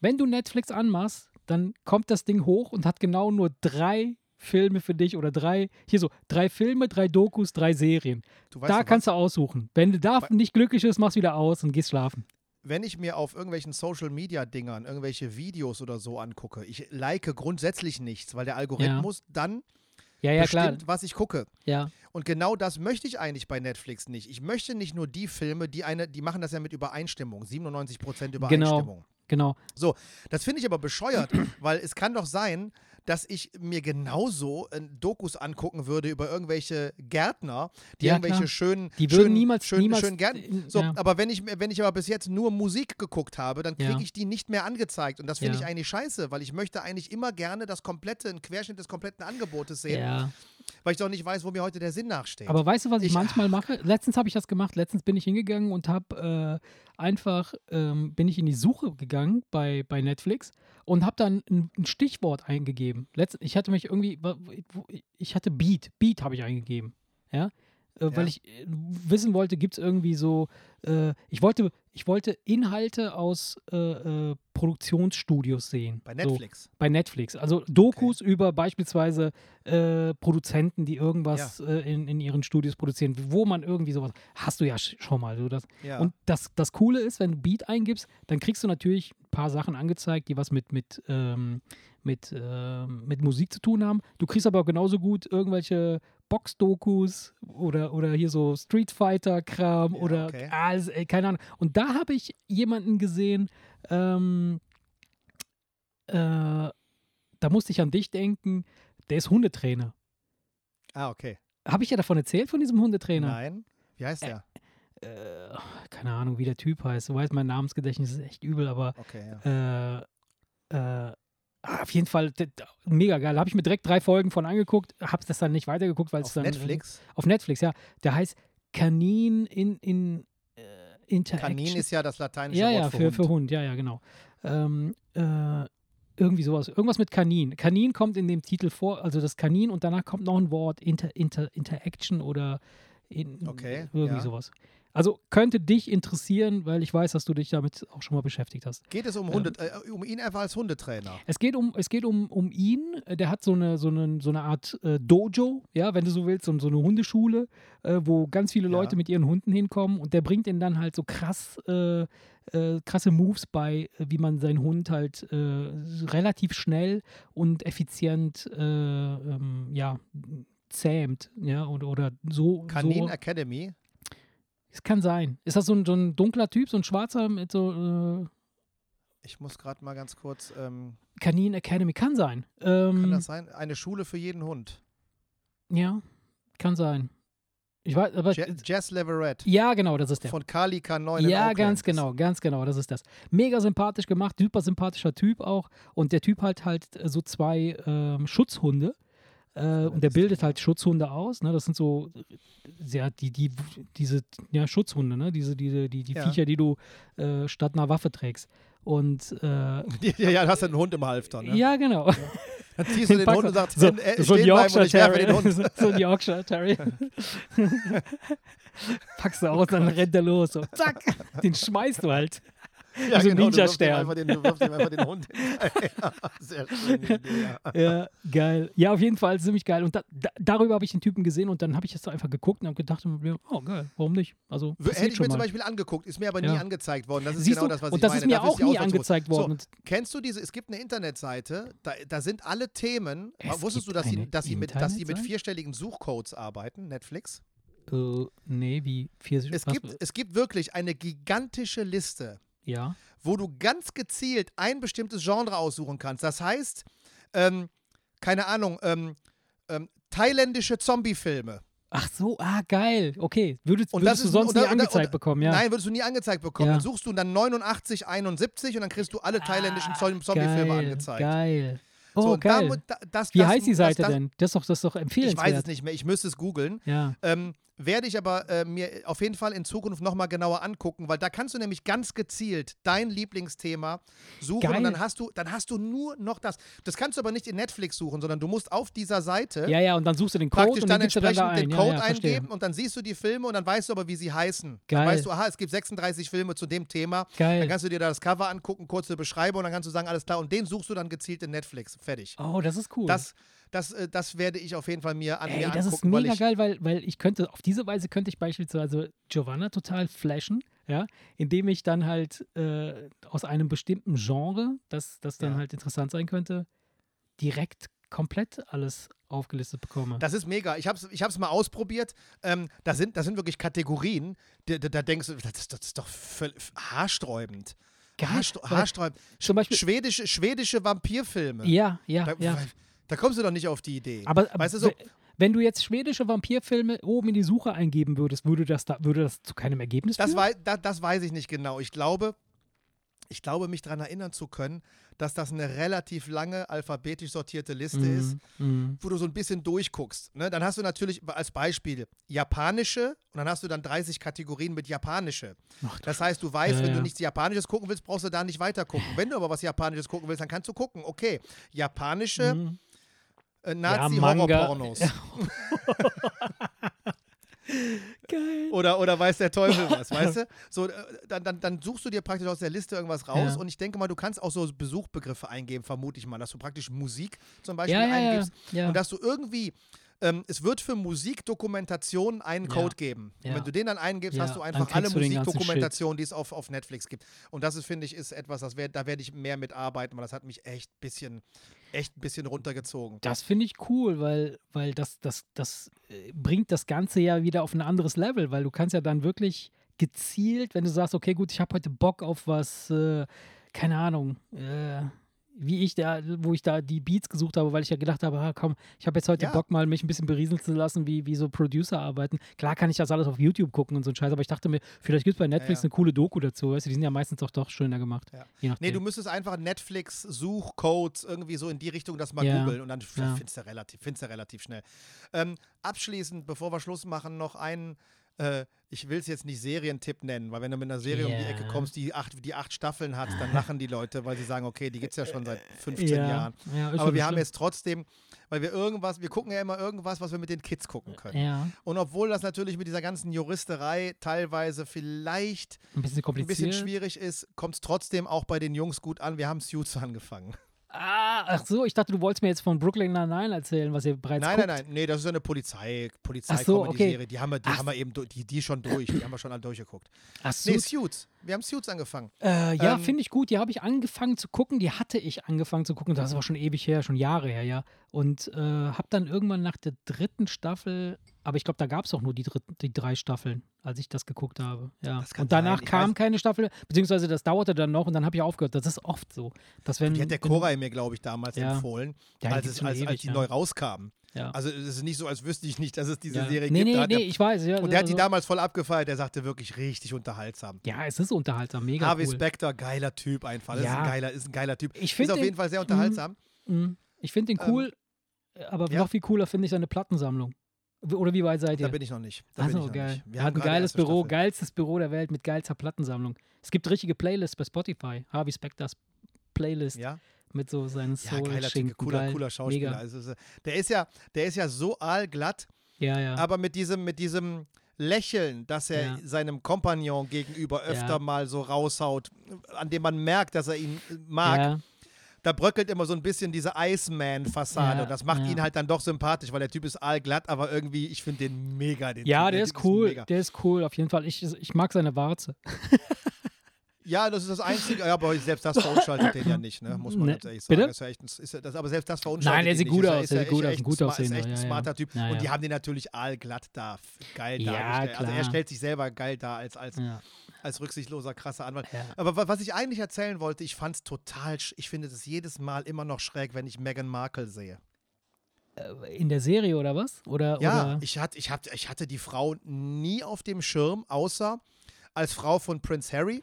Speaker 1: wenn du Netflix anmachst, dann kommt das Ding hoch und hat genau nur drei Filme für dich oder drei, hier so, drei Filme, drei Dokus, drei Serien. da du kannst du aussuchen. Wenn du da nicht glücklich bist, machst du wieder aus und gehst schlafen.
Speaker 2: Wenn ich mir auf irgendwelchen Social-Media-Dingern irgendwelche Videos oder so angucke, ich like grundsätzlich nichts, weil der Algorithmus ja. dann
Speaker 1: ja, ja,
Speaker 2: bestimmt,
Speaker 1: klar.
Speaker 2: was ich gucke.
Speaker 1: Ja.
Speaker 2: Und genau das möchte ich eigentlich bei Netflix nicht. Ich möchte nicht nur die Filme, die eine, die machen das ja mit Übereinstimmung, 97 Prozent Übereinstimmung.
Speaker 1: Genau. Genau.
Speaker 2: So, das finde ich aber bescheuert, weil es kann doch sein, dass ich mir genauso äh, Dokus angucken würde über irgendwelche Gärtner, die
Speaker 1: Ja,
Speaker 2: irgendwelche
Speaker 1: klar.
Speaker 2: schönen,
Speaker 1: Die würden
Speaker 2: schönen,
Speaker 1: niemals-
Speaker 2: schönen,
Speaker 1: niemals-
Speaker 2: schönen Gärten.
Speaker 1: äh,
Speaker 2: So,
Speaker 1: ja.
Speaker 2: aber wenn ich, wenn ich aber bis jetzt nur Musik geguckt habe, dann kriege ich die nicht mehr angezeigt. Und das finde ich eigentlich scheiße, weil ich möchte eigentlich immer gerne das komplette, einen Querschnitt des kompletten Angebotes sehen, weil ich doch nicht weiß, wo mir heute der Sinn nachsteht.
Speaker 1: Aber weißt du, was ich,
Speaker 2: Ich-
Speaker 1: manchmal mache? Letztens habe ich das gemacht. Letztens bin ich hingegangen und habe äh, einfach, ähm, bin ich in die Suche gegangen bei, bei Netflix und habe dann ein, ein Stichwort eingegeben. Letzt, ich hatte mich irgendwie, ich hatte Beat, Beat habe ich eingegeben. Ja. Äh, Weil
Speaker 2: Ja.
Speaker 1: ich äh, wissen wollte, gibt es irgendwie so, äh, ich wollte, ich wollte Inhalte aus äh, äh, Produktionsstudios sehen.
Speaker 2: bei
Speaker 1: So,
Speaker 2: Netflix.
Speaker 1: bei Netflix. Also Dokus über beispielsweise äh, Produzenten, die irgendwas äh, in, in ihren Studios produzieren, wo man irgendwie sowas. Hast du ja sch- schon mal. So das.
Speaker 2: Ja.
Speaker 1: Und das, das Coole ist, wenn du Beat eingibst, dann kriegst du natürlich ein paar Sachen angezeigt, die was mit, mit, ähm, mit, ähm, mit Musik zu tun haben. Du kriegst aber genauso gut irgendwelche Box-Dokus oder, oder hier so Street Fighter-Kram
Speaker 2: Ja,
Speaker 1: oder
Speaker 2: okay.
Speaker 1: alles, ey, keine Ahnung. Und da habe ich jemanden gesehen, ähm, äh, da musste ich an dich denken, der ist Hundetrainer.
Speaker 2: ah, okay.
Speaker 1: Habe ich ja davon erzählt, von diesem Hundetrainer?
Speaker 2: Nein. Wie heißt der?
Speaker 1: Äh, keine Ahnung, wie der Typ heißt. Du weißt, mein Namensgedächtnis ist echt übel, aber
Speaker 2: Okay, ja.
Speaker 1: äh, äh, auf jeden Fall mega geil. Habe ich mir direkt drei Folgen von angeguckt, habe das dann nicht weitergeguckt, weil es
Speaker 2: Auf
Speaker 1: dann.
Speaker 2: Netflix?
Speaker 1: auf Netflix, ja. Der heißt Kanin in, in äh, Interaction.
Speaker 2: Kanin ist ja das lateinische
Speaker 1: ja,
Speaker 2: Wort
Speaker 1: ja,
Speaker 2: für,
Speaker 1: für,
Speaker 2: Hund.
Speaker 1: für Hund, ja, ja, genau. Ähm, äh, irgendwie sowas. Irgendwas mit Kanin. Kanin kommt in dem Titel vor, also das Kanin und danach kommt noch ein Wort, Inter, Inter, Interaction oder in,
Speaker 2: Okay,
Speaker 1: irgendwie
Speaker 2: ja.
Speaker 1: sowas. Also könnte dich interessieren, weil ich weiß, dass du dich damit auch schon mal beschäftigt hast.
Speaker 2: Geht es um, Hunde, äh, um ihn einfach als Hundetrainer?
Speaker 1: Es geht um, es geht um, um ihn. Der hat so eine, so eine, so eine Art äh, Dojo, ja, wenn du so willst, so, so eine Hundeschule, äh, wo ganz viele
Speaker 2: Ja.
Speaker 1: Leute mit ihren Hunden hinkommen und der bringt ihnen dann halt so krass, äh, äh, krasse Moves bei, wie man seinen Hund halt äh, relativ schnell und effizient äh, ähm, ja, zähmt, ja, oder, oder so.
Speaker 2: Kanin
Speaker 1: so.
Speaker 2: Academy?
Speaker 1: Es kann sein. Ist das so ein, so ein dunkler Typ, so ein schwarzer mit so äh,
Speaker 2: Ich muss gerade mal ganz kurz. Ähm,
Speaker 1: Kanin Academy? Kann sein. Ähm,
Speaker 2: kann das sein? Eine Schule für jeden Hund.
Speaker 1: Ja, kann sein. Ich weiß, aber.
Speaker 2: Je Jess Leverett
Speaker 1: ja, genau, das ist der.
Speaker 2: von Kali K9 in
Speaker 1: Ja, ganz genau, ganz genau, das ist das. Mega sympathisch gemacht, super sympathischer Typ auch. Und der Typ hat halt äh, so zwei ähm, Schutzhunde. Äh, und der bildet halt Schutzhunde aus. Ne? Das sind so, ja, die, die, diese ja, Schutzhunde, ne? diese, diese, die, die
Speaker 2: Ja.
Speaker 1: Viecher, die du äh, statt einer Waffe trägst. Und äh,
Speaker 2: Ja, ja, du hast einen Hund im Halfter. Ne?
Speaker 1: ja, genau.
Speaker 2: Dann ziehst du den
Speaker 1: Pack-
Speaker 2: Hund und sagst,
Speaker 1: so,
Speaker 2: "Hin- äh,
Speaker 1: so ein Yorkshire
Speaker 2: den
Speaker 1: Terrier.
Speaker 2: Hund.
Speaker 1: so, so ein Yorkshire Terrier. Packst du aus, dann rennt er los. So, zack, den schmeißt du halt.
Speaker 2: Ja,
Speaker 1: so ein
Speaker 2: genau,
Speaker 1: Ninja-Stern.
Speaker 2: Du wirfst ihm einfach den Hund hinterher. Sehr schöne Idee, ja.
Speaker 1: Ja, geil. Ja, auf jeden Fall ziemlich geil. Und da, da, darüber habe ich den Typen gesehen und dann habe ich das so einfach geguckt und habe gedacht, oh geil, warum nicht? Also
Speaker 2: Hätte ich mir zum
Speaker 1: mal.
Speaker 2: Beispiel angeguckt, ist mir aber
Speaker 1: Ja.
Speaker 2: nie angezeigt worden. Das ist
Speaker 1: Siehst
Speaker 2: genau
Speaker 1: du?
Speaker 2: das, was
Speaker 1: und
Speaker 2: ich
Speaker 1: das
Speaker 2: meine.
Speaker 1: ist mir auch
Speaker 2: die
Speaker 1: nie angezeigt worden.
Speaker 2: So,
Speaker 1: Und
Speaker 2: Kennst du diese, es gibt eine Internetseite, da, da sind alle Themen.
Speaker 1: Es
Speaker 2: Wusstest du, dass sie, dass, sie mit, dass sie mit vierstelligen Suchcodes arbeiten, Netflix?
Speaker 1: äh, nee, wie vier
Speaker 2: Es gibt, es gibt wirklich eine gigantische Liste,
Speaker 1: Ja.
Speaker 2: wo du ganz gezielt ein bestimmtes Genre aussuchen kannst. Das heißt, ähm, keine Ahnung, ähm, ähm, thailändische Zombie-Filme.
Speaker 1: Ach so, ah, geil. Okay. Würdest,
Speaker 2: Und
Speaker 1: würdest
Speaker 2: das
Speaker 1: du
Speaker 2: ist-
Speaker 1: sonst
Speaker 2: und
Speaker 1: nie
Speaker 2: und
Speaker 1: angezeigt
Speaker 2: und-
Speaker 1: bekommen, ja?
Speaker 2: Nein, würdest du nie angezeigt bekommen.
Speaker 1: Ja.
Speaker 2: Dann suchst du dann 89, 71 und dann kriegst du alle thailändischen Zom- Zombie-Filme
Speaker 1: Ah, geil,
Speaker 2: angezeigt.
Speaker 1: Geil. Oh,
Speaker 2: So, da
Speaker 1: geil.
Speaker 2: da, das,
Speaker 1: Wie
Speaker 2: das,
Speaker 1: heißt die Seite denn? Das ist doch, das ist doch
Speaker 2: Ich
Speaker 1: empfehlenswert.
Speaker 2: weiß es nicht mehr, ich müsste es googeln.
Speaker 1: Ja.
Speaker 2: Ähm, werde ich aber äh, mir auf jeden Fall in Zukunft nochmal genauer angucken, weil da kannst du nämlich ganz gezielt dein Lieblingsthema suchen
Speaker 1: Geil.
Speaker 2: und dann hast du, dann hast du nur noch das. Das kannst du aber nicht in Netflix suchen, sondern du musst auf dieser Seite
Speaker 1: ja, ja, und dann suchst du den Code
Speaker 2: praktisch
Speaker 1: und
Speaker 2: dann
Speaker 1: dann
Speaker 2: entsprechend
Speaker 1: da ein.
Speaker 2: den
Speaker 1: ja,
Speaker 2: Code
Speaker 1: ja, verstehe.
Speaker 2: eingeben und dann siehst du die Filme und dann weißt du aber, wie sie heißen.
Speaker 1: Geil.
Speaker 2: Dann weißt du, aha, es gibt 36 Filme zu dem Thema.
Speaker 1: Geil.
Speaker 2: Dann kannst du dir da das Cover angucken, kurze Beschreibung und dann kannst du sagen, alles klar. Und den suchst du dann gezielt in Netflix. Fertig.
Speaker 1: Oh, das ist cool.
Speaker 2: Das, das, äh, das werde ich auf jeden Fall mir an
Speaker 1: Ey,
Speaker 2: mir
Speaker 1: das
Speaker 2: angucken.
Speaker 1: ist
Speaker 2: weil
Speaker 1: mega
Speaker 2: ich,
Speaker 1: geil, weil, weil ich könnte, auf diese Weise könnte ich beispielsweise Giovanna total flashen, ja, indem ich dann halt äh, aus einem bestimmten Genre, das, das dann
Speaker 2: Ja.
Speaker 1: halt interessant sein könnte, direkt komplett alles aufgelistet bekomme.
Speaker 2: Das ist mega. Ich habe es ich hab's mal ausprobiert. Ähm, da, sind, da sind wirklich Kategorien, da, da, da denkst du, das, ist- das ist doch haarsträubend.
Speaker 1: Geil,
Speaker 2: Haarstr
Speaker 1: weil
Speaker 2: haarsträubend.
Speaker 1: zum Beispiel-
Speaker 2: schwedische, schwedische Vampirfilme.
Speaker 1: ja, ja,
Speaker 2: Da,
Speaker 1: ja.
Speaker 2: Da kommst du doch nicht auf die Idee.
Speaker 1: Aber
Speaker 2: weißt du so,
Speaker 1: we- wenn du jetzt schwedische Vampirfilme oben in die Suche eingeben würdest, würde das, da, würde das zu keinem Ergebnis
Speaker 2: das,
Speaker 1: führen?
Speaker 2: wei da, das weiß ich nicht genau. Ich glaube, ich glaube, mich daran erinnern zu können, dass das eine relativ lange alphabetisch sortierte Liste ist.
Speaker 1: Mhm.
Speaker 2: wo du so ein bisschen durchguckst. Ne? Dann hast du natürlich als Beispiel japanische und dann hast du dann 30 Kategorien mit japanische.
Speaker 1: Ach,
Speaker 2: Das heißt, du weißt,
Speaker 1: Ja,
Speaker 2: wenn du
Speaker 1: ja.
Speaker 2: nichts Japanisches gucken willst, brauchst du da nicht weiter gucken. Wenn du aber was Japanisches gucken willst, dann kannst du gucken, okay, japanische
Speaker 1: Mhm.
Speaker 2: Äh. Nazi-Horror-Pornos.
Speaker 1: Geil.
Speaker 2: Oder, oder weiß der Teufel was, weißt du? So, äh, dann, dann, dann suchst du dir praktisch aus der Liste irgendwas raus
Speaker 1: Ja.
Speaker 2: und ich denke mal, du kannst auch so Besuchbegriffe eingeben, vermute ich mal, dass du praktisch Musik zum Beispiel
Speaker 1: Ja, ja, ja.
Speaker 2: eingibst
Speaker 1: ja.
Speaker 2: und dass du irgendwie, ähm, es wird für Musikdokumentationen einen
Speaker 1: Ja.
Speaker 2: Code geben. Und
Speaker 1: Ja.
Speaker 2: wenn du den dann eingibst,
Speaker 1: Ja,
Speaker 2: hast du einfach alle Musikdokumentationen, die es auf, auf Netflix gibt. Und das ist, finde ich, ist etwas, das wär, da werde ich mehr mitarbeiten, weil das hat mich echt ein bisschen, echt ein bisschen runtergezogen.
Speaker 1: Das finde ich cool, weil, weil das, das, das äh, bringt das Ganze ja wieder auf ein anderes Level, weil du kannst ja dann wirklich gezielt, wenn du sagst, okay, gut, ich habe heute Bock auf was, äh, keine Ahnung, äh, wie ich da, wo ich da die Beats gesucht habe, weil ich ja gedacht habe, ah, komm, ich habe jetzt heute
Speaker 2: Ja.
Speaker 1: Bock mal, mich ein bisschen berieseln zu lassen, wie, wie so Producer arbeiten. Klar kann ich das alles auf YouTube gucken und so ein Scheiß, aber ich dachte mir, vielleicht gibt es bei Netflix
Speaker 2: ja.
Speaker 1: eine coole Doku dazu, weißt du, die sind ja meistens auch doch schöner gemacht.
Speaker 2: Ja. Nee, du müsstest einfach Netflix-Suchcodes irgendwie so in die Richtung das mal
Speaker 1: Ja.
Speaker 2: googeln und dann
Speaker 1: Ja.
Speaker 2: findest du relativ, findest du relativ schnell. Ähm, abschließend, bevor wir Schluss machen, noch einen, äh, ich will es jetzt nicht Serientipp nennen, weil wenn du mit einer Serie um die. Ecke kommst, die acht, die acht Staffeln hat, dann lachen die Leute, weil sie sagen, okay, die gibt es ja schon seit 15
Speaker 1: ja.
Speaker 2: Jahren.
Speaker 1: Ja,
Speaker 2: Aber wir haben jetzt trotzdem, weil wir irgendwas, wir gucken ja immer irgendwas, was wir mit den Kids gucken können.
Speaker 1: Ja,
Speaker 2: Und obwohl das natürlich mit dieser ganzen Juristerei teilweise vielleicht
Speaker 1: ein bisschen
Speaker 2: ein bisschen schwierig ist, kommt es trotzdem auch bei den Jungs gut an. Wir haben Suits angefangen.
Speaker 1: Ah, ach so, ich dachte, du wolltest mir jetzt von Brooklyn Nine-Nine erzählen, was ihr bereits
Speaker 2: Nein,
Speaker 1: guckt.
Speaker 2: nein, nein, nee, das ist ja eine Polizei, polizei
Speaker 1: so, okay.
Speaker 2: serie Die haben wir, die
Speaker 1: Ach.
Speaker 2: haben wir eben, die, die schon durch, die haben wir schon alle durchgeguckt.
Speaker 1: Ach so,
Speaker 2: Nee, Suits. Wir haben Suits angefangen.
Speaker 1: äh, ja,
Speaker 2: ähm,
Speaker 1: finde ich gut. Die habe ich angefangen zu gucken. Die hatte ich angefangen zu gucken. Das war schon ewig her, schon Jahre her, ja. Und äh, habe dann irgendwann nach der dritten Staffel, aber ich glaube, da gab es auch nur die, dritten, die drei Staffeln, als ich das geguckt habe. Ja. Und danach
Speaker 2: sein.
Speaker 1: Kam
Speaker 2: weiß-
Speaker 1: keine Staffel, beziehungsweise das dauerte dann noch und dann habe ich aufgehört. Das ist oft so. Dass wenn,
Speaker 2: Die hat der Koray mir, glaube ich, damals
Speaker 1: Ja.
Speaker 2: empfohlen,
Speaker 1: Ja,
Speaker 2: als, es, als, als
Speaker 1: ewig,
Speaker 2: die
Speaker 1: ja.
Speaker 2: neu rauskamen.
Speaker 1: Ja.
Speaker 2: Also es ist nicht so, als wüsste ich nicht, dass es diese
Speaker 1: ja.
Speaker 2: Serie
Speaker 1: nee,
Speaker 2: gibt.
Speaker 1: Nee,
Speaker 2: Da
Speaker 1: nee,
Speaker 2: der-
Speaker 1: ich weiß. Ja,
Speaker 2: und der hat die
Speaker 1: also-
Speaker 2: damals voll abgefeiert. Der sagte wirklich richtig unterhaltsam.
Speaker 1: Ja, es ist unterhaltsam, mega
Speaker 2: Harvey
Speaker 1: cool.
Speaker 2: Specter, geiler Typ einfach. Das ist,
Speaker 1: Ja.
Speaker 2: ein geiler, ist ein geiler Typ.
Speaker 1: Ich
Speaker 2: Ist auf jeden Fall sehr unterhaltsam.
Speaker 1: Mhm. Ich finde ihn
Speaker 2: Ähm,
Speaker 1: cool, aber
Speaker 2: ja.
Speaker 1: noch viel cooler finde ich seine Plattensammlung. Oder wie weit seid
Speaker 2: Da
Speaker 1: ihr?
Speaker 2: bin ich noch nicht. Da bin
Speaker 1: Achso,
Speaker 2: ich noch
Speaker 1: geil.
Speaker 2: nicht. Wir
Speaker 1: hat
Speaker 2: haben
Speaker 1: ein geiles Büro,
Speaker 2: Staffel.
Speaker 1: geilstes Büro der Welt mit geilster Plattensammlung. Es gibt richtige Playlists bei Spotify. Harvey Specters Playlist
Speaker 2: Ja,
Speaker 1: mit so seinen
Speaker 2: ja
Speaker 1: soul
Speaker 2: geiler Typ,
Speaker 1: schinken
Speaker 2: cooler,
Speaker 1: geil.
Speaker 2: cooler Schauspieler.
Speaker 1: Mega.
Speaker 2: Also, der, ist ja, der ist ja so aalglatt,
Speaker 1: Ja, ja.
Speaker 2: aber mit diesem, mit diesem Lächeln, das er
Speaker 1: Ja.
Speaker 2: seinem Kompagnon gegenüber öfter
Speaker 1: Ja.
Speaker 2: mal so raushaut, an dem man merkt, dass er ihn mag,
Speaker 1: ja.
Speaker 2: Da bröckelt immer so ein bisschen diese Iceman-Fassade.
Speaker 1: Ja,
Speaker 2: und das macht
Speaker 1: ja.
Speaker 2: ihn halt dann doch sympathisch, weil der Typ ist aalglatt, aber irgendwie, ich finde den mega. Den
Speaker 1: ja,
Speaker 2: Typ,
Speaker 1: der ist
Speaker 2: Typ
Speaker 1: cool.
Speaker 2: mega.
Speaker 1: Der ist cool, auf jeden Fall. Ich, ich mag seine Warze.
Speaker 2: Ja, das ist das Einzige, ja, aber selbst das verunstaltet den ja nicht, ne? muss man
Speaker 1: Ne,
Speaker 2: ganz ehrlich sagen.
Speaker 1: bitte?
Speaker 2: Das ist ja echt ein, ist ja, das, aber selbst das verunstaltet
Speaker 1: Nein, der sieht gut
Speaker 2: Ist ja-
Speaker 1: aus,
Speaker 2: ist
Speaker 1: der
Speaker 2: ja
Speaker 1: sieht gut aus, ein gut
Speaker 2: smart- Ist echt ein
Speaker 1: ja, ja.
Speaker 2: smarter Typ.
Speaker 1: Ja,
Speaker 2: Und die
Speaker 1: ja.
Speaker 2: haben den natürlich allglatt da, geil
Speaker 1: Ja,
Speaker 2: dargestellt. Also er stellt sich selber geil dar als, als,
Speaker 1: Ja.
Speaker 2: Als rücksichtsloser, krasser Anwalt.
Speaker 1: Ja.
Speaker 2: Aber wa- was ich eigentlich erzählen wollte, ich fand es total, ich finde es jedes Mal immer noch schräg, wenn ich Meghan Markle sehe.
Speaker 1: Äh, in der Serie oder was? Oder,
Speaker 2: Ja,
Speaker 1: oder?
Speaker 2: Ich, hatte, ich, hatte, ich hatte die Frau nie auf dem Schirm, außer als Frau von Prince Harry.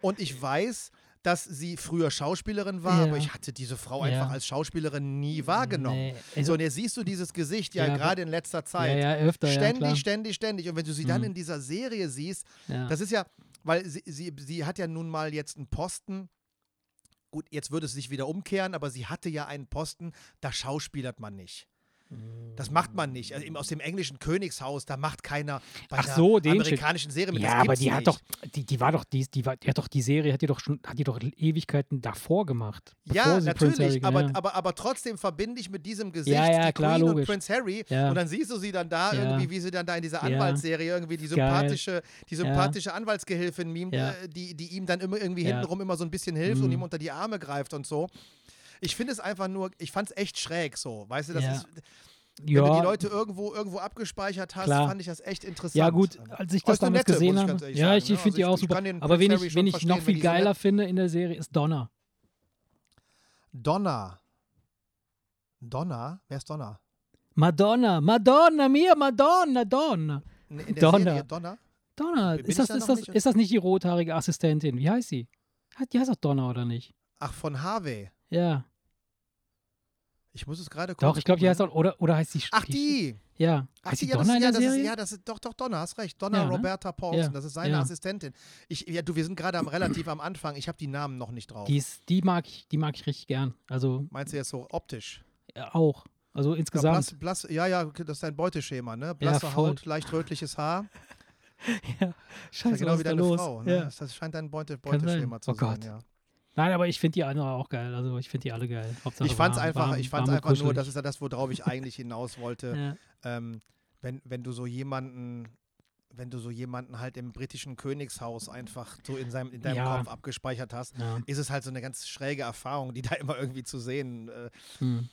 Speaker 2: Und ich weiß, dass sie früher Schauspielerin war,
Speaker 1: Ja.
Speaker 2: aber ich hatte diese Frau
Speaker 1: Ja.
Speaker 2: einfach als Schauspielerin nie wahrgenommen.
Speaker 1: Nee,
Speaker 2: so,
Speaker 1: also-
Speaker 2: und jetzt siehst du dieses Gesicht ja,
Speaker 1: Ja,
Speaker 2: gerade in letzter Zeit.
Speaker 1: ja, öfter,
Speaker 2: ständig, ständig, ständig. Und wenn du sie dann
Speaker 1: Mhm.
Speaker 2: in dieser Serie siehst, das ist ja, weil sie, sie, sie hat ja nun mal jetzt einen Posten. Gut, jetzt würde es sich wieder umkehren, aber sie hatte ja einen Posten, da schauspielert man nicht. Das macht man nicht. Also aus dem englischen Königshaus, da macht keiner bei
Speaker 1: Ach
Speaker 2: einer
Speaker 1: so, Shit.
Speaker 2: amerikanischen Serie mit.
Speaker 1: Ja, aber die hat
Speaker 2: nicht.
Speaker 1: doch, die, die war doch, die, die, war, die hat doch die Serie, hat die doch schon, hat die doch Ewigkeiten davor gemacht.
Speaker 2: Ja, natürlich, aber,
Speaker 1: ja.
Speaker 2: aber, aber trotzdem verbinde ich mit diesem Gesicht
Speaker 1: Ja, ja,
Speaker 2: die
Speaker 1: klar,
Speaker 2: Queen
Speaker 1: logisch.
Speaker 2: und Prince Harry und dann siehst du sie dann da irgendwie, wie sie dann da in dieser. Anwaltsserie irgendwie die
Speaker 1: Geil.
Speaker 2: sympathische, die sympathische Anwaltsgehilfin,
Speaker 1: Ja.
Speaker 2: äh, die, die ihm dann immer irgendwie hintenrum immer so ein bisschen hilft und
Speaker 1: Mhm.
Speaker 2: ihm unter die Arme greift und so. Ich finde es einfach nur, ich fand es echt schräg so, weißt du, das
Speaker 1: Ja.
Speaker 2: ist, wenn du die
Speaker 1: ja,
Speaker 2: Leute irgendwo, irgendwo abgespeichert hast,
Speaker 1: Klar.
Speaker 2: fand ich das echt interessant.
Speaker 1: ja gut, als ich das
Speaker 2: eine
Speaker 1: damals
Speaker 2: nette,
Speaker 1: gesehen
Speaker 2: ich
Speaker 1: habe, ja,
Speaker 2: sagen,
Speaker 1: ich,
Speaker 2: ne?
Speaker 1: ich finde
Speaker 2: Also
Speaker 1: die
Speaker 2: ich-
Speaker 1: auch
Speaker 2: ich
Speaker 1: super. Aber wen ich, wen ich noch viel geiler finde in der Serie ist Donna.
Speaker 2: Donna. Donna? Wer ist Donna?
Speaker 1: Madonna, Madonna, mia, Madonna, Donna.
Speaker 2: In in der
Speaker 1: Donna.
Speaker 2: Serie Donna?
Speaker 1: Donna, ist
Speaker 2: ich
Speaker 1: das,
Speaker 2: da
Speaker 1: ist, das,
Speaker 2: nicht?
Speaker 1: ist das nicht die rothaarige Assistentin? Wie heißt sie? Hat- Die heißt doch Donna, oder nicht?
Speaker 2: Ach, von Harvey.
Speaker 1: Ja.
Speaker 2: Ich muss es gerade kurz
Speaker 1: Doch, ich glaube, die heißt
Speaker 2: gucken.
Speaker 1: auch, oder, oder heißt die.
Speaker 2: Ach, die!
Speaker 1: Ja.
Speaker 2: Ach,
Speaker 1: heißt
Speaker 2: die,
Speaker 1: die
Speaker 2: ja, das,
Speaker 1: Donna in
Speaker 2: ja, das ist, ja, das ist doch, doch, Donna, hast recht. Donna
Speaker 1: Ja, ne?
Speaker 2: Roberta Paulson,
Speaker 1: Ja,
Speaker 2: das ist seine
Speaker 1: ja.
Speaker 2: Assistentin. Ich, ja, du, wir sind gerade am, relativ am Anfang. Ich habe die Namen noch nicht drauf.
Speaker 1: Die, ist, die, mag ich, die mag ich richtig gern. Also
Speaker 2: Meinst du jetzt so optisch?
Speaker 1: äh, auch. Also
Speaker 2: Ja,
Speaker 1: insgesamt.
Speaker 2: blass, blass, ja, ja, das ist dein Beuteschema, ne? Blasse. Haut, leicht rötliches Haar.
Speaker 1: ja,
Speaker 2: Ja,
Speaker 1: scheiße,
Speaker 2: genau wie deine
Speaker 1: los?
Speaker 2: Frau. Ne?
Speaker 1: Ja.
Speaker 2: Das, das scheint dein Beute. Beuteschema zu
Speaker 1: Oh
Speaker 2: sein,
Speaker 1: Gott. Nein, aber ich finde die andere auch geil. Also ich finde die alle geil. Hauptsache
Speaker 2: Ich fand's
Speaker 1: warm,
Speaker 2: einfach,
Speaker 1: warm,
Speaker 2: ich fand's einfach nur, das ist ja das, worauf ich eigentlich hinaus wollte.
Speaker 1: Ja.
Speaker 2: ähm, wenn, wenn du so jemanden, wenn du so jemanden halt im britischen Königshaus einfach so in, seinem, in deinem
Speaker 1: Ja.
Speaker 2: Kopf abgespeichert hast,
Speaker 1: Ja.
Speaker 2: ist es halt so eine ganz schräge Erfahrung, die da immer irgendwie zu sehen, äh,
Speaker 1: Hm.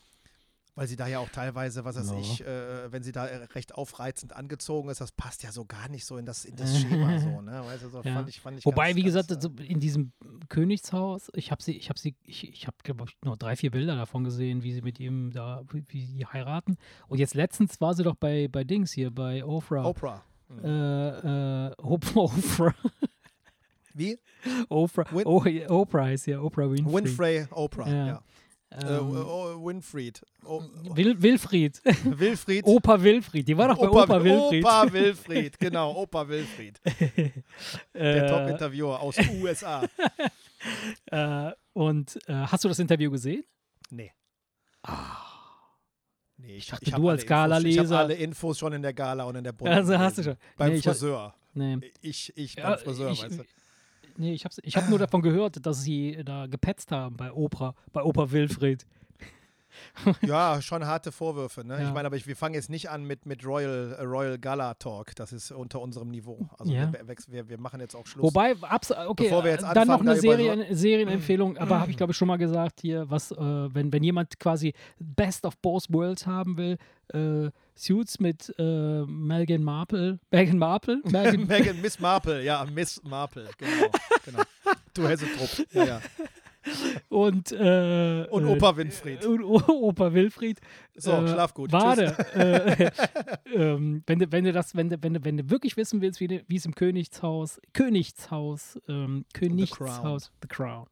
Speaker 2: Weil sie da ja auch teilweise, was weiß
Speaker 1: Ja.
Speaker 2: ich, äh, wenn sie da äh, recht aufreizend angezogen ist, das passt ja so gar nicht so in das, in das Schema so, ne? Weißt du, so
Speaker 1: Ja.
Speaker 2: fand ich, fand ich
Speaker 1: Wobei,
Speaker 2: ganz,
Speaker 1: wie
Speaker 2: ganz,
Speaker 1: gesagt,
Speaker 2: äh,
Speaker 1: so in diesem Königshaus, ich habe sie, ich habe sie, ich, ich habe glaube ich nur drei, vier Bilder davon gesehen, wie sie mit ihm da, wie, die heiraten. Und jetzt letztens war sie doch bei, bei Dings hier, bei Oprah.
Speaker 2: Oprah. Mhm.
Speaker 1: Äh, äh, Oprah,
Speaker 2: Wie?
Speaker 1: Oprah,
Speaker 2: Win-
Speaker 1: oh, ja, Oprah ist ja Oprah Winfrey.
Speaker 2: Winfrey Oprah,
Speaker 1: Ja.
Speaker 2: ja. Äh,
Speaker 1: Ähm,
Speaker 2: oh, Winfried. Oh,
Speaker 1: Wil Wilfried,
Speaker 2: Wilfried.
Speaker 1: Opa Wilfried, die war doch bei Opa, Wilfried.
Speaker 2: Opa Wilfried, genau, Opa Wilfried. Der
Speaker 1: Äh,
Speaker 2: Top-Interviewer aus USA.
Speaker 1: äh, und äh, hast du das Interview gesehen?
Speaker 2: Nee. Nee, ich,
Speaker 1: dachte,
Speaker 2: ich
Speaker 1: du als
Speaker 2: Infos- Ich
Speaker 1: Gala-Leser.
Speaker 2: habe alle Infos schon in der Gala und in der Bunde.
Speaker 1: Also hast du schon.
Speaker 2: Beim
Speaker 1: Nee,
Speaker 2: Friseur.
Speaker 1: Nee.
Speaker 2: Ich, ich
Speaker 1: Ja,
Speaker 2: beim Friseur,
Speaker 1: ich,
Speaker 2: weißt du.
Speaker 1: Nee, ich habe ich hab nur davon gehört, dass sie da gepetzt haben bei Oprah, bei Opa Wilfried.
Speaker 2: Ja, schon harte Vorwürfe. Ne?
Speaker 1: Ja.
Speaker 2: Ich meine, aber ich, wir fangen jetzt nicht an mit, mit Royal, äh, Royal Gala Talk. Das ist unter unserem Niveau. Also
Speaker 1: Ja.
Speaker 2: wir, wir, wir machen jetzt auch Schluss.
Speaker 1: Wobei, okay,
Speaker 2: Bevor wir jetzt
Speaker 1: äh, dann noch
Speaker 2: anfangen,
Speaker 1: eine Serien, Serienempfehlung, aber habe ich glaube ich schon mal gesagt hier, was, äh, wenn, wenn jemand quasi Best of Both Worlds haben will, äh, Suits mit äh, Megan Marple, Megan Marple, Megan,
Speaker 2: Miss Marple, ja, Miss Marple, genau. genau. Du Hesseltrupp, ja, ja.
Speaker 1: Und äh,
Speaker 2: Und
Speaker 1: äh,
Speaker 2: Opa Winfried.
Speaker 1: und Opa Wilfried.
Speaker 2: So,
Speaker 1: äh,
Speaker 2: schlaf gut.
Speaker 1: Warte. äh, ähm, wenn, du, wenn du das, wenn du, wenn du, wenn du wirklich wissen willst, wie, wie es im Königshaus, Königshaus, ähm, Königshaus, The Crown.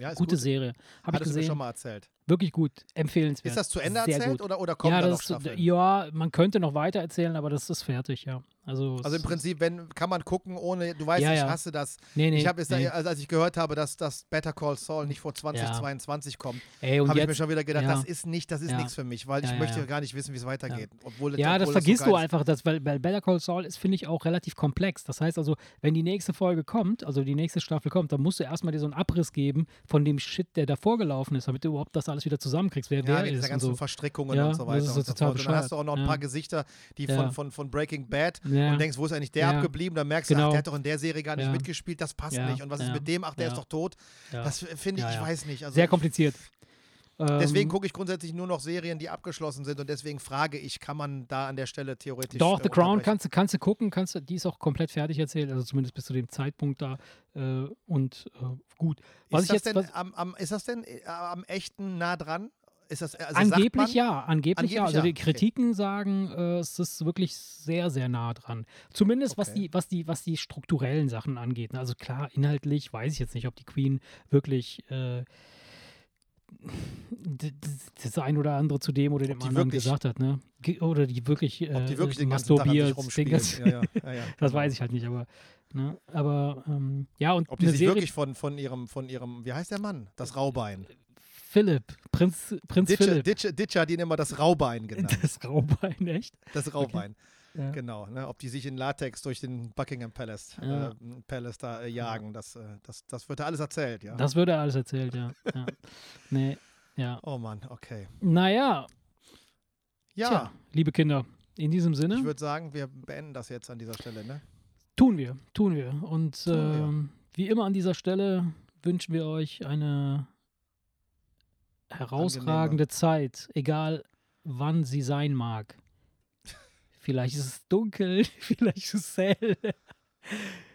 Speaker 2: Ja, ist
Speaker 1: Gute
Speaker 2: gut.
Speaker 1: Serie. Habe ich
Speaker 2: du mir
Speaker 1: gesehen.
Speaker 2: schon mal erzählt.
Speaker 1: Wirklich gut. Empfehlenswert.
Speaker 2: Ist das zu Ende
Speaker 1: Sehr
Speaker 2: erzählt
Speaker 1: gut.
Speaker 2: oder, oder kommen
Speaker 1: ja,
Speaker 2: da noch
Speaker 1: das
Speaker 2: Staffeln?
Speaker 1: ja, man könnte noch weiter erzählen, aber das ist fertig, ja. Also,
Speaker 2: Also im Prinzip, wenn, kann man gucken, ohne, du weißt,
Speaker 1: Ja,
Speaker 2: ich
Speaker 1: ja.
Speaker 2: hasse das.
Speaker 1: nee, nee,
Speaker 2: ich habe
Speaker 1: nee.
Speaker 2: also als ich gehört habe, dass das Better Call Saul nicht vor 2022 kommt,
Speaker 1: Ey, und
Speaker 2: habe ich mir schon wieder gedacht,
Speaker 1: ja.
Speaker 2: das ist nicht, das ist
Speaker 1: Ja.
Speaker 2: nichts für mich, weil ich
Speaker 1: Ja, ja,
Speaker 2: möchte
Speaker 1: ja.
Speaker 2: gar nicht wissen, wie es weitergeht. Obwohl,
Speaker 1: ja, das
Speaker 2: obwohl
Speaker 1: vergisst
Speaker 2: so
Speaker 1: du einfach, das, weil, weil Better Call Saul ist, finde ich, auch relativ komplex. Das heißt also, wenn die nächste Folge kommt, also die nächste Staffel kommt, dann musst du erstmal dir so einen Abriss geben von dem Shit, der davor gelaufen ist, damit du überhaupt das alles wieder zusammenkriegst, wer
Speaker 2: Ja,
Speaker 1: wer
Speaker 2: mit
Speaker 1: ist und
Speaker 2: ganzen
Speaker 1: so.
Speaker 2: Verstrickungen
Speaker 1: Ja,
Speaker 2: und so
Speaker 1: das
Speaker 2: weiter.
Speaker 1: ist so
Speaker 2: und so
Speaker 1: total.
Speaker 2: Und dann hast du auch noch ein paar Gesichter, die
Speaker 1: Ja.
Speaker 2: von, von, von Breaking Bad
Speaker 1: Ja.
Speaker 2: und denkst, wo ist eigentlich der
Speaker 1: Ja.
Speaker 2: abgeblieben? Dann merkst du,
Speaker 1: Genau.
Speaker 2: ach, der hat doch in der Serie gar nicht
Speaker 1: Ja.
Speaker 2: mitgespielt, das passt
Speaker 1: Ja.
Speaker 2: nicht. Und was ist
Speaker 1: Ja.
Speaker 2: mit dem? Ach, der
Speaker 1: Ja.
Speaker 2: ist doch tot.
Speaker 1: Ja.
Speaker 2: Das finde ich,
Speaker 1: Ja,
Speaker 2: ich
Speaker 1: ja.
Speaker 2: weiß nicht. Also
Speaker 1: Sehr kompliziert.
Speaker 2: Deswegen
Speaker 1: Ähm,
Speaker 2: gucke ich grundsätzlich nur noch Serien, die abgeschlossen sind und deswegen frage ich, kann man da an der Stelle theoretisch.
Speaker 1: Doch,
Speaker 2: äh,
Speaker 1: The Crown kannst, du- kannst du gucken, kannst, du- die ist auch komplett fertig erzählt, also zumindest bis zu dem Zeitpunkt da. Äh, und äh, gut. Was
Speaker 2: ist, das
Speaker 1: jetzt,
Speaker 2: denn
Speaker 1: was,
Speaker 2: am, am, ist das denn am echten nah dran? ist das also
Speaker 1: angeblich ja, angeblich,
Speaker 2: Angeblich
Speaker 1: ja. Also
Speaker 2: ja,
Speaker 1: die
Speaker 2: okay.
Speaker 1: Kritiken sagen, äh, es ist wirklich sehr, sehr nah dran. Zumindest was
Speaker 2: Okay.
Speaker 1: die, was die, was die strukturellen Sachen angeht. ne? Also klar, inhaltlich weiß ich jetzt nicht, ob die Queen wirklich äh, das ein oder andere zu dem oder dem
Speaker 2: die
Speaker 1: anderen
Speaker 2: wirklich-
Speaker 1: gesagt hat, ne? Oder die wirklich, äh,
Speaker 2: Ob die wirklich den ganzen Tag rumspielen.
Speaker 1: ganzen-
Speaker 2: Ja, ja, ja,
Speaker 1: Das weiß ich halt nicht, aber, ne? aber ähm, ja, und
Speaker 2: Ob die sich
Speaker 1: Serie,
Speaker 2: wirklich von, von ihrem, von ihrem, wie heißt der Mann? Das Raubein.
Speaker 1: Philipp, Prinz, Prinz
Speaker 2: Ditcher,
Speaker 1: Philipp.
Speaker 2: Ditcher, Ditcher hat ihn immer das Raubein genannt.
Speaker 1: Das Raubein, echt?
Speaker 2: Das Raubein.
Speaker 1: Ja.
Speaker 2: Genau. Ne? Ob die sich in Latex durch den Buckingham Palace,
Speaker 1: Ja.
Speaker 2: äh, Palace da äh, jagen, das, äh, das, das wird da alles erzählt, ja.
Speaker 1: Das würde alles erzählt, ja. ja. Nee, ja.
Speaker 2: oh Mann, okay.
Speaker 1: Naja,
Speaker 2: Ja,
Speaker 1: tja, liebe Kinder, in diesem Sinne
Speaker 2: ich würde sagen, wir beenden das jetzt an dieser Stelle, ne?
Speaker 1: tun wir, tun wir. Und
Speaker 2: wir.
Speaker 1: ähm, wie immer an dieser Stelle wünschen wir euch eine herausragende Zeit, egal wann sie sein mag. Vielleicht ist es dunkel, vielleicht ist es hell.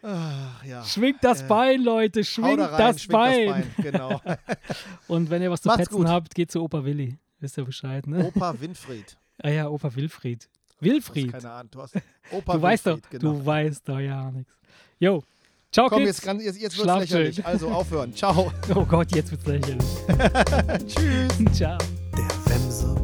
Speaker 2: Ach, ja.
Speaker 1: Schwingt das
Speaker 2: Äh,
Speaker 1: Bein, Leute, schwingt,
Speaker 2: da rein,
Speaker 1: das,
Speaker 2: schwingt
Speaker 1: Bein.
Speaker 2: das Bein. Genau.
Speaker 1: Und wenn ihr was zu
Speaker 2: Macht's
Speaker 1: petzen
Speaker 2: gut.
Speaker 1: habt, geht zu Opa Willi. Wisst ihr Bescheid, ne?
Speaker 2: Opa Winfried.
Speaker 1: Ah ja, Opa Wilfried. Wilfried.
Speaker 2: keine Ahnung. Du, hast Opa
Speaker 1: Du weißt doch,
Speaker 2: genau.
Speaker 1: du weißt doch ja nichts. Jo, ciao
Speaker 2: Komm,
Speaker 1: Kids.
Speaker 2: jetzt, kann, jetzt, jetzt wird's
Speaker 1: Schlaf
Speaker 2: lächerlich.
Speaker 1: schön.
Speaker 2: Also aufhören. Ciao.
Speaker 1: Oh Gott, jetzt wird's lächerlich.
Speaker 2: Tschüss.
Speaker 1: ciao.
Speaker 3: Der Wemse